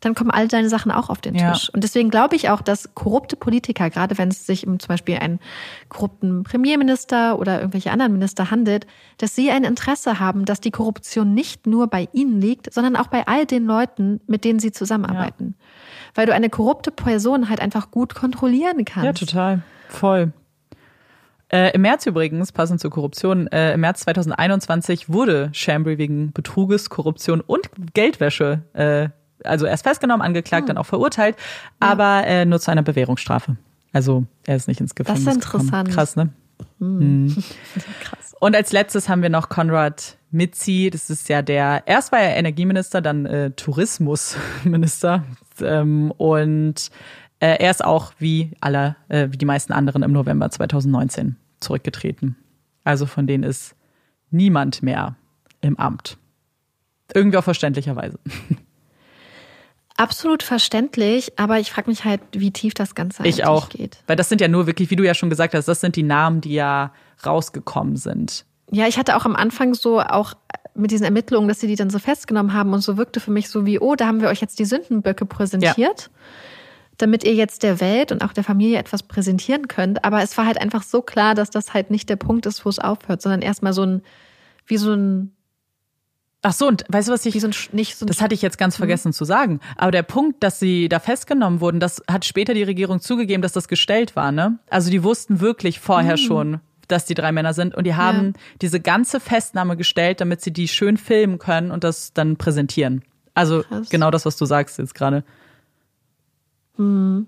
dann kommen all deine Sachen auch auf den Tisch. Ja. Und deswegen glaube ich auch, dass korrupte Politiker, gerade wenn es sich um zum Beispiel einen korrupten Premierminister oder irgendwelche anderen Minister handelt, dass sie ein Interesse haben, dass die Korruption nicht nur bei ihnen liegt, sondern auch bei all den Leuten, mit denen sie zusammenarbeiten. Ja. Weil du eine korrupte Person halt einfach gut kontrollieren kannst. Ja, total. Voll. Äh, Im März übrigens, passend zur Korruption, äh, im März 2021 wurde Chambry wegen Betruges, Korruption und Geldwäsche äh, also er ist festgenommen, angeklagt, hm. dann auch verurteilt, ja. aber äh, nur zu einer Bewährungsstrafe. Also er ist nicht ins Gefängnis. Das ist interessant. Gekommen. Krass, ne? Hm. Krass. Und als letztes haben wir noch Konrad Mitzi. Das ist ja der, erst war er Energieminister, dann äh, Tourismusminister. Ähm, und äh, er ist auch wie alle, äh, wie die meisten anderen im November 2019 zurückgetreten. Also von denen ist niemand mehr im Amt. Irgendwie auch verständlicherweise. Absolut verständlich, aber ich frage mich halt, wie tief das Ganze ich auch. geht. Weil das sind ja nur wirklich, wie du ja schon gesagt hast, das sind die Namen, die ja rausgekommen sind. Ja, ich hatte auch am Anfang so auch mit diesen Ermittlungen, dass sie die dann so festgenommen haben und so wirkte für mich so wie, oh, da haben wir euch jetzt die Sündenböcke präsentiert. Ja. Damit ihr jetzt der Welt und auch der Familie etwas präsentieren könnt. Aber es war halt einfach so klar, dass das halt nicht der Punkt ist, wo es aufhört, sondern erstmal so ein, wie so ein Ach so, und weißt du, was ich, so ein, nicht so das hatte ich jetzt ganz mhm. vergessen mhm. zu sagen. Aber der Punkt, dass sie da festgenommen wurden, das hat später die Regierung zugegeben, dass das gestellt war, ne? Also die wussten wirklich vorher mhm. schon, dass die drei Männer sind und die haben ja. diese ganze Festnahme gestellt, damit sie die schön filmen können und das dann präsentieren. Also Krass. genau das, was du sagst jetzt gerade. Hm.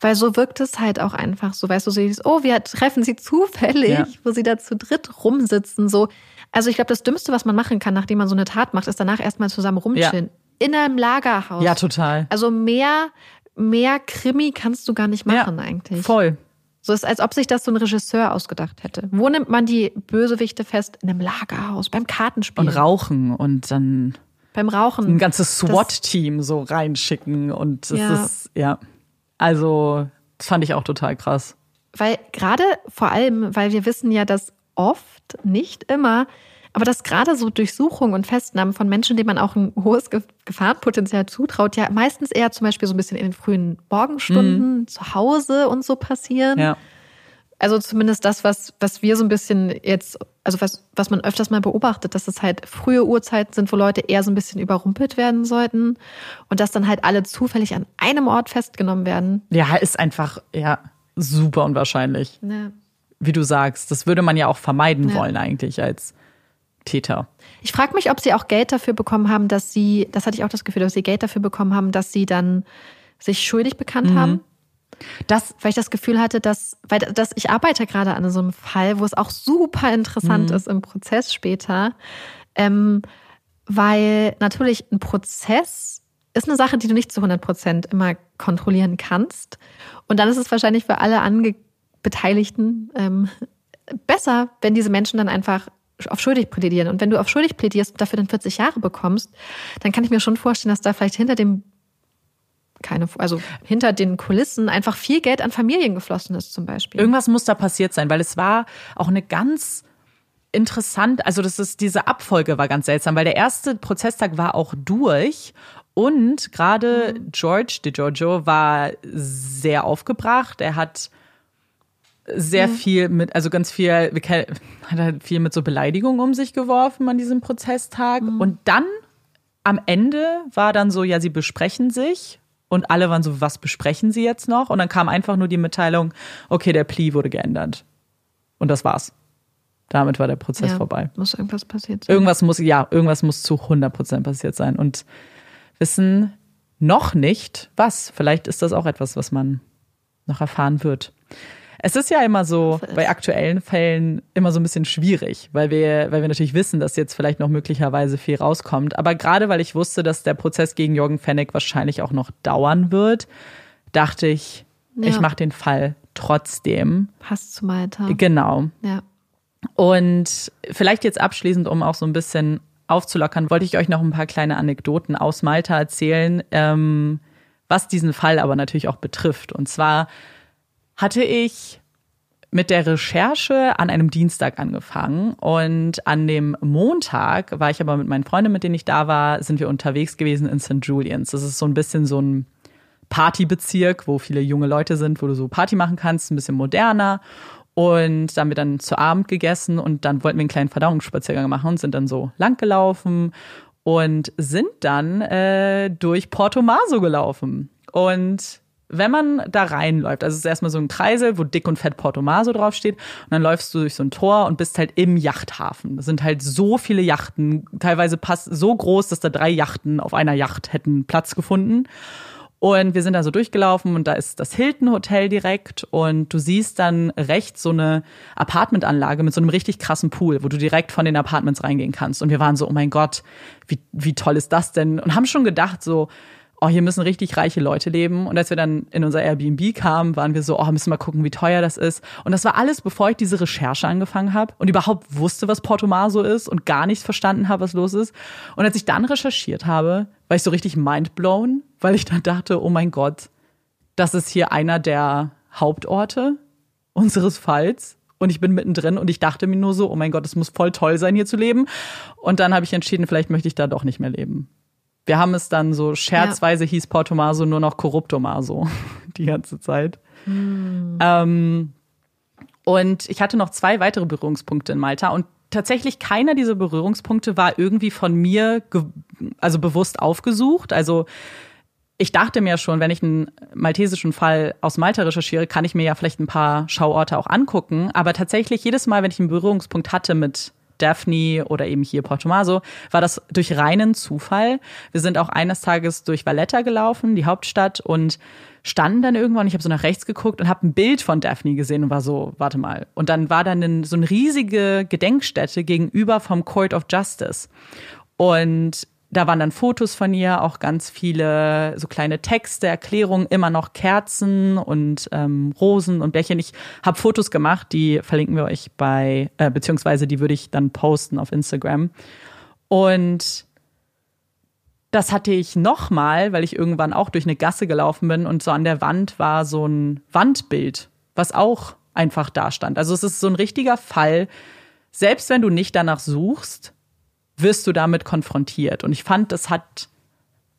Weil so wirkt es halt auch einfach so, weißt du, so dieses, oh, wir treffen sie zufällig, ja. wo sie da zu dritt rumsitzen, so. Also ich glaube, das Dümmste, was man machen kann, nachdem man so eine Tat macht, ist danach erstmal zusammen rumchillen. Ja. In einem Lagerhaus. Ja, total. Also mehr, mehr Krimi kannst du gar nicht machen ja, eigentlich. Voll. So ist, als ob sich das so ein Regisseur ausgedacht hätte. Wo nimmt man die Bösewichte fest? In einem Lagerhaus, beim Kartenspiel. Und rauchen und dann. Beim Rauchen. Ein ganzes SWAT-Team so reinschicken und es ja. ist, ja. Also, das fand ich auch total krass. Weil gerade vor allem, weil wir wissen ja, dass oft, nicht immer, aber dass gerade so Durchsuchungen und Festnahmen von Menschen, denen man auch ein hohes Gefahrenpotenzial zutraut, ja meistens eher zum Beispiel so ein bisschen in den frühen Morgenstunden mhm. zu Hause und so passieren. Ja. Also zumindest das, was, was wir so ein bisschen jetzt also was, was man öfters mal beobachtet, dass es halt frühe Uhrzeiten sind, wo Leute eher so ein bisschen überrumpelt werden sollten und dass dann halt alle zufällig an einem Ort festgenommen werden. Ja, ist einfach, ja, super unwahrscheinlich. Ja. Wie du sagst, das würde man ja auch vermeiden ja. wollen eigentlich als Täter. Ich frage mich, ob sie auch Geld dafür bekommen haben, dass sie, das hatte ich auch das Gefühl, dass sie Geld dafür bekommen haben, dass sie dann sich schuldig bekannt mhm. haben. Das, weil ich das Gefühl hatte, dass, weil das, ich arbeite gerade an so einem Fall, wo es auch super interessant mhm. ist im Prozess später. Ähm, weil natürlich ein Prozess ist eine Sache, die du nicht zu 100 Prozent immer kontrollieren kannst. Und dann ist es wahrscheinlich für alle Ange Beteiligten ähm, besser, wenn diese Menschen dann einfach auf schuldig plädieren. Und wenn du auf schuldig plädierst und dafür dann 40 Jahre bekommst, dann kann ich mir schon vorstellen, dass da vielleicht hinter dem keine, also hinter den Kulissen einfach viel Geld an Familien geflossen ist, zum Beispiel. Irgendwas muss da passiert sein, weil es war auch eine ganz interessant, also das ist, diese Abfolge war ganz seltsam, weil der erste Prozesstag war auch durch und gerade mhm. George de Giorgio war sehr aufgebracht. Er hat sehr mhm. viel mit, also ganz viel, hat er viel mit so Beleidigungen um sich geworfen an diesem Prozesstag. Mhm. Und dann am Ende war dann so, ja, sie besprechen sich. Und alle waren so, was besprechen sie jetzt noch? Und dann kam einfach nur die Mitteilung, okay, der Plea wurde geändert. Und das war's. Damit war der Prozess ja, vorbei. Muss irgendwas passiert sein. Irgendwas muss, ja, irgendwas muss zu 100 Prozent passiert sein. Und wissen noch nicht, was. Vielleicht ist das auch etwas, was man noch erfahren wird. Es ist ja immer so bei aktuellen Fällen immer so ein bisschen schwierig, weil wir, weil wir natürlich wissen, dass jetzt vielleicht noch möglicherweise viel rauskommt. Aber gerade weil ich wusste, dass der Prozess gegen Jürgen Fennig wahrscheinlich auch noch dauern wird, dachte ich, ja. ich mache den Fall trotzdem. Passt zu Malta. Genau. Ja. Und vielleicht jetzt abschließend, um auch so ein bisschen aufzulockern, wollte ich euch noch ein paar kleine Anekdoten aus Malta erzählen, ähm, was diesen Fall aber natürlich auch betrifft. Und zwar hatte ich mit der Recherche an einem Dienstag angefangen und an dem Montag war ich aber mit meinen Freunden, mit denen ich da war, sind wir unterwegs gewesen in St. Julians. Das ist so ein bisschen so ein Partybezirk, wo viele junge Leute sind, wo du so Party machen kannst, ein bisschen moderner. Und da haben wir dann zu Abend gegessen und dann wollten wir einen kleinen Verdauungsspaziergang machen und sind dann so lang gelaufen und sind dann äh, durch Porto Maso gelaufen. Und wenn man da reinläuft, also es ist erstmal so ein Kreisel, wo dick und fett Porto Maso draufsteht, und dann läufst du durch so ein Tor und bist halt im Yachthafen. Das sind halt so viele Yachten, teilweise passt so groß, dass da drei Yachten auf einer Yacht hätten Platz gefunden. Und wir sind da so durchgelaufen und da ist das Hilton Hotel direkt und du siehst dann rechts so eine Apartmentanlage mit so einem richtig krassen Pool, wo du direkt von den Apartments reingehen kannst. Und wir waren so, oh mein Gott, wie, wie toll ist das denn? Und haben schon gedacht so, oh, hier müssen richtig reiche Leute leben. Und als wir dann in unser Airbnb kamen, waren wir so, oh, müssen wir mal gucken, wie teuer das ist. Und das war alles, bevor ich diese Recherche angefangen habe und überhaupt wusste, was Porto Marso ist und gar nicht verstanden habe, was los ist. Und als ich dann recherchiert habe, war ich so richtig mindblown, weil ich dann dachte, oh mein Gott, das ist hier einer der Hauptorte unseres Falls und ich bin mittendrin und ich dachte mir nur so, oh mein Gott, es muss voll toll sein, hier zu leben. Und dann habe ich entschieden, vielleicht möchte ich da doch nicht mehr leben. Wir haben es dann so scherzweise ja. hieß Portomaso nur noch Corruptomaso die ganze Zeit. Hm. Ähm, und ich hatte noch zwei weitere Berührungspunkte in Malta und tatsächlich keiner dieser Berührungspunkte war irgendwie von mir also bewusst aufgesucht. Also ich dachte mir schon, wenn ich einen maltesischen Fall aus Malta recherchiere, kann ich mir ja vielleicht ein paar Schauorte auch angucken. Aber tatsächlich jedes Mal, wenn ich einen Berührungspunkt hatte mit Daphne oder eben hier Portomaso, war das durch reinen Zufall. Wir sind auch eines Tages durch Valletta gelaufen, die Hauptstadt, und standen dann irgendwann, ich habe so nach rechts geguckt und habe ein Bild von Daphne gesehen und war so, warte mal. Und dann war dann so eine riesige Gedenkstätte gegenüber vom Court of Justice. Und da waren dann Fotos von ihr, auch ganz viele so kleine Texte, Erklärungen, immer noch Kerzen und ähm, Rosen und Bärchen. Ich habe Fotos gemacht, die verlinken wir euch bei, äh, beziehungsweise die würde ich dann posten auf Instagram. Und das hatte ich nochmal, weil ich irgendwann auch durch eine Gasse gelaufen bin und so an der Wand war so ein Wandbild, was auch einfach da stand. Also es ist so ein richtiger Fall, selbst wenn du nicht danach suchst, wirst du damit konfrontiert. Und ich fand, das hat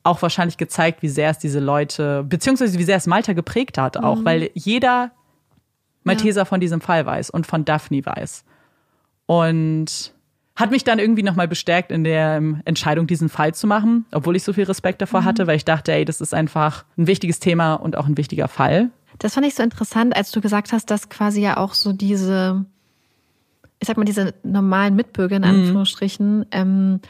auch wahrscheinlich gezeigt, wie sehr es diese Leute, beziehungsweise wie sehr es Malta geprägt hat auch, mhm. weil jeder Malteser ja. von diesem Fall weiß und von Daphne weiß. Und hat mich dann irgendwie nochmal bestärkt in der ähm, Entscheidung, diesen Fall zu machen, obwohl ich so viel Respekt davor mhm. hatte, weil ich dachte, ey, das ist einfach ein wichtiges Thema und auch ein wichtiger Fall. Das fand ich so interessant, als du gesagt hast, dass quasi ja auch so diese, ich sag mal, diese normalen Mitbürger in mhm. Anführungsstrichen, mhm. ähm,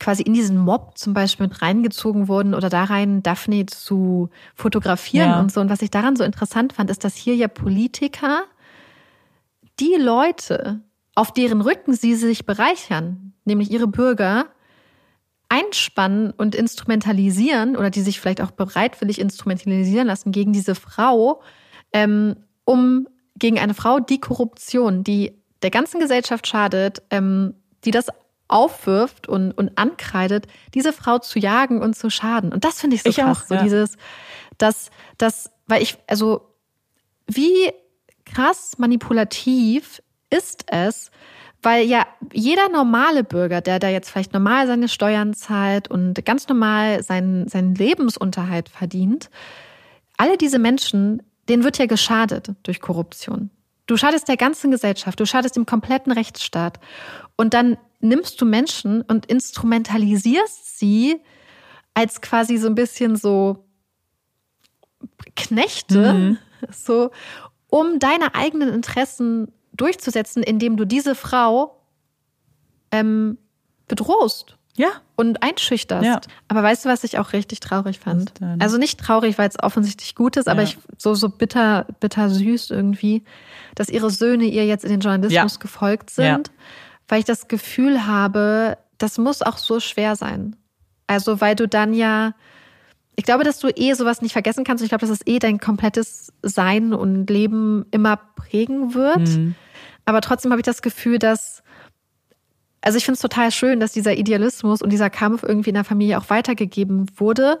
quasi in diesen Mob zum Beispiel mit reingezogen wurden oder da rein Daphne zu fotografieren ja. und so. Und was ich daran so interessant fand, ist, dass hier ja Politiker die Leute, auf deren Rücken sie sich bereichern, nämlich ihre Bürger, einspannen und instrumentalisieren oder die sich vielleicht auch bereitwillig instrumentalisieren lassen gegen diese Frau, ähm, um gegen eine Frau die Korruption, die der ganzen Gesellschaft schadet, ähm, die das aufwirft und, und ankreidet, diese Frau zu jagen und zu schaden. Und das finde ich so ich krass. Auch, ja. So dieses, dass, dass, weil ich, also, wie krass manipulativ ist es, weil ja jeder normale Bürger, der da jetzt vielleicht normal seine Steuern zahlt und ganz normal seinen, seinen Lebensunterhalt verdient, alle diese Menschen, denen wird ja geschadet durch Korruption. Du schadest der ganzen Gesellschaft, du schadest dem kompletten Rechtsstaat. Und dann nimmst du Menschen und instrumentalisierst sie als quasi so ein bisschen so Knechte, mhm. so, um deine eigenen Interessen durchzusetzen, indem du diese Frau ähm, bedrohst. Ja. Und einschüchterst. Ja. Aber weißt du, was ich auch richtig traurig fand? Also nicht traurig, weil es offensichtlich gut ist, ja. aber ich so, so bitter, bitter süß irgendwie, dass ihre Söhne ihr jetzt in den Journalismus ja. gefolgt sind, weil ich das Gefühl habe, das muss auch so schwer sein. Also, weil du dann ja, ich glaube, dass du eh sowas nicht vergessen kannst. Ich glaube, dass es eh dein komplettes Sein und Leben immer prägen wird. Mhm. Aber trotzdem habe ich das Gefühl, dass, also ich finde es total schön, dass dieser Idealismus und dieser Kampf irgendwie in der Familie auch weitergegeben wurde.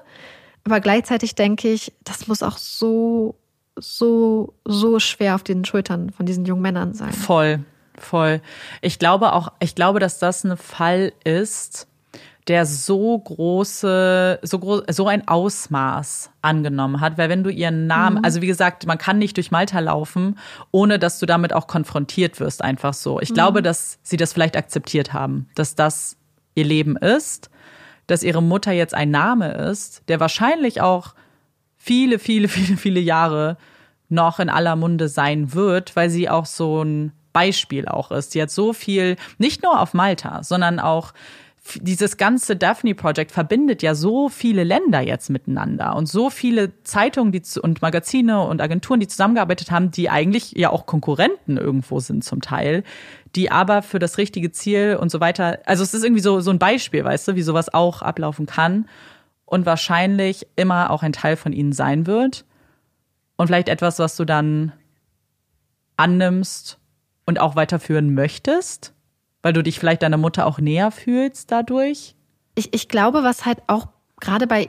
Aber gleichzeitig denke ich, das muss auch so, so, so schwer auf den Schultern von diesen jungen Männern sein. Voll, voll. Ich glaube auch, ich glaube, dass das ein Fall ist, der so große, so groß, so ein Ausmaß angenommen hat, weil wenn du ihren Namen, mhm. also wie gesagt, man kann nicht durch Malta laufen, ohne dass du damit auch konfrontiert wirst, einfach so. Ich mhm. glaube, dass sie das vielleicht akzeptiert haben, dass das ihr Leben ist, dass ihre Mutter jetzt ein Name ist, der wahrscheinlich auch viele, viele, viele, viele Jahre noch in aller Munde sein wird, weil sie auch so ein Beispiel auch ist. Sie hat so viel, nicht nur auf Malta, sondern auch dieses ganze Daphne Project verbindet ja so viele Länder jetzt miteinander und so viele Zeitungen die, und Magazine und Agenturen, die zusammengearbeitet haben, die eigentlich ja auch Konkurrenten irgendwo sind zum Teil, die aber für das richtige Ziel und so weiter, also es ist irgendwie so, so ein Beispiel, weißt du, wie sowas auch ablaufen kann und wahrscheinlich immer auch ein Teil von ihnen sein wird. Und vielleicht etwas, was du dann annimmst und auch weiterführen möchtest weil du dich vielleicht deiner Mutter auch näher fühlst dadurch? Ich, ich glaube, was halt auch gerade bei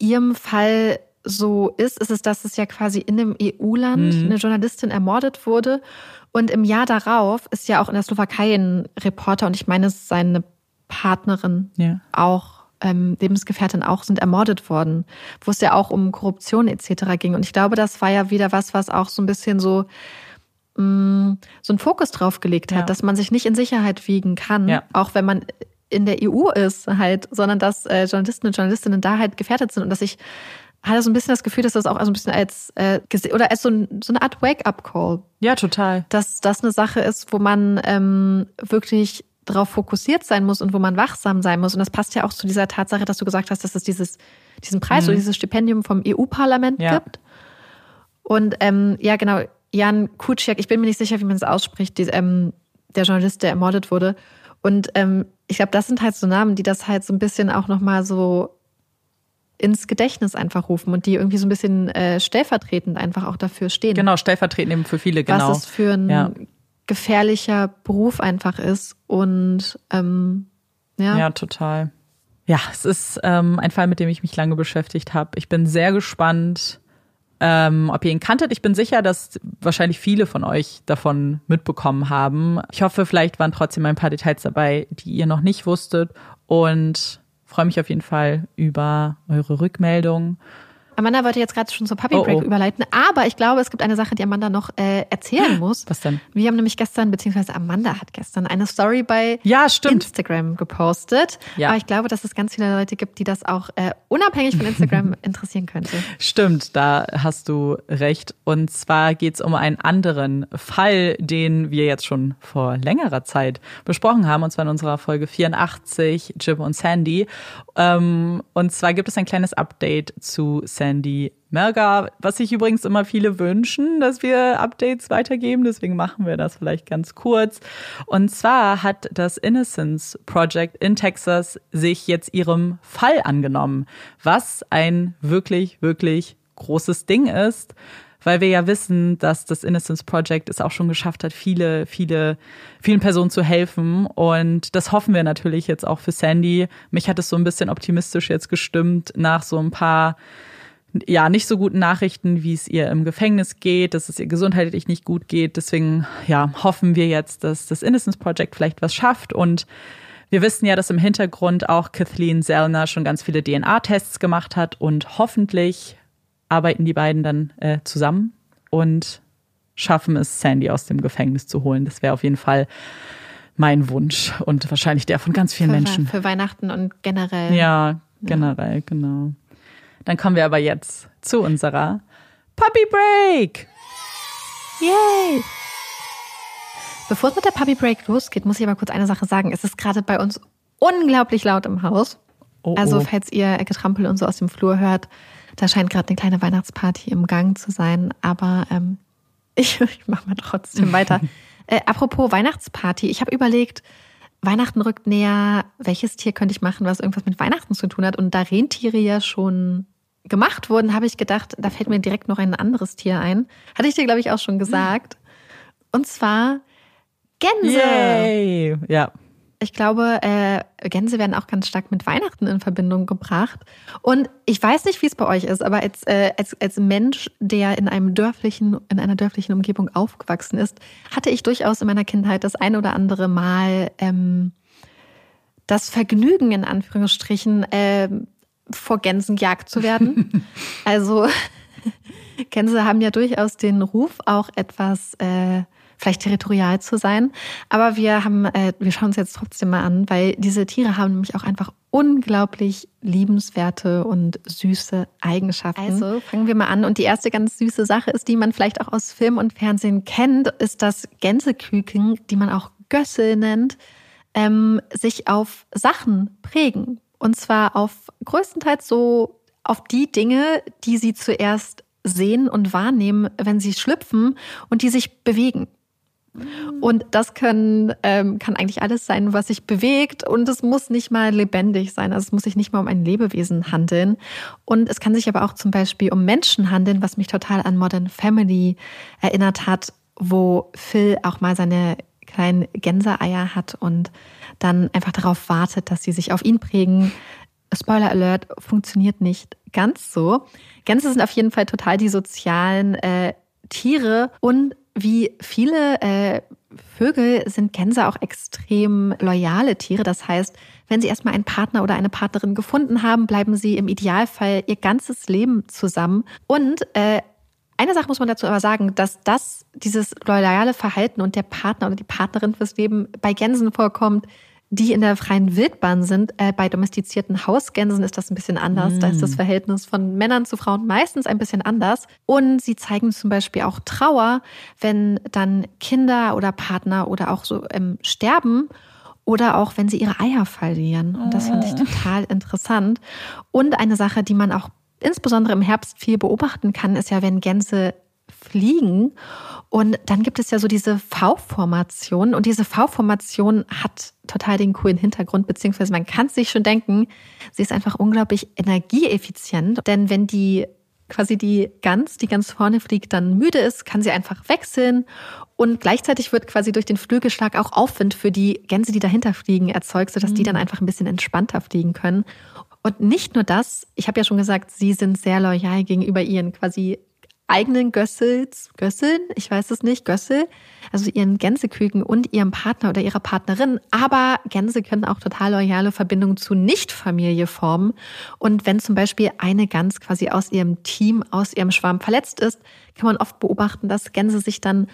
ihrem Fall so ist, ist es, dass es ja quasi in einem EU-Land mhm. eine Journalistin ermordet wurde. Und im Jahr darauf ist ja auch in der Slowakei ein Reporter und ich meine, es ist seine Partnerin ja. auch, ähm, Lebensgefährtin auch, sind ermordet worden, wo es ja auch um Korruption etc. ging. Und ich glaube, das war ja wieder was, was auch so ein bisschen so mh, mm, so einen Fokus drauf gelegt hat, ja. dass man sich nicht in Sicherheit wiegen kann, ja. auch wenn man in der EU ist halt, sondern dass äh, Journalisten und Journalistinnen da halt gefährdet sind und dass ich hatte so ein bisschen das Gefühl, dass das auch so ein bisschen als äh, oder als so, ein, so eine Art Wake-up-Call. Ja, total. Dass das eine Sache ist, wo man ähm, wirklich darauf fokussiert sein muss und wo man wachsam sein muss. Und das passt ja auch zu dieser Tatsache, dass du gesagt hast, dass es dieses, diesen Preis mhm. oder dieses Stipendium vom EU-Parlament ja. gibt. Und ähm, ja, genau, Jan Kuciak, ich bin mir nicht sicher, wie man es ausspricht, die, ähm, der Journalist, der ermordet wurde. Und ähm, ich glaube, das sind halt so Namen, die das halt so ein bisschen auch nochmal so ins Gedächtnis einfach rufen und die irgendwie so ein bisschen äh, stellvertretend einfach auch dafür stehen. Genau, stellvertretend eben für viele, genau. Was es für ein ja. gefährlicher Beruf einfach ist. Und ähm, ja. Ja, total. Ja, es ist ähm, ein Fall, mit dem ich mich lange beschäftigt habe. Ich bin sehr gespannt, ähm, ob ihr ihn kanntet. Ich bin sicher, dass wahrscheinlich viele von euch davon mitbekommen haben. Ich hoffe, vielleicht waren trotzdem ein paar Details dabei, die ihr noch nicht wusstet und freue mich auf jeden Fall über eure Rückmeldung. Amanda wollte jetzt gerade schon zur Puppy Break oh, oh. überleiten, aber ich glaube, es gibt eine Sache, die Amanda noch äh, erzählen muss. Was denn? Wir haben nämlich gestern, beziehungsweise Amanda hat gestern eine Story bei ja, Instagram gepostet. Ja. Aber ich glaube, dass es ganz viele Leute gibt, die das auch äh, unabhängig von Instagram interessieren könnte. Stimmt, da hast du recht. Und zwar geht es um einen anderen Fall, den wir jetzt schon vor längerer Zeit besprochen haben, und zwar in unserer Folge 84, Jim und Sandy. Ähm, und zwar gibt es ein kleines Update zu Sandy Melga, was sich übrigens immer viele wünschen, dass wir Updates weitergeben. Deswegen machen wir das vielleicht ganz kurz. Und zwar hat das Innocence Project in Texas sich jetzt ihrem Fall angenommen, was ein wirklich, wirklich großes Ding ist weil wir ja wissen, dass das Innocence Project es auch schon geschafft hat, viele, viele, vielen Personen zu helfen. Und das hoffen wir natürlich jetzt auch für Sandy. Mich hat es so ein bisschen optimistisch jetzt gestimmt nach so ein paar ja, nicht so guten Nachrichten, wie es ihr im Gefängnis geht, dass es ihr gesundheitlich nicht gut geht. Deswegen, ja, hoffen wir jetzt, dass das Innocence Project vielleicht was schafft und wir wissen ja, dass im Hintergrund auch Kathleen Zellner schon ganz viele DNA-Tests gemacht hat und hoffentlich arbeiten die beiden dann äh, zusammen und schaffen es, Sandy aus dem Gefängnis zu holen. Das wäre auf jeden Fall mein Wunsch und wahrscheinlich der von ganz vielen für, Menschen. Für Weihnachten und generell. Ja, generell, ja. genau. Dann kommen wir aber jetzt zu unserer Puppy Break. Yay! Bevor es mit der Puppy Break losgeht, muss ich aber kurz eine Sache sagen. Es ist gerade bei uns unglaublich laut im Haus. Oh, also, oh. falls ihr Getrampel und so aus dem Flur hört, da scheint gerade eine kleine Weihnachtsparty im Gang zu sein, aber ähm, ich, ich mache mal trotzdem weiter. äh, apropos Weihnachtsparty, ich habe überlegt, Weihnachten rückt näher, welches Tier könnte ich machen, was irgendwas mit Weihnachten zu tun hat? Und da Rentiere ja schon gemacht wurden, habe ich gedacht, da fällt mir direkt noch ein anderes Tier ein. Hatte ich dir, glaube ich, auch schon gesagt. Und zwar Gänse. Yay. Ja, ich glaube, äh, Gänse werden auch ganz stark mit Weihnachten in Verbindung gebracht. Und ich weiß nicht, wie es bei euch ist, aber als, äh, als, als Mensch, der in einem dörflichen, in einer dörflichen Umgebung aufgewachsen ist, hatte ich durchaus in meiner Kindheit das ein oder andere Mal ähm, das Vergnügen, in Anführungsstrichen, äh, vor Gänsen gejagt zu werden. also Gänse haben ja durchaus den Ruf, auch etwas äh, vielleicht territorial zu sein. Aber wir haben, äh, wir schauen uns jetzt trotzdem mal an, weil diese Tiere haben nämlich auch einfach unglaublich liebenswerte und süße Eigenschaften. Also fangen wir mal an. Und die erste ganz süße Sache ist, die man vielleicht auch aus Film und Fernsehen kennt, ist das Gänseküken, die man auch Gössel nennt, ähm, sich auf Sachen prägen. Und zwar auf größtenteils so auf die Dinge, die sie zuerst sehen und wahrnehmen, wenn sie schlüpfen und die sich bewegen. Und das können, ähm, kann eigentlich alles sein, was sich bewegt. Und es muss nicht mal lebendig sein. Also es muss sich nicht mal um ein Lebewesen handeln. Und es kann sich aber auch zum Beispiel um Menschen handeln, was mich total an Modern Family erinnert hat, wo Phil auch mal seine kleinen Gänseeier hat und dann einfach darauf wartet, dass sie sich auf ihn prägen. Spoiler Alert, funktioniert nicht ganz so. Gänse sind auf jeden Fall total die sozialen äh, Tiere und wie viele äh, Vögel sind Gänse auch extrem loyale Tiere. Das heißt, wenn sie erstmal einen Partner oder eine Partnerin gefunden haben, bleiben sie im Idealfall ihr ganzes Leben zusammen. Und äh, eine Sache muss man dazu aber sagen, dass das, dieses loyale Verhalten und der Partner oder die Partnerin fürs Leben bei Gänsen vorkommt, die in der freien Wildbahn sind. Äh, bei domestizierten Hausgänsen ist das ein bisschen anders. Mm. Da ist das mm. Verhältnis von Männern zu Frauen meistens ein bisschen anders. Und sie zeigen zum Beispiel auch Trauer, wenn dann Kinder oder Partner oder auch so ähm, sterben oder auch wenn sie ihre Eier verlieren. Und das fand ich ah. total interessant. Und eine Sache, die man auch insbesondere im Herbst viel beobachten kann, ist ja, wenn Gänse fliegen. Und dann gibt es ja so diese V-Formation. Und diese V-Formation hat total den coolen Hintergrund, beziehungsweise man kann sich schon denken, sie ist einfach unglaublich energieeffizient. Denn wenn die quasi die Gans, die ganz vorne fliegt, dann müde ist, kann sie einfach wechseln. Und gleichzeitig wird quasi durch den Flügelschlag auch Aufwind für die Gänse, die dahinter fliegen, erzeugt, sodass mhm. die dann einfach ein bisschen entspannter fliegen können. Und nicht nur das, ich habe ja schon gesagt, sie sind sehr loyal gegenüber ihren quasi eigenen Gössels, Gösseln, ich weiß es nicht, Gössel, also ihren Gänseküken und ihrem Partner oder ihrer Partnerin. Aber Gänse können auch total loyale Verbindungen zu Nicht-Familie formen. Und wenn zum Beispiel eine Gans quasi aus ihrem Team, aus ihrem Schwarm verletzt ist, kann man oft beobachten, dass Gänse sich dann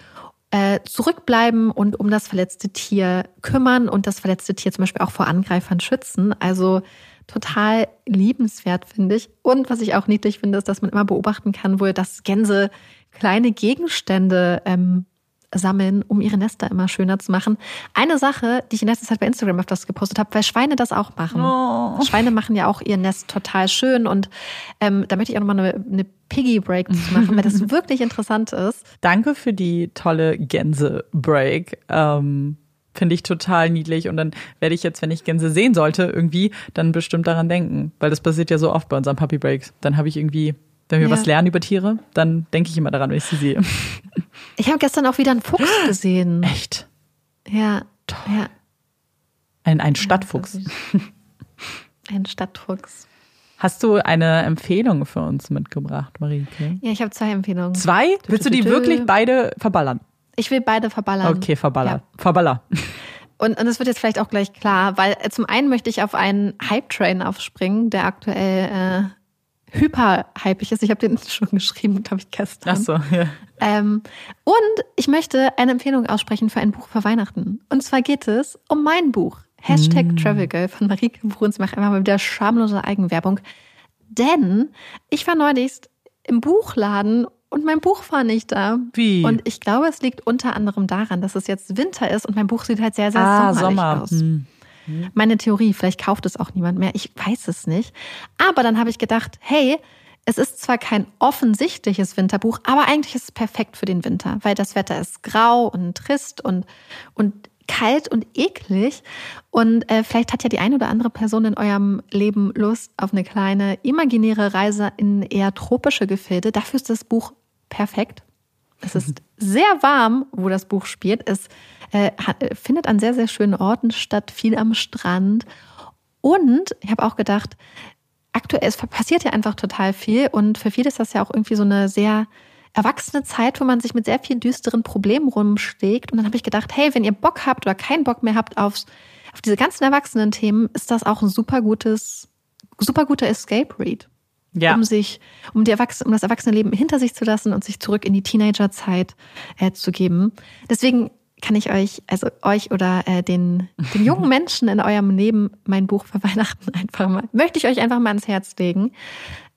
äh, zurückbleiben und um das verletzte Tier kümmern und das verletzte Tier zum Beispiel auch vor Angreifern schützen. Also total liebenswert, finde ich. Und was ich auch niedlich finde, ist, dass man immer beobachten kann, wo das Gänse kleine Gegenstände ähm, sammeln, um ihre Nester immer schöner zu machen. Eine Sache, die ich in letzter Zeit bei Instagram öfters gepostet habe, weil Schweine das auch machen. Oh. Schweine machen ja auch ihr Nest total schön und ähm, da möchte ich auch nochmal eine, eine Piggy Break zu machen, weil das wirklich interessant ist. Danke für die tolle Gänse Break. Ähm Finde ich total niedlich. Und dann werde ich jetzt, wenn ich Gänse sehen sollte, irgendwie dann bestimmt daran denken. Weil das passiert ja so oft bei unseren Puppy Breaks. Dann habe ich irgendwie, wenn wir ja. was lernen über Tiere, dann denke ich immer daran, wenn ich sie sehe. Ich habe gestern auch wieder einen Fuchs gesehen. Echt? Ja. Toll. Ja. Ein, ein Stadtfuchs. ein Stadtfuchs. Hast du eine Empfehlung für uns mitgebracht, Marike? Ja, ich habe zwei Empfehlungen. Zwei? Willst du die wirklich beide verballern? Ich will beide verballern. Okay, verballer. Ja. Verballer. Und, und es wird jetzt vielleicht auch gleich klar, weil äh, zum einen möchte ich auf einen Hype-Train aufspringen, der aktuell äh, hyper-hypig ist. Ich habe den schon geschrieben, glaube ich, gestern. Ach so, ja. Ähm, und ich möchte eine Empfehlung aussprechen für ein Buch für Weihnachten. Und zwar geht es um mein Buch. Hashtag mm. Travel von Marike Bruns. Mach einfach mal wieder schamlose Eigenwerbung. Denn ich war neulich im Buchladen und mein Buch war nicht da. Wie? Und ich glaube, es liegt unter anderem daran, dass es jetzt Winter ist und mein Buch sieht halt sehr, sehr ah, sommerlich Sommer. aus. Hm. Meine Theorie, vielleicht kauft es auch niemand mehr, ich weiß es nicht. Aber dann habe ich gedacht, hey, es ist zwar kein offensichtliches Winterbuch, aber eigentlich ist es perfekt für den Winter, weil das Wetter ist grau und trist und, und kalt und eklig. Und äh, vielleicht hat ja die eine oder andere Person in eurem Leben Lust auf eine kleine imaginäre Reise in eher tropische Gefilde. Dafür ist das Buch perfekt. Es ist sehr warm, wo das Buch spielt. Es äh, findet an sehr, sehr schönen Orten statt, viel am Strand. Und ich habe auch gedacht, aktuell es passiert ja einfach total viel und für viele ist das ja auch irgendwie so eine sehr erwachsene Zeit, wo man sich mit sehr vielen düsteren Problemen rumschlägt. Und dann habe ich gedacht, hey, wenn ihr Bock habt oder keinen Bock mehr habt aufs, auf diese ganzen erwachsenen Themen, ist das auch ein super gutes, super guter Escape Read ja. um sich, um, die Erwachsene, um das Erwachsenenleben hinter sich zu lassen und sich zurück in die Teenagerzeit äh, zu geben. Deswegen kann ich euch, also euch oder äh, den, den jungen Menschen in eurem Leben mein Buch für Weihnachten einfach mal, möchte ich euch einfach mal ans Herz legen.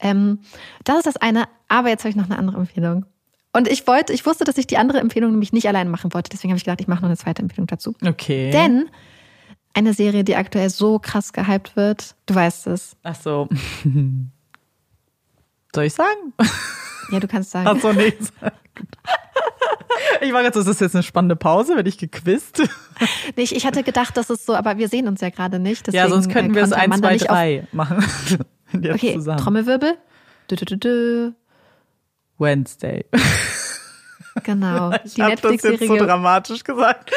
Ähm, das ist das eine, aber jetzt habe ich noch eine andere Empfehlung. Und ich wollte, ich wusste, dass ich die andere Empfehlung nämlich nicht allein machen wollte. Deswegen habe ich gedacht, ich mache noch eine zweite Empfehlung dazu. Okay. Denn eine Serie, die aktuell so krass gehypt wird, du weißt es. Ach so. Soll ich sagen? Ja, du kannst sagen. Achso, nee. Ich war jetzt, ist das jetzt eine spannende Pause? Werde ich gequizt? Nee, ich, ich hatte gedacht, dass es so, aber wir sehen uns ja gerade nicht. ja, sonst könnten wir es 1, 2, 3 machen. Jetzt okay, zusammen. Trommelwirbel. Du, du, du, du. Wednesday. Genau. Ich habe das jetzt so dramatisch gesagt.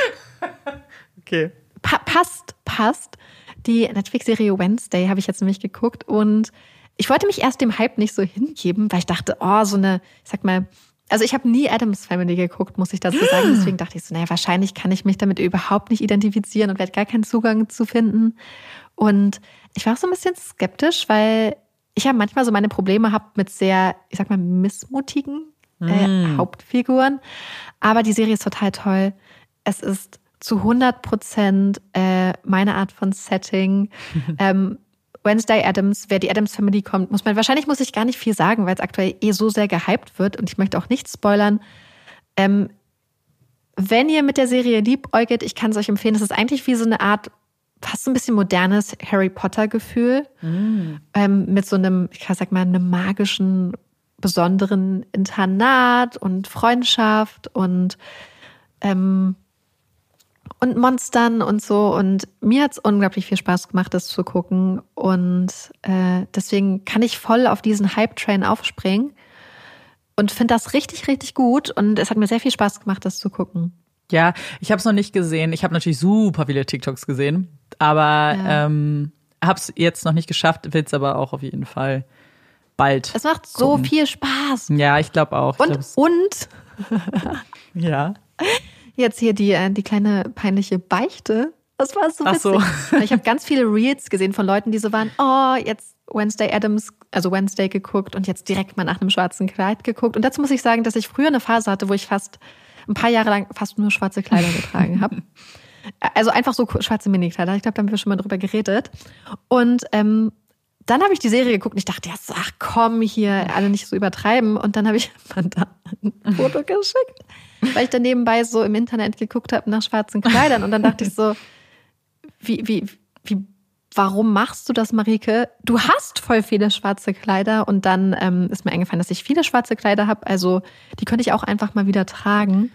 Okay. Pa passt, passt. Die Netflix-Serie Wednesday habe ich jetzt nämlich geguckt und ich wollte mich erst dem Hype nicht so hingeben, weil ich dachte, oh, so eine, ich sag mal, also ich habe nie Adams Family geguckt, muss ich dazu sagen. Deswegen dachte ich so, naja, wahrscheinlich kann ich mich damit überhaupt nicht identifizieren und werde gar keinen Zugang zu finden. Und ich war auch so ein bisschen skeptisch, weil ich ja manchmal so meine Probleme habe mit sehr, ich sag mal, missmutigen äh, mm. Hauptfiguren. Aber die Serie ist total toll. Es ist zu 100 Prozent äh, meine Art von Setting. ähm, Wednesday Adams, wer die Adams Family kommt, muss man, wahrscheinlich muss ich gar nicht viel sagen, weil es aktuell eh so sehr gehypt wird und ich möchte auch nichts spoilern. Ähm, wenn ihr mit der Serie liebäugelt, ich kann es euch empfehlen, es ist eigentlich wie so eine Art, fast ein bisschen modernes Harry Potter-Gefühl. Mm. Ähm, mit so einem, ich sag mal, einem magischen, besonderen Internat und Freundschaft und ähm, und Monstern und so. Und mir hat es unglaublich viel Spaß gemacht, das zu gucken. Und äh, deswegen kann ich voll auf diesen Hype-Train aufspringen und finde das richtig, richtig gut. Und es hat mir sehr viel Spaß gemacht, das zu gucken. Ja, ich habe es noch nicht gesehen. Ich habe natürlich super viele TikToks gesehen, aber ja. ähm, habe es jetzt noch nicht geschafft, will es aber auch auf jeden Fall bald. Es macht so gucken. viel Spaß. Ja, ich glaube auch. Ich und, und. ja. Jetzt hier die, äh, die kleine peinliche Beichte. Das war so witzig. Ach so. ich habe ganz viele Reels gesehen von Leuten, die so waren, oh, jetzt Wednesday Adams, also Wednesday geguckt und jetzt direkt mal nach einem schwarzen Kleid geguckt. Und dazu muss ich sagen, dass ich früher eine Phase hatte, wo ich fast ein paar Jahre lang fast nur schwarze Kleider getragen habe. Also einfach so schwarze Minikleider. Ich glaube, da haben wir schon mal drüber geredet. Und ähm, dann habe ich die Serie geguckt und ich dachte, ja, ach komm, hier alle nicht so übertreiben. Und dann habe ich ein Foto geschickt, weil ich dann nebenbei so im Internet geguckt habe nach schwarzen Kleidern. Und dann dachte ich so, wie, wie, wie, warum machst du das, Marike? Du hast voll viele schwarze Kleider. Und dann ähm, ist mir eingefallen, dass ich viele schwarze Kleider habe. Also die könnte ich auch einfach mal wieder tragen.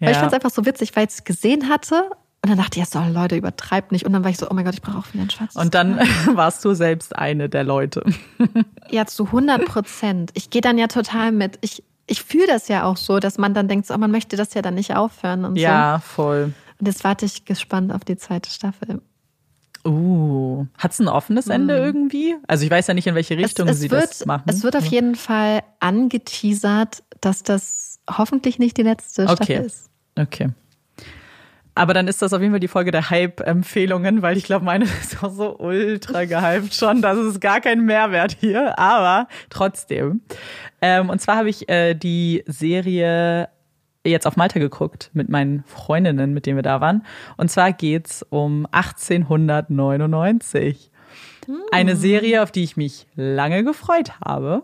Weil ja. ich fand es einfach so witzig, weil ich es gesehen hatte und dann dachte ich, ja, so, Leute, übertreibt nicht. Und dann war ich so, oh mein Gott, ich brauche auch wieder ein schwarzes Und dann warst du selbst eine der Leute. ja, zu 100 Prozent. Ich gehe dann ja total mit. Ich, ich fühle das ja auch so, dass man dann denkt, oh, man möchte das ja dann nicht aufhören und ja, so. voll. Und jetzt warte ich gespannt auf die zweite Staffel. Uh, hat es ein offenes Ende mm. irgendwie? Also ich weiß ja nicht, in welche Richtung es, es sie wird, das machen. Es wird auf jeden Fall angeteasert, dass das hoffentlich nicht die letzte okay. Staffel ist. Okay. Aber dann ist das auf jeden Fall die Folge der Hype-Empfehlungen, weil ich glaube, meine ist auch so ultra gehypt schon. Das ist gar kein Mehrwert hier, aber trotzdem. Ähm, und zwar habe ich äh, die Serie jetzt auf Malta geguckt mit meinen Freundinnen, mit denen wir da waren. Und zwar geht's um 1899. Eine hm. Serie, auf die ich mich lange gefreut habe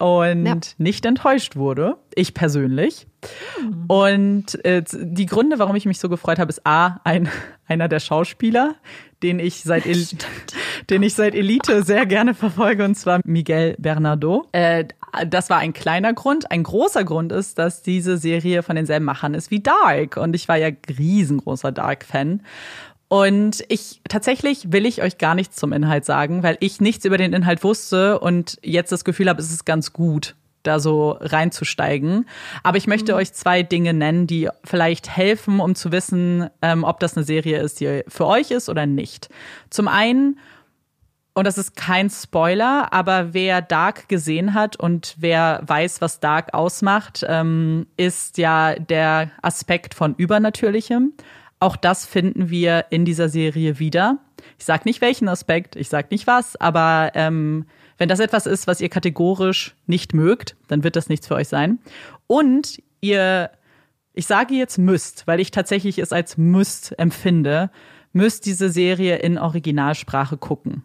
und ja. nicht enttäuscht wurde. Ich persönlich. Mhm. Und äh, die Gründe, warum ich mich so gefreut habe, ist A, ein, einer der Schauspieler, den ich seit, El den ich seit Elite sehr gerne verfolge, und zwar Miguel Bernardo. Äh, das war ein kleiner Grund. Ein großer Grund ist, dass diese Serie von denselben Machern ist wie Dark. Und ich war ja riesengroßer Dark-Fan. Und ich tatsächlich will ich euch gar nichts zum Inhalt sagen, weil ich nichts über den Inhalt wusste und jetzt das Gefühl habe, es ist ganz gut, da so reinzusteigen. Aber ich möchte mhm. euch zwei Dinge nennen, die vielleicht helfen, um zu wissen, ähm, ob das eine Serie ist, die für euch ist oder nicht. Zum einen, und das ist kein Spoiler, aber wer Dark gesehen hat und wer weiß, was Dark ausmacht, ähm, ist ja der Aspekt von Übernatürlichem. Auch das finden wir in dieser Serie wieder. Ich sage nicht welchen Aspekt, ich sage nicht was, aber ähm, wenn das etwas ist, was ihr kategorisch nicht mögt, dann wird das nichts für euch sein. Und ihr, ich sage jetzt müsst, weil ich tatsächlich es als müsst empfinde, müsst diese Serie in Originalsprache gucken.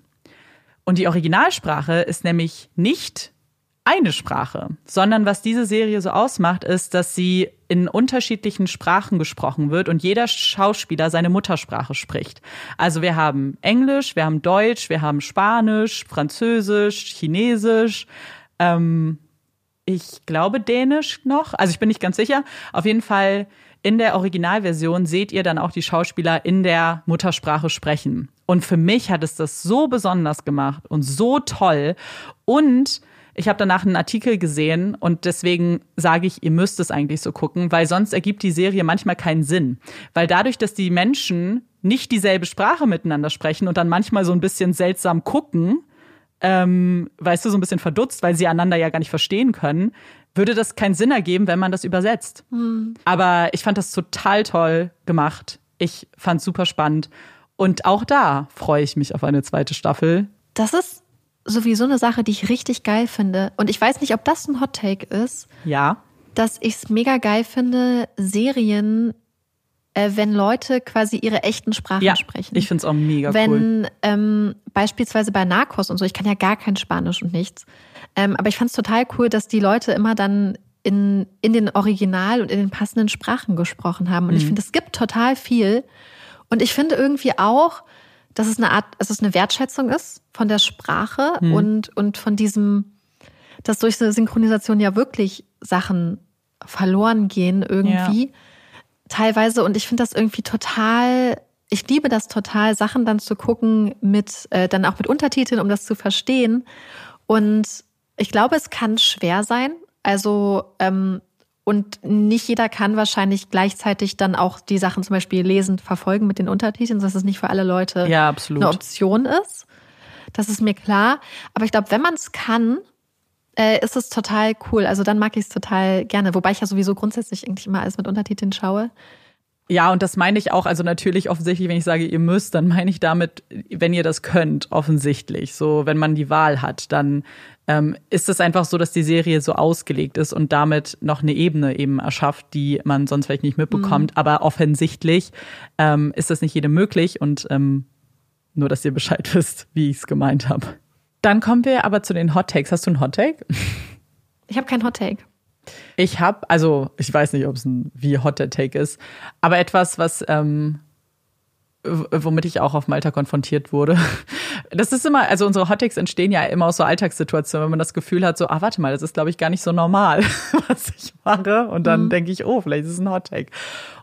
Und die Originalsprache ist nämlich nicht eine Sprache, sondern was diese Serie so ausmacht, ist, dass sie in unterschiedlichen Sprachen gesprochen wird und jeder Schauspieler seine Muttersprache spricht. Also wir haben Englisch, wir haben Deutsch, wir haben Spanisch, Französisch, Chinesisch, ähm, ich glaube Dänisch noch, also ich bin nicht ganz sicher. Auf jeden Fall in der Originalversion seht ihr dann auch die Schauspieler in der Muttersprache sprechen. Und für mich hat es das so besonders gemacht und so toll und ich habe danach einen Artikel gesehen und deswegen sage ich, ihr müsst es eigentlich so gucken, weil sonst ergibt die Serie manchmal keinen Sinn. Weil dadurch, dass die Menschen nicht dieselbe Sprache miteinander sprechen und dann manchmal so ein bisschen seltsam gucken, ähm, weißt du, so ein bisschen verdutzt, weil sie einander ja gar nicht verstehen können, würde das keinen Sinn ergeben, wenn man das übersetzt. Mhm. Aber ich fand das total toll gemacht. Ich fand super spannend. Und auch da freue ich mich auf eine zweite Staffel. Das ist sowieso eine Sache, die ich richtig geil finde. Und ich weiß nicht, ob das ein Hot Take ist. Ja. Dass ich es mega geil finde, Serien, äh, wenn Leute quasi ihre echten Sprachen ja, sprechen. Ich finde es auch mega wenn, cool. Wenn ähm, beispielsweise bei Narcos und so, ich kann ja gar kein Spanisch und nichts. Ähm, aber ich fand es total cool, dass die Leute immer dann in, in den Original und in den passenden Sprachen gesprochen haben. Und mhm. ich finde, es gibt total viel. Und ich finde irgendwie auch, dass es eine Art, dass es eine Wertschätzung ist von der Sprache hm. und, und von diesem, dass durch diese Synchronisation ja wirklich Sachen verloren gehen irgendwie. Ja. Teilweise. Und ich finde das irgendwie total, ich liebe das total, Sachen dann zu gucken mit, äh, dann auch mit Untertiteln, um das zu verstehen. Und ich glaube, es kann schwer sein. Also ähm, und nicht jeder kann wahrscheinlich gleichzeitig dann auch die Sachen zum Beispiel lesend verfolgen mit den Untertiteln, dass es nicht für alle Leute ja, eine Option ist. Das ist mir klar. Aber ich glaube, wenn man es kann, äh, ist es total cool. Also dann mag ich es total gerne. Wobei ich ja sowieso grundsätzlich eigentlich immer alles mit Untertiteln schaue. Ja, und das meine ich auch, also natürlich offensichtlich, wenn ich sage, ihr müsst, dann meine ich damit, wenn ihr das könnt, offensichtlich. So, wenn man die Wahl hat, dann ähm, ist es einfach so, dass die Serie so ausgelegt ist und damit noch eine Ebene eben erschafft, die man sonst vielleicht nicht mitbekommt. Mhm. Aber offensichtlich ähm, ist das nicht jedem möglich und ähm, nur, dass ihr Bescheid wisst, wie ich es gemeint habe. Dann kommen wir aber zu den Hot Takes. Hast du einen Hot Take? Ich habe keinen Hot Take. Ich habe, also ich weiß nicht, ob es ein wie hot der Take ist, aber etwas, was ähm, womit ich auch auf Malta konfrontiert wurde. Das ist immer, also unsere Hottakes entstehen ja immer aus so Alltagssituationen, wenn man das Gefühl hat, so, ah, warte mal, das ist, glaube ich, gar nicht so normal, was ich mache. Und dann mhm. denke ich, oh, vielleicht ist es ein Hottake.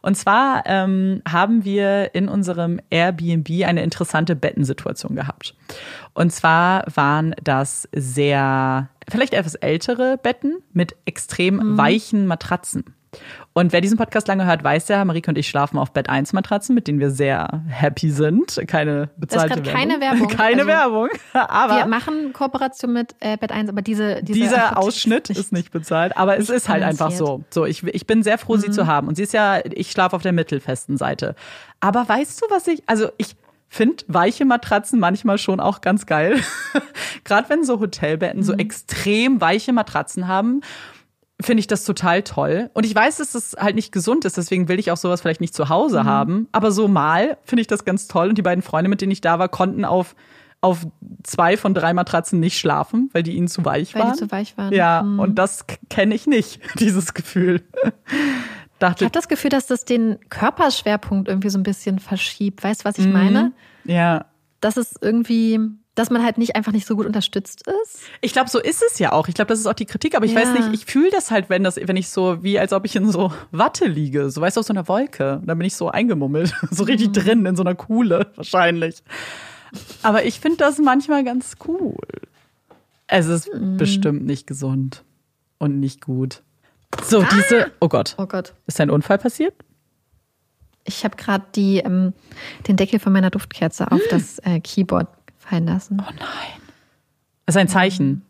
Und zwar ähm, haben wir in unserem Airbnb eine interessante Bettensituation gehabt. Und zwar waren das sehr, vielleicht etwas ältere Betten mit extrem mhm. weichen Matratzen. Und wer diesen Podcast lange hört, weiß ja, Marike und ich schlafen auf Bett 1 Matratzen, mit denen wir sehr happy sind. Keine bezahlte das ist Werbung. Keine Werbung. Keine also, Werbung. Aber wir machen Kooperation mit äh, Bett 1, aber diese, diese dieser Ausschnitt ist nicht bezahlt. Aber es ist halt einfach so. So, ich, ich bin sehr froh, mhm. sie zu haben. Und sie ist ja, ich schlafe auf der mittelfesten Seite. Aber weißt du, was ich, also ich finde weiche Matratzen manchmal schon auch ganz geil. Gerade wenn so Hotelbetten mhm. so extrem weiche Matratzen haben finde ich das total toll. Und ich weiß, dass das halt nicht gesund ist, deswegen will ich auch sowas vielleicht nicht zu Hause mhm. haben. Aber so mal finde ich das ganz toll. Und die beiden Freunde, mit denen ich da war, konnten auf, auf zwei von drei Matratzen nicht schlafen, weil die ihnen zu weich weil waren. Weil die zu weich waren. Ja, mhm. und das kenne ich nicht, dieses Gefühl. Dachte, ich habe das Gefühl, dass das den Körperschwerpunkt irgendwie so ein bisschen verschiebt. Weißt du, was ich mhm. meine? Ja. Das ist irgendwie dass man halt nicht einfach nicht so gut unterstützt ist. Ich glaube, so ist es ja auch. Ich glaube, das ist auch die Kritik, aber ich ja. weiß nicht, ich fühle das halt, wenn das, wenn ich so, wie als ob ich in so Watte liege, so weißt du, auf so einer Wolke. Da bin ich so eingemummelt, so richtig mhm. drin, in so einer Kuhle, wahrscheinlich. Aber ich finde das manchmal ganz cool. Es ist mhm. bestimmt nicht gesund und nicht gut. So, ah! diese. Oh Gott. Oh Gott. Ist ein Unfall passiert? Ich habe gerade ähm, den Deckel von meiner Duftkerze auf hm. das äh, Keyboard fallen lassen. Oh nein. Das ist ein Zeichen.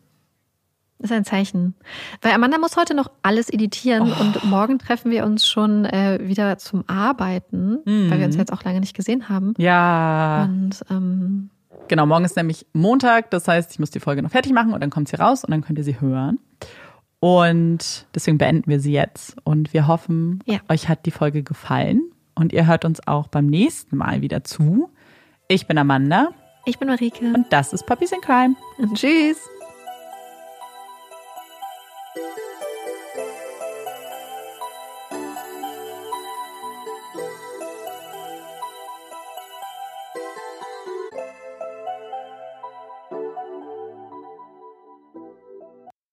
Das ist ein Zeichen. Weil Amanda muss heute noch alles editieren oh. und morgen treffen wir uns schon äh, wieder zum Arbeiten, mhm. weil wir uns mhm. jetzt auch lange nicht gesehen haben. Ja. Und ähm, genau, morgen ist nämlich Montag, das heißt, ich muss die Folge noch fertig machen und dann kommt sie raus und dann könnt ihr sie hören. Und deswegen beenden wir sie jetzt und wir hoffen, ja. euch hat die Folge gefallen und ihr hört uns auch beim nächsten Mal wieder zu. Ich bin Amanda. Ich bin Marike. Und das ist Puppies in Crime. Und tschüss.